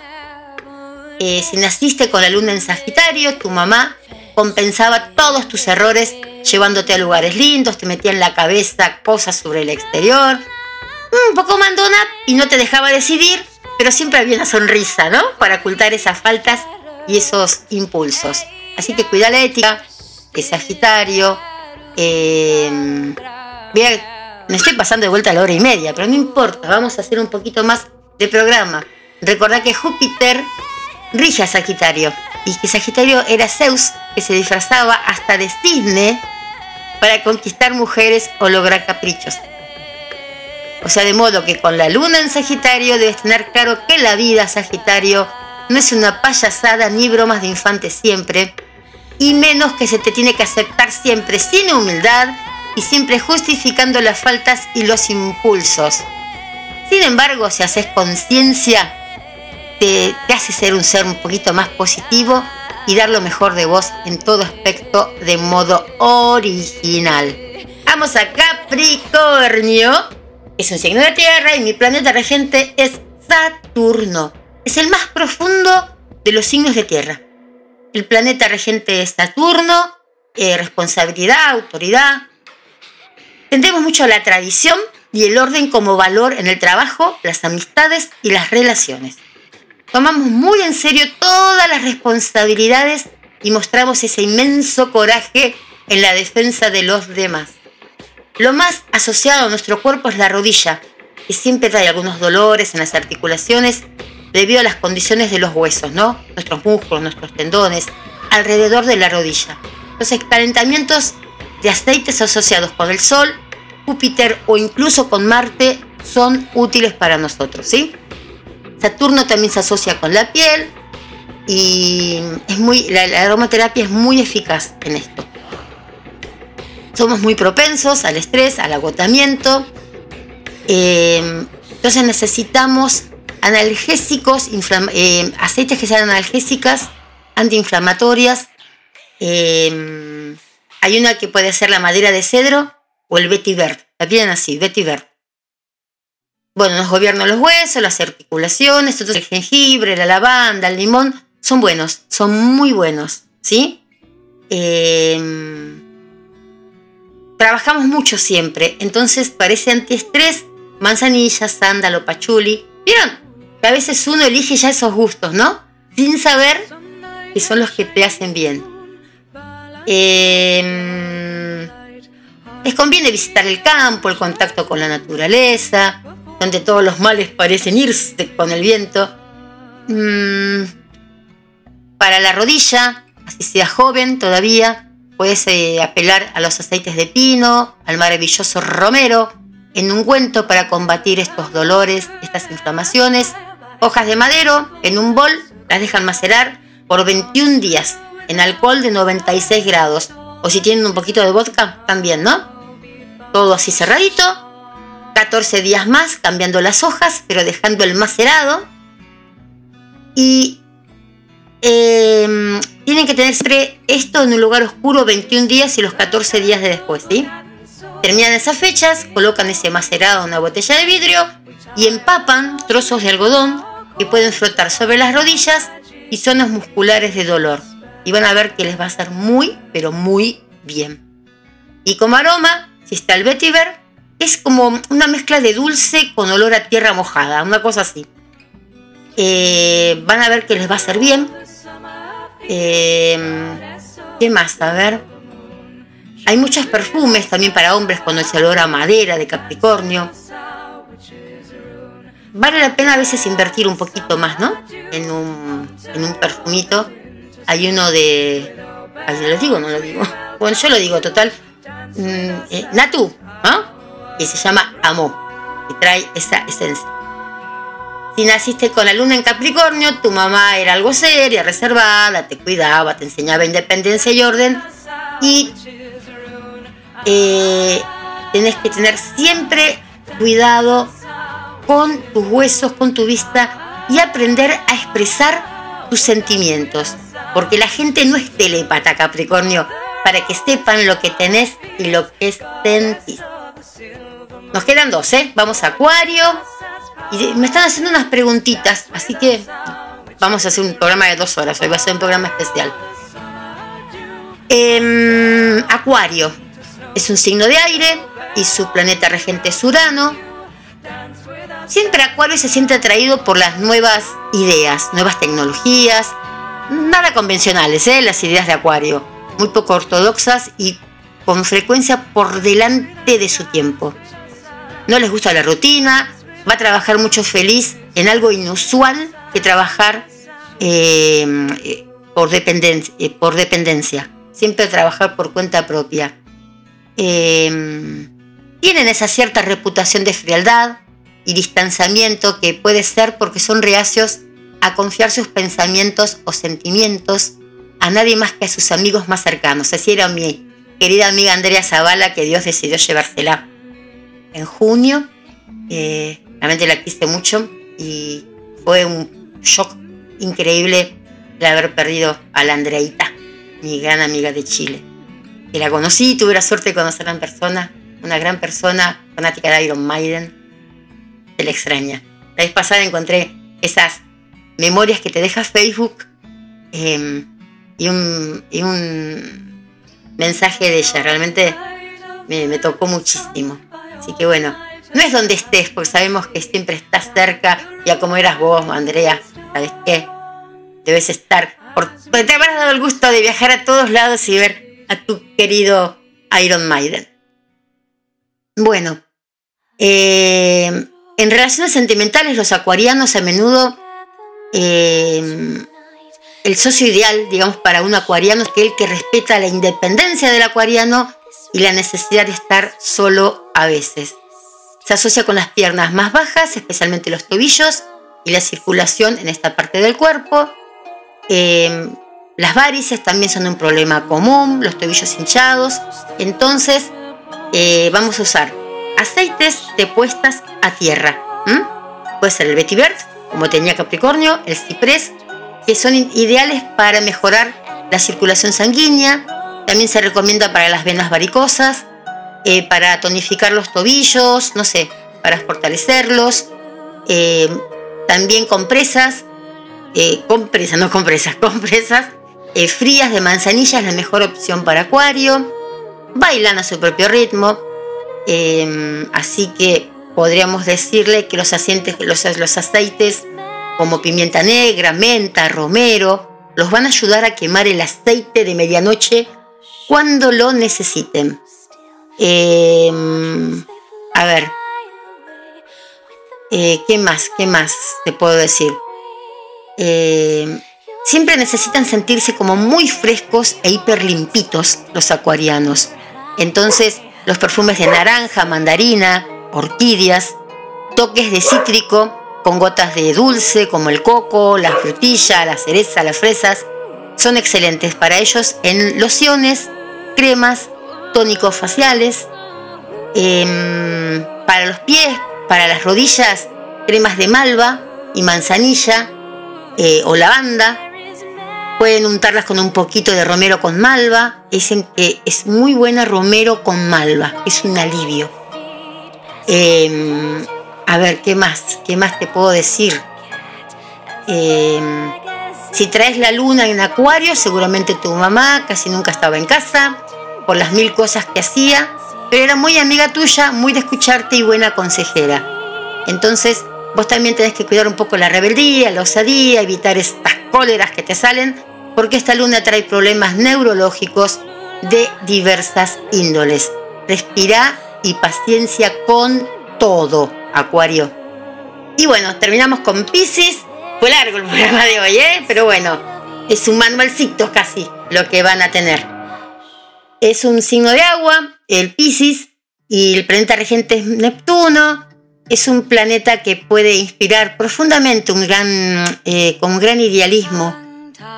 Eh, si naciste con la luna en Sagitario, tu mamá compensaba todos tus errores llevándote a lugares lindos, te metía en la cabeza cosas sobre el exterior, un poco mandona y no te dejaba decidir, pero siempre había una sonrisa, ¿no? Para ocultar esas faltas y esos impulsos. Así que cuida la ética, que Sagitario. Eh, me estoy pasando de vuelta a la hora y media, pero no importa, vamos a hacer un poquito más de programa. Recordá que Júpiter rige a Sagitario y que Sagitario era Zeus que se disfrazaba hasta de cisne para conquistar mujeres o lograr caprichos. O sea, de modo que con la luna en Sagitario debes tener claro que la vida Sagitario no es una payasada ni bromas de infante siempre, y menos que se te tiene que aceptar siempre sin humildad y siempre justificando las faltas y los impulsos. Sin embargo, si haces conciencia, te, te, hace ser un ser un poquito más positivo y dar lo mejor de vos en todo aspecto de modo original. Vamos a Capricornio. Es un signo de tierra y mi planeta regente es Saturno. Es el más profundo de los signos de tierra. El planeta regente es Saturno, eh, responsabilidad, autoridad. Tendemos mucho la tradición y el orden como valor en el trabajo, las amistades y las relaciones. Tomamos muy en serio todas las responsabilidades y mostramos ese inmenso coraje en la defensa de los demás. Lo más asociado a nuestro cuerpo es la rodilla, que siempre trae algunos dolores en las articulaciones debido a las condiciones de los huesos, ¿no? Nuestros músculos, nuestros tendones, alrededor de la rodilla. Los calentamientos de aceites asociados con el Sol, Júpiter o incluso con Marte son útiles para nosotros, ¿sí? Saturno también se asocia con la piel y es muy, la, aromaterapia es muy eficaz en esto. Somos muy propensos al estrés, al agotamiento. Eh, entonces necesitamos analgésicos, eh, aceites que sean analgésicas, antiinflamatorias. Eh, hay una que puede ser la madera de cedro o el vetiver. La piden así, vetiver. Bueno, nos gobiernan los huesos, las articulaciones, el jengibre, la lavanda, el limón, son buenos, son muy buenos, ¿sí? Eh, trabajamos mucho siempre, entonces parece antiestrés, manzanilla, sándalo, pachuli. ¿Vieron? Que a veces uno elige ya esos gustos, ¿no? Sin saber que son los que te hacen bien. Eh, les conviene visitar el campo, el contacto con la naturaleza, donde todos los males parecen irse con el viento. Mm, para la rodilla, así sea joven todavía, puedes eh, apelar a los aceites de pino, al maravilloso romero, en ungüento para combatir estos dolores, estas inflamaciones. Hojas de madero en un bol las dejan macerar por 21 días en alcohol de 96 grados. O si tienen un poquito de vodka, también, ¿no? Todo así cerradito 14 días más cambiando las hojas, pero dejando el macerado. Y em, tienen que tener esto en un lugar oscuro 21 días y los 14 días de después, ¿sí? Terminan esas fechas, colocan ese macerado en una botella de vidrio y empapan trozos de algodón que pueden flotar sobre las rodillas y zonas musculares de dolor. Y van a ver que les va a hacer muy, pero muy bien. Y como aroma, si está el vetiver, es como una mezcla de dulce con olor a tierra mojada, una cosa así. Eh, van a ver que les va a hacer bien. Eh, ¿Qué más? A ver. Hay muchos perfumes también para hombres con ese olor a madera de Capricornio. Vale la pena a veces invertir un poquito más, ¿no? En un, en un perfumito. Hay uno de... ¿Lo digo no lo digo? Bueno, yo lo digo, total. Mm, eh, Natu, ¿no? y se llama Amor y trae esa esencia. Si naciste con la luna en Capricornio, tu mamá era algo seria, reservada, te cuidaba, te enseñaba independencia y orden y eh, tenés que tener siempre cuidado con tus huesos, con tu vista y aprender a expresar tus sentimientos. Porque la gente no es telepata, Capricornio, para que sepan lo que tenés y lo que sentís. Nos quedan dos, ¿eh? Vamos a Acuario. Y me están haciendo unas preguntitas, así que vamos a hacer un programa de dos horas. Hoy va a ser un programa especial. Em, Acuario es un signo de aire y su planeta regente es Urano. Siempre Acuario se siente atraído por las nuevas ideas, nuevas tecnologías, nada convencionales, ¿eh? las ideas de Acuario, muy poco ortodoxas y con frecuencia por delante de su tiempo. No les gusta la rutina, va a trabajar mucho feliz en algo inusual que trabajar eh, por, dependencia, eh, por dependencia, siempre trabajar por cuenta propia. Eh, tienen esa cierta reputación de frialdad y distanciamiento que puede ser porque son reacios a confiar sus pensamientos o sentimientos a nadie más que a sus amigos más cercanos. Así era mi querida amiga Andrea Zavala que Dios decidió llevársela en junio. realmente la quise mucho y fue un shock increíble de haber perdido a la Andreita, mi gran amiga de Chile. Que la conocí, tuve la suerte de conocerla en persona, una gran persona, fanática de Iron Maiden. Le extraña. La vez pasada encontré esas memorias que te deja Facebook em, y, un, mensaje de ella. Realmente me, tocó muchísimo. Así que bueno, no es donde estés, porque sabemos que siempre estás cerca, ya como eras vos, Andrea, ¿sabes qué? Debes estar, porque te habrás dado el gusto de viajar a todos lados y ver a tu querido Iron Maiden. Bueno, eh, en relaciones sentimentales, los acuarianos a menudo, eh, el socio ideal, digamos, para un acuariano es aquel que respeta la independencia del acuariano y la necesidad de estar solo a veces. Se asocia con las piernas más bajas, especialmente los tobillos, y la circulación en esta parte del cuerpo. Em, las varices también son un problema común, los tobillos hinchados. Entonces, eh, vamos a usar aceites de puestas a tierra. Puede ser el vetiver, como tenía Capricornio, el ciprés, que son ideales para mejorar la circulación sanguínea. También se recomienda para las venas varicosas, eh, para tonificar los tobillos, no sé, para fortalecerlos. Eh, también compresas, eh, compresas, no compresas, compresas frías de manzanilla es la mejor opción para acuario. Bailan a su propio ritmo. Así que podríamos decirle que los, los, los aceites como pimienta negra, menta, romero, los van a ayudar a quemar el aceite de medianoche cuando lo necesiten. Em, a ver, eh, ¿qué más? ¿Qué más te puedo decir? Em, siempre necesitan sentirse como muy frescos e hiper limpitos los acuarianos. Entonces, los perfumes de naranja, mandarina, orquídeas, toques de cítrico con gotas de dulce como el coco, la frutilla, la cereza, las fresas, son excelentes para ellos en lociones, cremas tónicos faciales, em, para los pies, para las rodillas, cremas de malva y manzanilla eh, o lavanda. Pueden untarlas con un poquito de romero con malva. Dicen que es muy buena romero con malva, es un alivio. Em, a ver, ¿qué más? ¿Qué más te puedo decir? Em, si traes la luna en acuario, seguramente tu mamá casi nunca estaba en casa por las mil cosas que hacía, pero era muy amiga tuya, muy de escucharte y buena consejera. Entonces, vos también tenés que cuidar un poco la rebeldía, la osadía, evitar estas cóleras que te salen, porque esta luna trae problemas neurológicos de diversas índoles. Respira y paciencia con todo, Acuario. Y bueno, terminamos con Pisces. Fue largo el programa de hoy, ¿eh? Pero bueno, es un manualcito casi lo que van a tener es un signo de agua, el Pisces, y el planeta regente es Neptuno. Es un planeta que puede inspirar profundamente un gran, eh, con un gran idealismo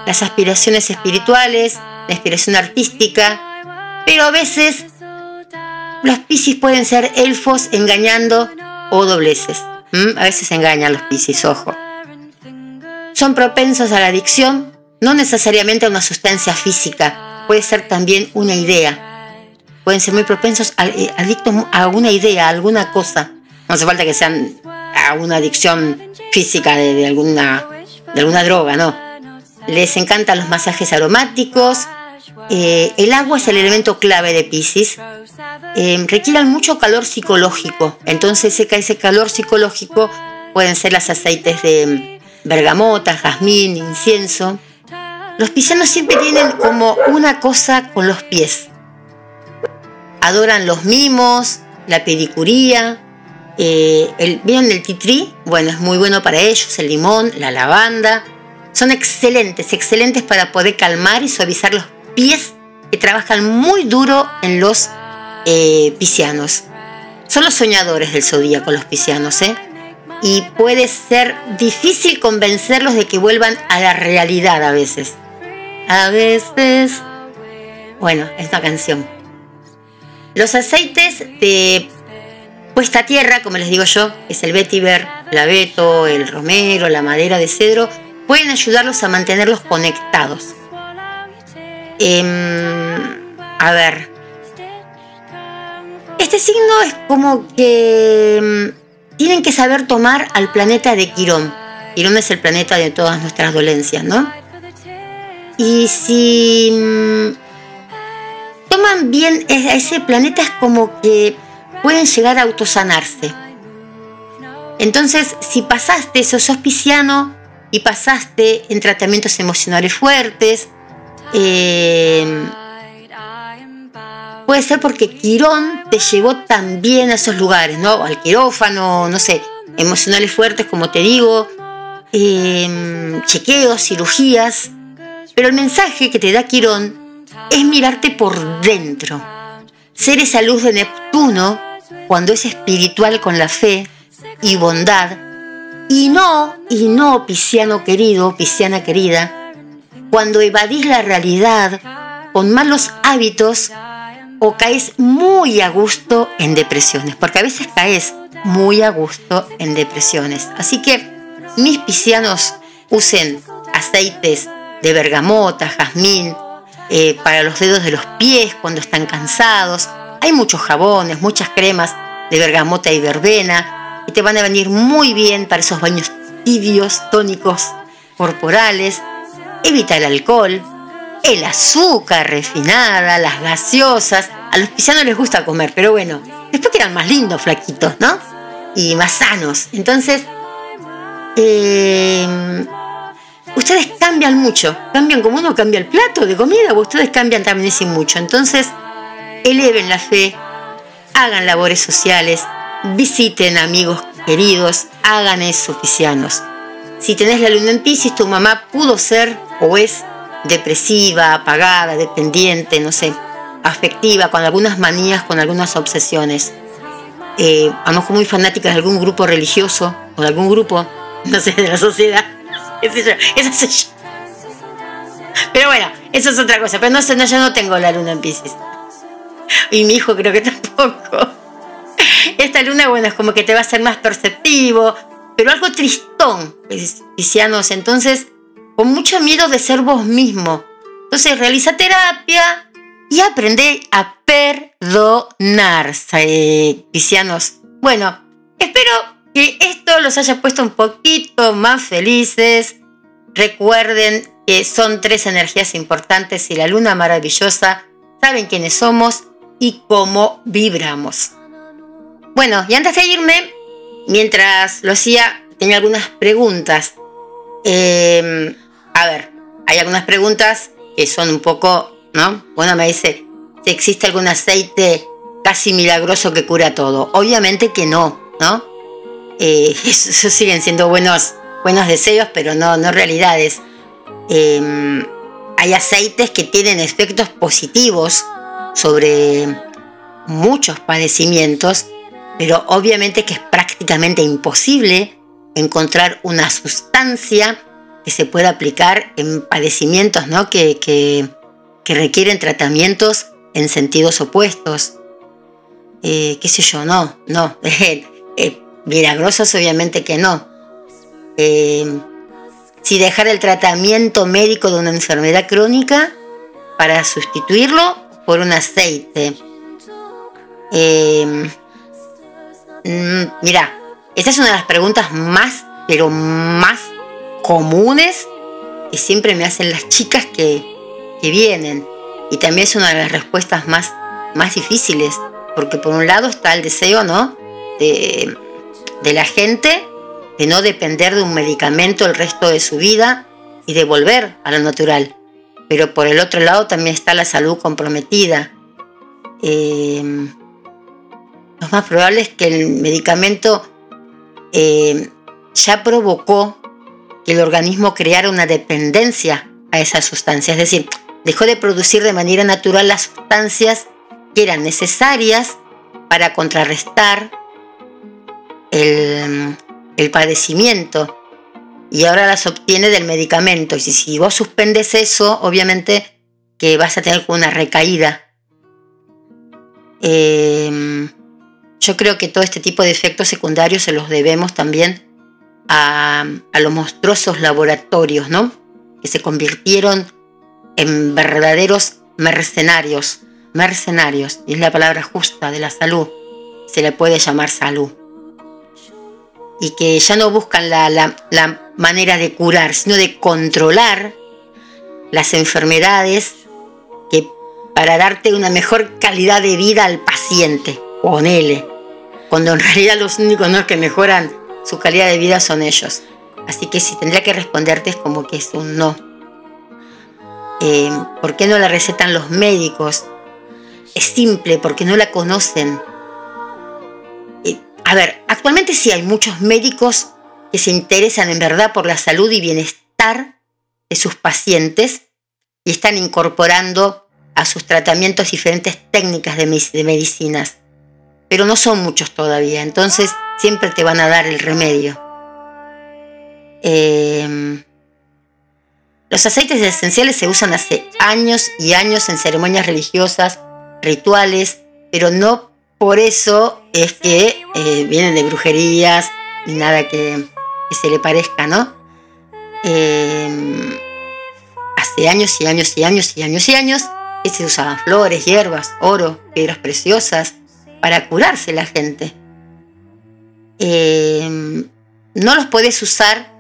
las aspiraciones espirituales, la inspiración artística, pero a veces los Pisces pueden ser elfos engañando o dobleces. A veces engañan los Pisces, ojo. Son propensos a la adicción, no necesariamente a una sustancia física, puede ser también una idea. Pueden ser muy propensos, eh, adictos a una idea, a alguna cosa. No hace falta que sean a una adicción física de, alguna, de alguna droga, no. Les encantan los masajes aromáticos, eh, el agua es el elemento clave de Pisces, eh, requieren mucho calor psicológico. Entonces ese, ese calor psicológico pueden ser los aceites de bergamota, jazmín, incienso. Los piscianos siempre tienen como una cosa con los pies. Adoran los mimos, la pedicuría, eh, el, ¿Vieron el titrí? Bueno, es muy bueno para ellos, el limón, la lavanda. Son excelentes, excelentes para poder calmar y suavizar los pies que trabajan muy duro en los eh, piscianos. Son los soñadores del zodíaco los piscianos, ¿eh? Y puede ser difícil convencerlos de que vuelvan a la realidad a veces. A veces. Bueno, esta canción. Los aceites de puesta a tierra, como les digo yo, es el vetiver, el abeto, el romero, la madera de cedro, pueden ayudarlos a mantenerlos conectados. Em, a ver. Este signo es como que em, tienen que saber tomar al planeta de Quirón. Quirón es el planeta de todas nuestras dolencias, ¿no? Y si em, toman bien a ese planeta es como que pueden llegar a autosanarse. Entonces, si pasaste, sos auspiciano y pasaste en tratamientos emocionales fuertes, eh, puede ser porque Quirón te llevó también a esos lugares, ¿no? Al quirófano, no sé, emocionales fuertes, como te digo, eh, chequeos, cirugías. Pero el mensaje que te da Quirón es mirarte por dentro, ser esa luz de Neptuno cuando es espiritual con la fe y bondad, y no, y no, pisciano querido, pisciana querida, cuando evadís la realidad con malos hábitos o caes muy a gusto en depresiones, porque a veces caes muy a gusto en depresiones. Así que mis piscianos usen aceites de bergamota, jazmín, eh, para los dedos de los pies cuando están cansados. Hay muchos jabones, muchas cremas de bergamota y verbena y te van a venir muy bien para esos baños tibios, tónicos, corporales. Evita el alcohol, el azúcar refinada, las gaseosas. A los pisanos les gusta comer, pero bueno, después quedan más lindos, flaquitos, ¿no? Y más sanos. Entonces, eh, ustedes cambian mucho, cambian como uno cambia el plato de comida, ustedes cambian también ese mucho. Entonces, eleven la fe, hagan labores sociales, visiten amigos queridos, hagan eso, oficianos. Si tenés la luna en Pisces, tu mamá pudo ser o es depresiva, apagada, dependiente, no sé, afectiva, con algunas manías, con algunas obsesiones. Eh, a lo mejor muy fanática de algún grupo religioso o de algún grupo, no sé, de la sociedad eso soy Pero bueno, eso es otra cosa. Pero no sé, no, yo no tengo la luna en Pisces. Y mi hijo creo que tampoco. Esta luna, bueno, es como que te va a ser más perceptivo, pero algo tristón, piscianos. Entonces, con mucho miedo de ser vos mismo. Entonces, realiza terapia y aprende a perdonar, piscianos. Bueno, espero que esto los haya puesto un poquito más felices. Recuerden que son tres energías importantes y la luna maravillosa saben quiénes somos y cómo vibramos. Bueno, y antes de irme, mientras lo hacía, tenía algunas preguntas. Em, a ver, hay algunas preguntas que son un poco, ¿no? Bueno, me dice si existe algún aceite casi milagroso que cura todo. Obviamente que no, ¿no? Eh, eso siguen siendo buenos, buenos deseos, pero no, no realidades. Em, hay aceites que tienen efectos positivos sobre muchos padecimientos, pero obviamente que es prácticamente imposible encontrar una sustancia que se pueda aplicar en padecimientos ¿no? que, que, requieren tratamientos en sentidos opuestos. Eh, qué sé yo, no, no. Eh, Milagrosas obviamente que no. Eh, si dejar el tratamiento médico de una enfermedad crónica para sustituirlo por un aceite. Eh, mm, mira, esta es una de las preguntas más, pero más comunes que siempre me hacen las chicas que, que vienen. Y también es una de las respuestas más, más difíciles, porque por un lado está el deseo, ¿no? De, de la gente de no depender de un medicamento el resto de su vida y de volver a lo natural. Pero por el otro lado también está la salud comprometida. Eh, lo más probable es que el medicamento eh, ya provocó que el organismo creara una dependencia a esa sustancia. Es decir, dejó de producir de manera natural las sustancias que eran necesarias para contrarrestar el, el padecimiento y ahora las obtiene del medicamento. Y si, vos suspendes eso, obviamente que vas a tener una recaída. Em, yo creo que todo este tipo de efectos secundarios se los debemos también a, a los monstruosos laboratorios, ¿no? Que se convirtieron en verdaderos mercenarios. Mercenarios, y es la palabra justa de la salud. Se le puede llamar salud y que ya no buscan la, manera de curar, sino de controlar las enfermedades que para darte una mejor calidad de vida al paciente, ponele, cuando en realidad los únicos que mejoran su calidad de vida son ellos. Así que si tendría que responderte es como que es un no. Eh, ¿Por qué no la recetan los médicos? Es simple, porque no la conocen a ver, actualmente sí hay muchos médicos que se interesan en verdad por la salud y bienestar de sus pacientes y están incorporando a sus tratamientos diferentes técnicas de, medicinas. Pero no son muchos todavía, entonces siempre te van a dar el remedio. Em, los aceites esenciales se usan hace años y años en ceremonias religiosas, rituales, pero no por eso es que eh, vienen de brujerías y nada que, se le parezca, ¿no? Em, hace años y años y años y años y años que se usaban flores, hierbas, oro, piedras preciosas para curarse la gente. Em, no los puedes usar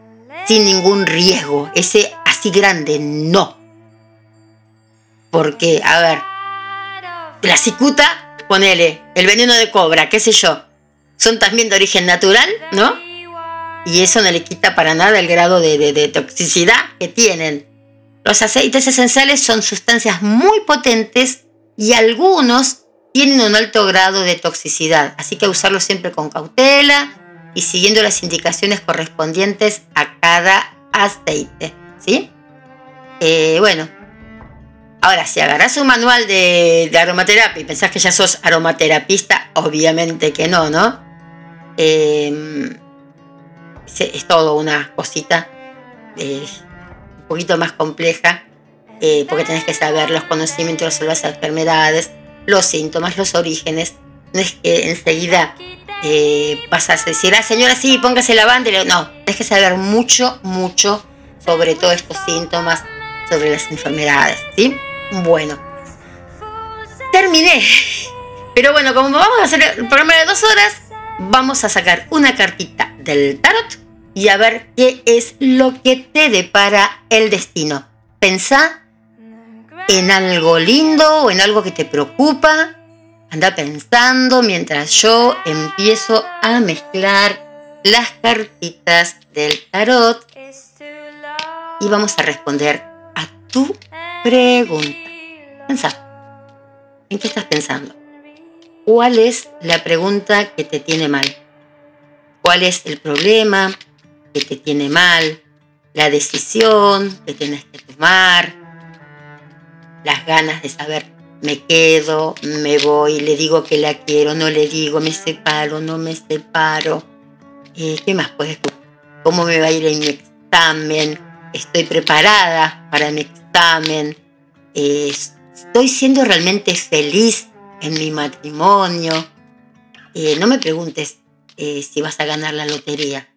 sin ningún riesgo, ese así grande, no. Porque, a ver, la cicuta ponele, el veneno de cobra, qué sé yo, son también de origen natural, ¿no? Y eso no le quita para nada el grado de, toxicidad que tienen. Los aceites esenciales son sustancias muy potentes y algunos tienen un alto grado de toxicidad, así que usarlos siempre con cautela y siguiendo las indicaciones correspondientes a cada aceite, ¿sí? Eh, bueno, Ahora, si agarras un manual de, aromaterapia y pensás que ya sos aromaterapista, obviamente que no, ¿no? Em, es, todo una cosita eh, un poquito más compleja, eh, porque tenés que saber los conocimientos sobre las enfermedades, los síntomas, los orígenes. No es que enseguida eh, a decir, ah, señora, sí, póngase la banda. No, tenés que saber mucho, mucho sobre todos estos síntomas, sobre las enfermedades, ¿sí? Bueno, terminé. Pero bueno, como vamos a hacer el programa de dos horas, vamos a sacar una cartita del tarot y a ver qué es lo que te depara el destino. Pensá en algo lindo o en algo que te preocupa. Anda pensando mientras yo empiezo a mezclar las cartitas del tarot y vamos a responder a tu Pregunta. Pensá. ¿En qué estás pensando? ¿Cuál es la pregunta que te tiene mal? ¿Cuál es el problema que te tiene mal? La decisión que tienes que tomar. Las ganas de saber, me quedo, me voy, le digo que la quiero, no le digo, me separo, no me separo. Eh, ¿Qué más puedes? ¿Cómo me va a ir en mi examen? ¿Estoy preparada para mi examen? Eh, estoy siendo realmente feliz en mi matrimonio. Eh, no me preguntes eh, si vas a ganar la lotería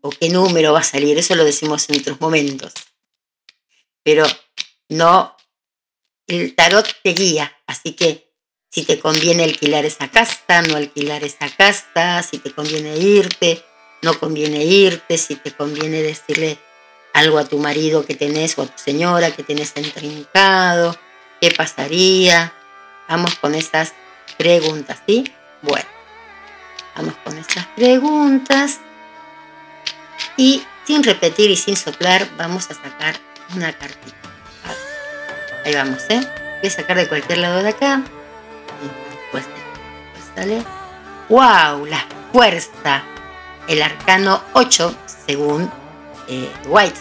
o qué número va a salir, eso lo decimos en otros momentos. Pero no, el tarot te guía, así que si te conviene alquilar esa casa, no alquilar esa casa, si te conviene irte, no conviene irte, si te conviene decirle algo a tu marido que tenés o a tu señora que tenés entrincado. ¿Qué pasaría? Vamos con esas preguntas, ¿sí? Bueno, vamos con esas preguntas. Y sin repetir y sin soplar, vamos a sacar una cartita. Ahí vamos, ¿eh? Voy a sacar de cualquier lado de acá. Pues, pues sale. ¡Wow! La fuerza. El arcano 8, según eh, White.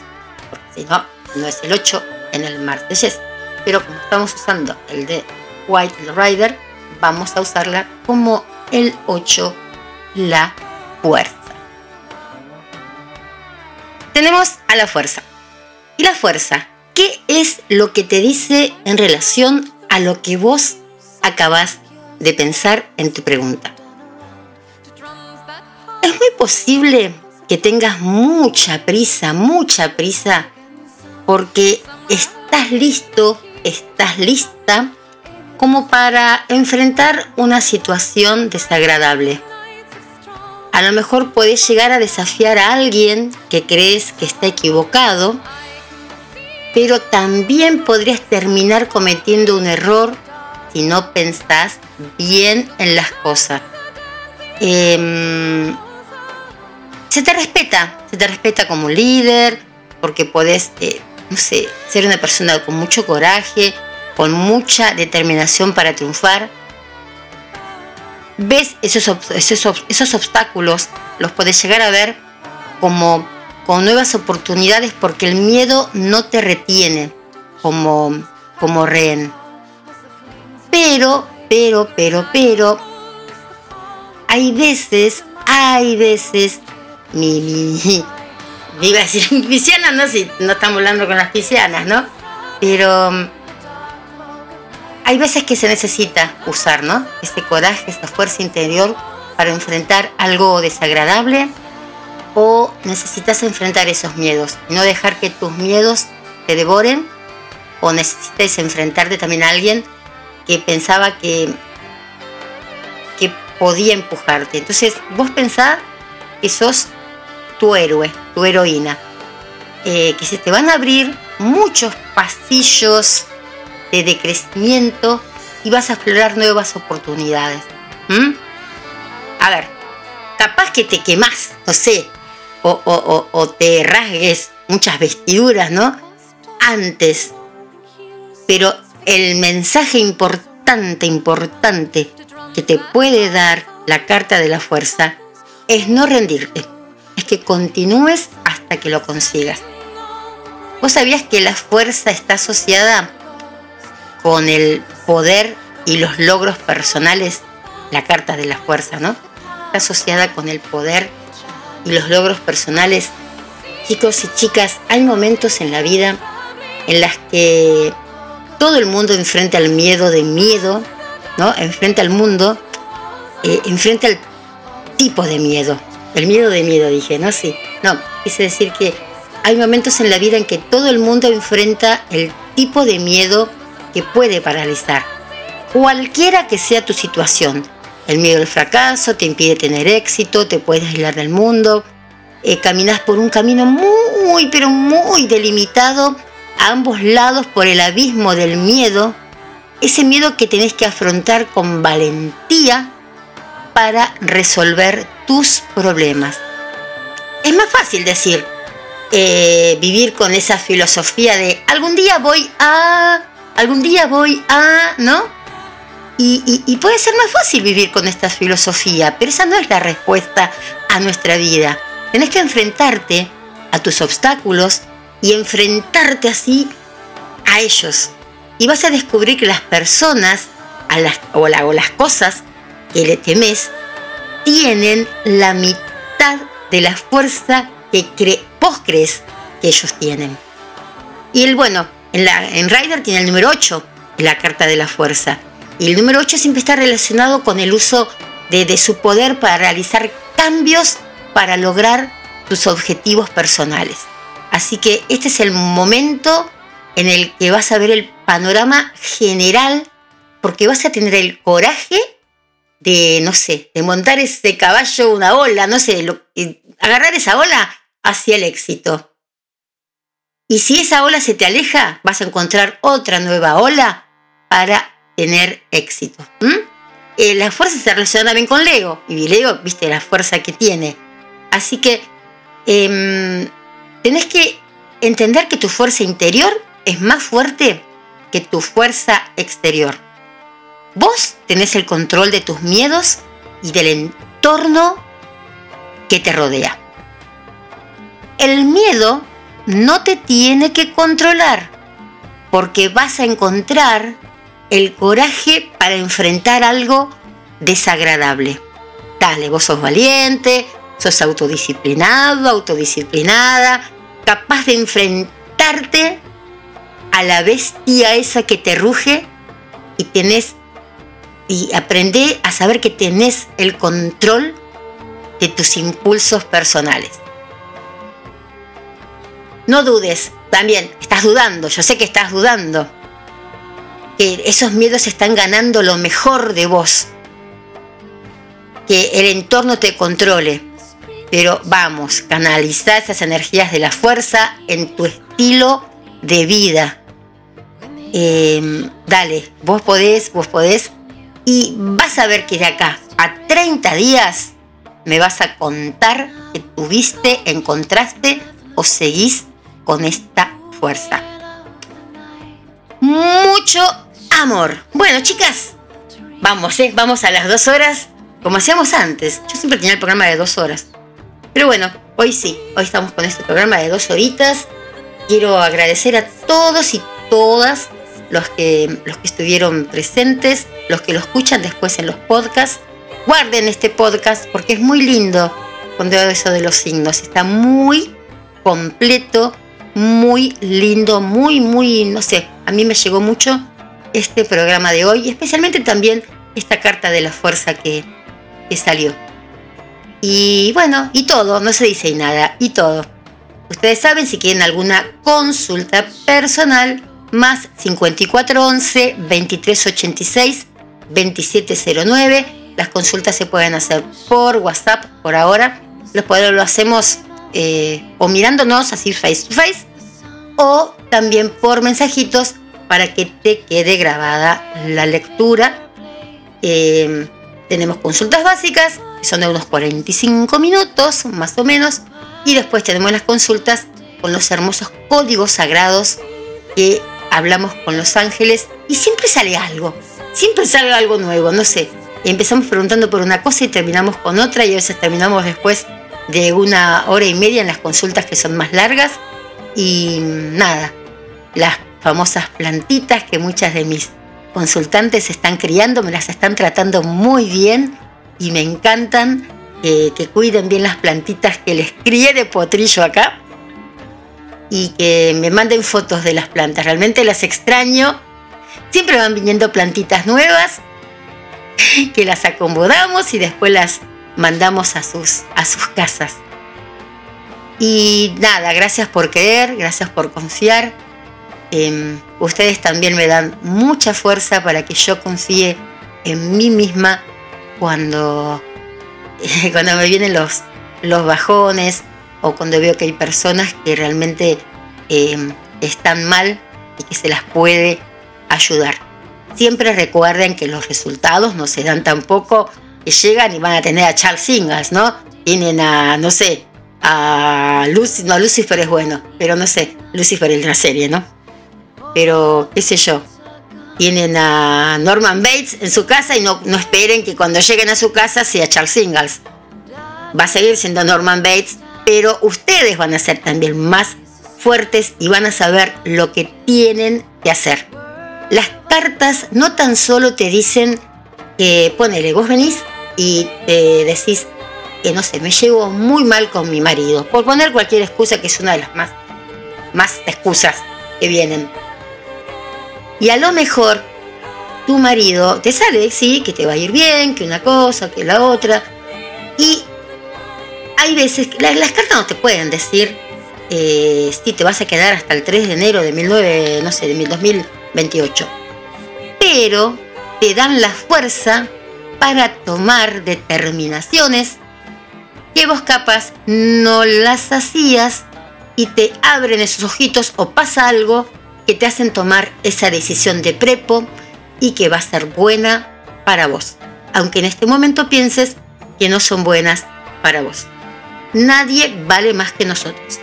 Porque si no, no es el 8 en el Marsellés. Pero como estamos usando el de White Rider, vamos a usarla como el 8, la fuerza. Tenemos a la fuerza. ¿Y la fuerza? ¿Qué es lo que te dice en relación a lo que vos acabas de pensar en tu pregunta? Es muy posible que tengas mucha prisa, mucha prisa, porque estás listo, estás lista como para enfrentar una situación desagradable. A lo mejor puedes llegar a desafiar a alguien que crees que está equivocado, pero también podrías terminar cometiendo un error si no pensás bien en las cosas. Em, se te respeta, se te respeta como líder, porque podés, eh, no sé, ser una persona con mucho coraje, con mucha determinación para triunfar. Ves esos, esos, esos obstáculos, los puedes llegar a ver como con nuevas oportunidades porque el miedo no te retiene como, como rehén. Pero, pero, pero, pero, hay veces, hay veces, mi, mi, iba a decir pisciana, no si no estamos hablando con las piscianas, ¿no? Pero hay veces que se necesita usar, ¿no? Este coraje, esta fuerza interior para enfrentar algo desagradable o necesitas enfrentar esos miedos, no dejar que tus miedos te devoren o necesitas enfrentarte también a alguien que pensaba que, que podía empujarte. Entonces vos pensás que sos tu héroe, tu heroína, eh, que se te van a abrir muchos pasillos de decrecimiento y vas a explorar nuevas oportunidades. A ver, capaz que te quemás, no sé, o, te rasgues muchas vestiduras, ¿no? Antes. Pero el mensaje importante, importante que te puede dar la carta de la fuerza es no rendirte, es que continúes hasta que lo consigas. ¿Vos sabías que la fuerza está asociada con el poder y los logros personales? La carta de la fuerza, ¿no? Está asociada con el poder y los logros personales, chicos y chicas, hay momentos en la vida en las que todo el mundo enfrenta al miedo de miedo, ¿no? Enfrenta al mundo, eh, enfrenta al tipo de miedo. El miedo de miedo, dije, ¿no? Sí. No, quise decir que hay momentos en la vida en que todo el mundo enfrenta el tipo de miedo que puede paralizar. Cualquiera que sea tu situación, el miedo al fracaso te impide tener éxito, te puedes aislar del mundo, eh, caminas por un camino muy, pero muy delimitado a ambos lados por el abismo del miedo, ese miedo que tenés que afrontar con valentía para resolver tus problemas. Es más fácil decir, eh, vivir con esa filosofía de algún día voy a, algún día voy a, ¿no? Y, puede ser más fácil vivir con esta filosofía, pero esa no es la respuesta a nuestra vida. Tenés que enfrentarte a tus obstáculos y enfrentarte así a ellos. Y vas a descubrir que las personas a las, o, las cosas que le temes tienen la mitad de la fuerza que vos crees que ellos tienen. Y el bueno, en, la, en Rider tiene el número 8, en la carta de la fuerza. Y el número 8 siempre está relacionado con el uso de, su poder para realizar cambios para lograr tus objetivos personales. Así que este es el momento en el que vas a ver el panorama general, porque vas a tener el coraje de, no sé, de montar ese caballo, una ola, no sé, agarrar esa ola hacia el éxito. Y si esa ola se te aleja, vas a encontrar otra nueva ola para tener éxito. Eh, la fuerza se relaciona también con Lego, y Lego, viste la fuerza que tiene. Así que em, tenés que entender que tu fuerza interior es más fuerte que tu fuerza exterior. Vos tenés el control de tus miedos y del entorno que te rodea. El miedo no te tiene que controlar porque vas a encontrar el coraje para enfrentar algo desagradable. Dale, vos sos valiente, sos autodisciplinado, autodisciplinada, capaz de enfrentarte a la bestia esa que te ruge y tenés y aprende a saber que tenés el control de tus impulsos personales. No dudes, también estás dudando, yo sé que estás dudando, que esos miedos están ganando lo mejor de vos, que el entorno te controle, pero vamos, canaliza esas energías de la fuerza en tu estilo de vida. Em, dale, vos podés, vos podés, y vas a ver que de acá a 30 días me vas a contar que tuviste, encontraste o seguís con esta fuerza. Mucho amor. Bueno, chicas, vamos, ¿eh? vamos a las dos horas, como hacíamos antes. Yo siempre tenía el programa de dos horas. Pero bueno, hoy sí, hoy estamos con este programa de dos horitas. Quiero agradecer a todos y todas los que, los que estuvieron presentes, los que lo escuchan después en los podcasts. Guarden este podcast porque es muy lindo con todo eso de los signos. Está muy completo, muy lindo, muy, muy, no sé, a mí me llegó mucho este programa de hoy, especialmente también esta carta de la fuerza que, salió. Y bueno, y todo, no se dice nada, y todo. Ustedes saben si quieren alguna consulta personal, más 5411 2386 2709. Las consultas se pueden hacer por WhatsApp por ahora. Los lo hacemos eh, o mirándonos así face to face o también por mensajitos para que te quede grabada la lectura. Eh, tenemos consultas básicas, que son de unos 45 minutos más o menos, y después tenemos las consultas con los hermosos códigos sagrados que hablamos con los ángeles y siempre sale algo, siempre sale algo nuevo, no sé. Empezamos preguntando por una cosa y terminamos con otra y a veces terminamos después de una hora y media en las consultas que son más largas y nada, las famosas plantitas que muchas de mis consultantes están criando, me las están tratando muy bien y me encantan que cuiden bien las plantitas que les crié de potrillo acá y que me manden fotos de las plantas. Realmente las extraño. Siempre van viniendo plantitas nuevas que las acomodamos y después las mandamos a sus, a sus casas. Y nada, gracias por creer, gracias por confiar. Em, ustedes también me dan mucha fuerza para que yo confíe en mí misma cuando, cuando me vienen los, los bajones o cuando veo que hay personas que realmente em, están mal y que se las puede ayudar. Siempre recuerden que los resultados no se dan tampoco que llegan y van a tener a Charles Ingalls, ¿no? Tienen a, no sé, a Lucy, no, Lucifer es bueno, pero no sé, Lucifer es la serie, ¿no? Pero, qué sé yo, tienen a Norman Bates en su casa y no, no esperen que cuando lleguen a su casa sea Charles Ingalls. Va a seguir siendo Norman Bates, pero ustedes van a ser también más fuertes y van a saber lo que tienen que hacer. Las cartas no tan solo te dicen que ponele, vos venís y te decís que no sé, me llevo muy mal con mi marido, por poner cualquier excusa que es una de las más, más excusas que vienen. Y a lo mejor tu marido te sale, sí, que te va a ir bien, que una cosa, que la otra. Y hay veces que las cartas no te pueden decir eh, si te vas a quedar hasta el 3 de enero de 19, no sé, de 2028. Pero te dan la fuerza para tomar determinaciones que vos capaz no las hacías y te abren esos ojitos o pasa algo que te hacen tomar esa decisión de prepo, y que va a ser buena para vos, aunque en este momento pienses que no son buenas para vos. Nadie vale más que nosotros.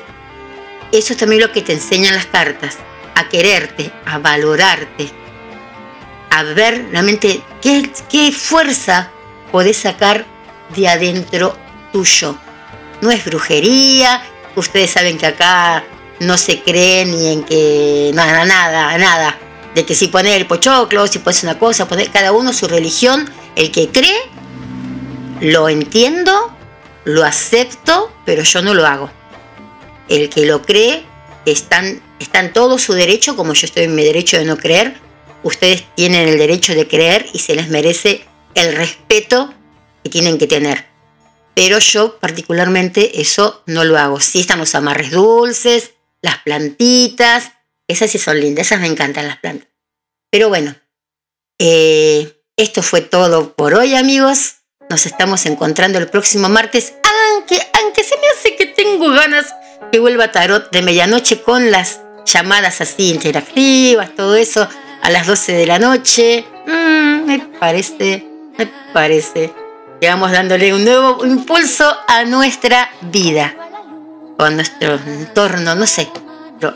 Eso es también lo que te enseñan las cartas, a quererte, a valorarte, a ver realmente qué, qué fuerza podés sacar de adentro No es brujería, ustedes saben que acá no se cree ni en que nada, nada, nada. De que si pone el pochoclo, si pones una cosa, poner cada uno su religión, el que cree, lo entiendo, lo acepto, pero yo no lo hago. El que lo cree, están, está en todo su derecho, como yo estoy en mi derecho de no creer, ustedes tienen el derecho de creer y se les merece el respeto que tienen que tener. Pero yo particularmente eso no lo hago. Sí están los amarres dulces, las plantitas, esas sí son lindas, esas me encantan las plantas. Pero bueno, eh, esto fue todo por hoy amigos. Nos estamos encontrando el próximo martes, aunque, aunque se me hace que tengo ganas que vuelva Tarot de medianoche con las llamadas así interactivas, todo eso, a las 12 de la noche. Mm, me parece, me parece que dándole un nuevo impulso a nuestra vida o a nuestro entorno, no sé. Pero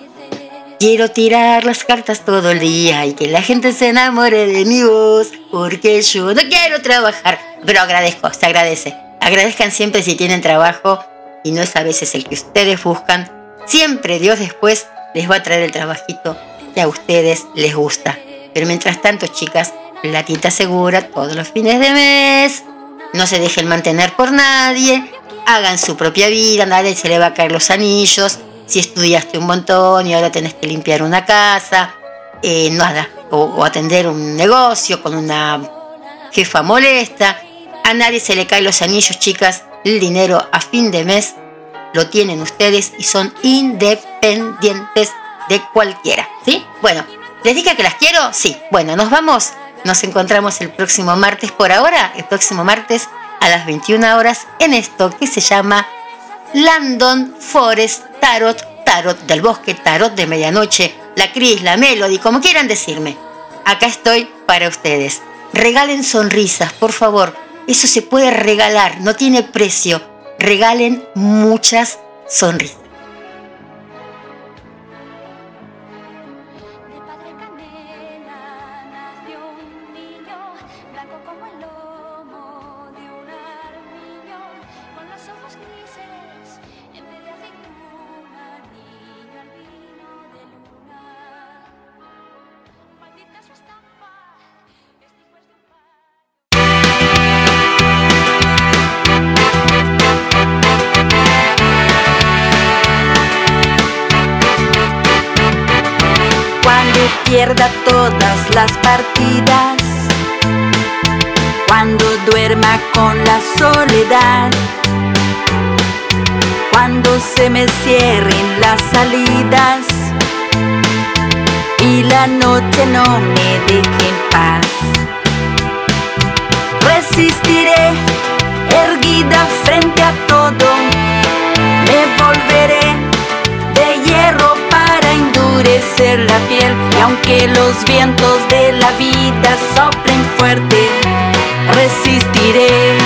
quiero tirar las cartas todo el día y que la gente se enamore de mi voz porque yo no quiero trabajar. Pero agradezco, se agradece. Agradezcan siempre si tienen trabajo y no es a veces el que ustedes buscan. Siempre Dios después les va a traer el trabajito que a ustedes les gusta. Pero mientras tanto, chicas, platita segura todos los fines de mes. No se dejen mantener por nadie. Hagan su propia vida, nadie se le va a caer los anillos. Si estudiaste un montón y ahora tenés que limpiar una casa, eh, nada. O, o atender un negocio con una jefa molesta. A nadie se le caen los anillos, chicas. El dinero a fin de mes lo tienen ustedes y son independientes de cualquiera. ¿Sí? Bueno, ¿les dije que las quiero? Sí. Bueno, nos vamos. Nos encontramos el próximo martes. Por ahora, el próximo martes a las 21 horas en esto que se llama Landon Forest Tarot, Tarot del Bosque, Tarot de Medianoche, la Cris, la Melody, como quieran decirme. Acá estoy para ustedes. Regalen sonrisas, por favor. Eso se puede regalar, no tiene precio. Regalen muchas sonrisas. Noche no me deje en paz. Resistiré erguida frente a todo, me volveré de hierro para endurecer la piel. Y aunque los vientos de la vida soplen fuerte, resistiré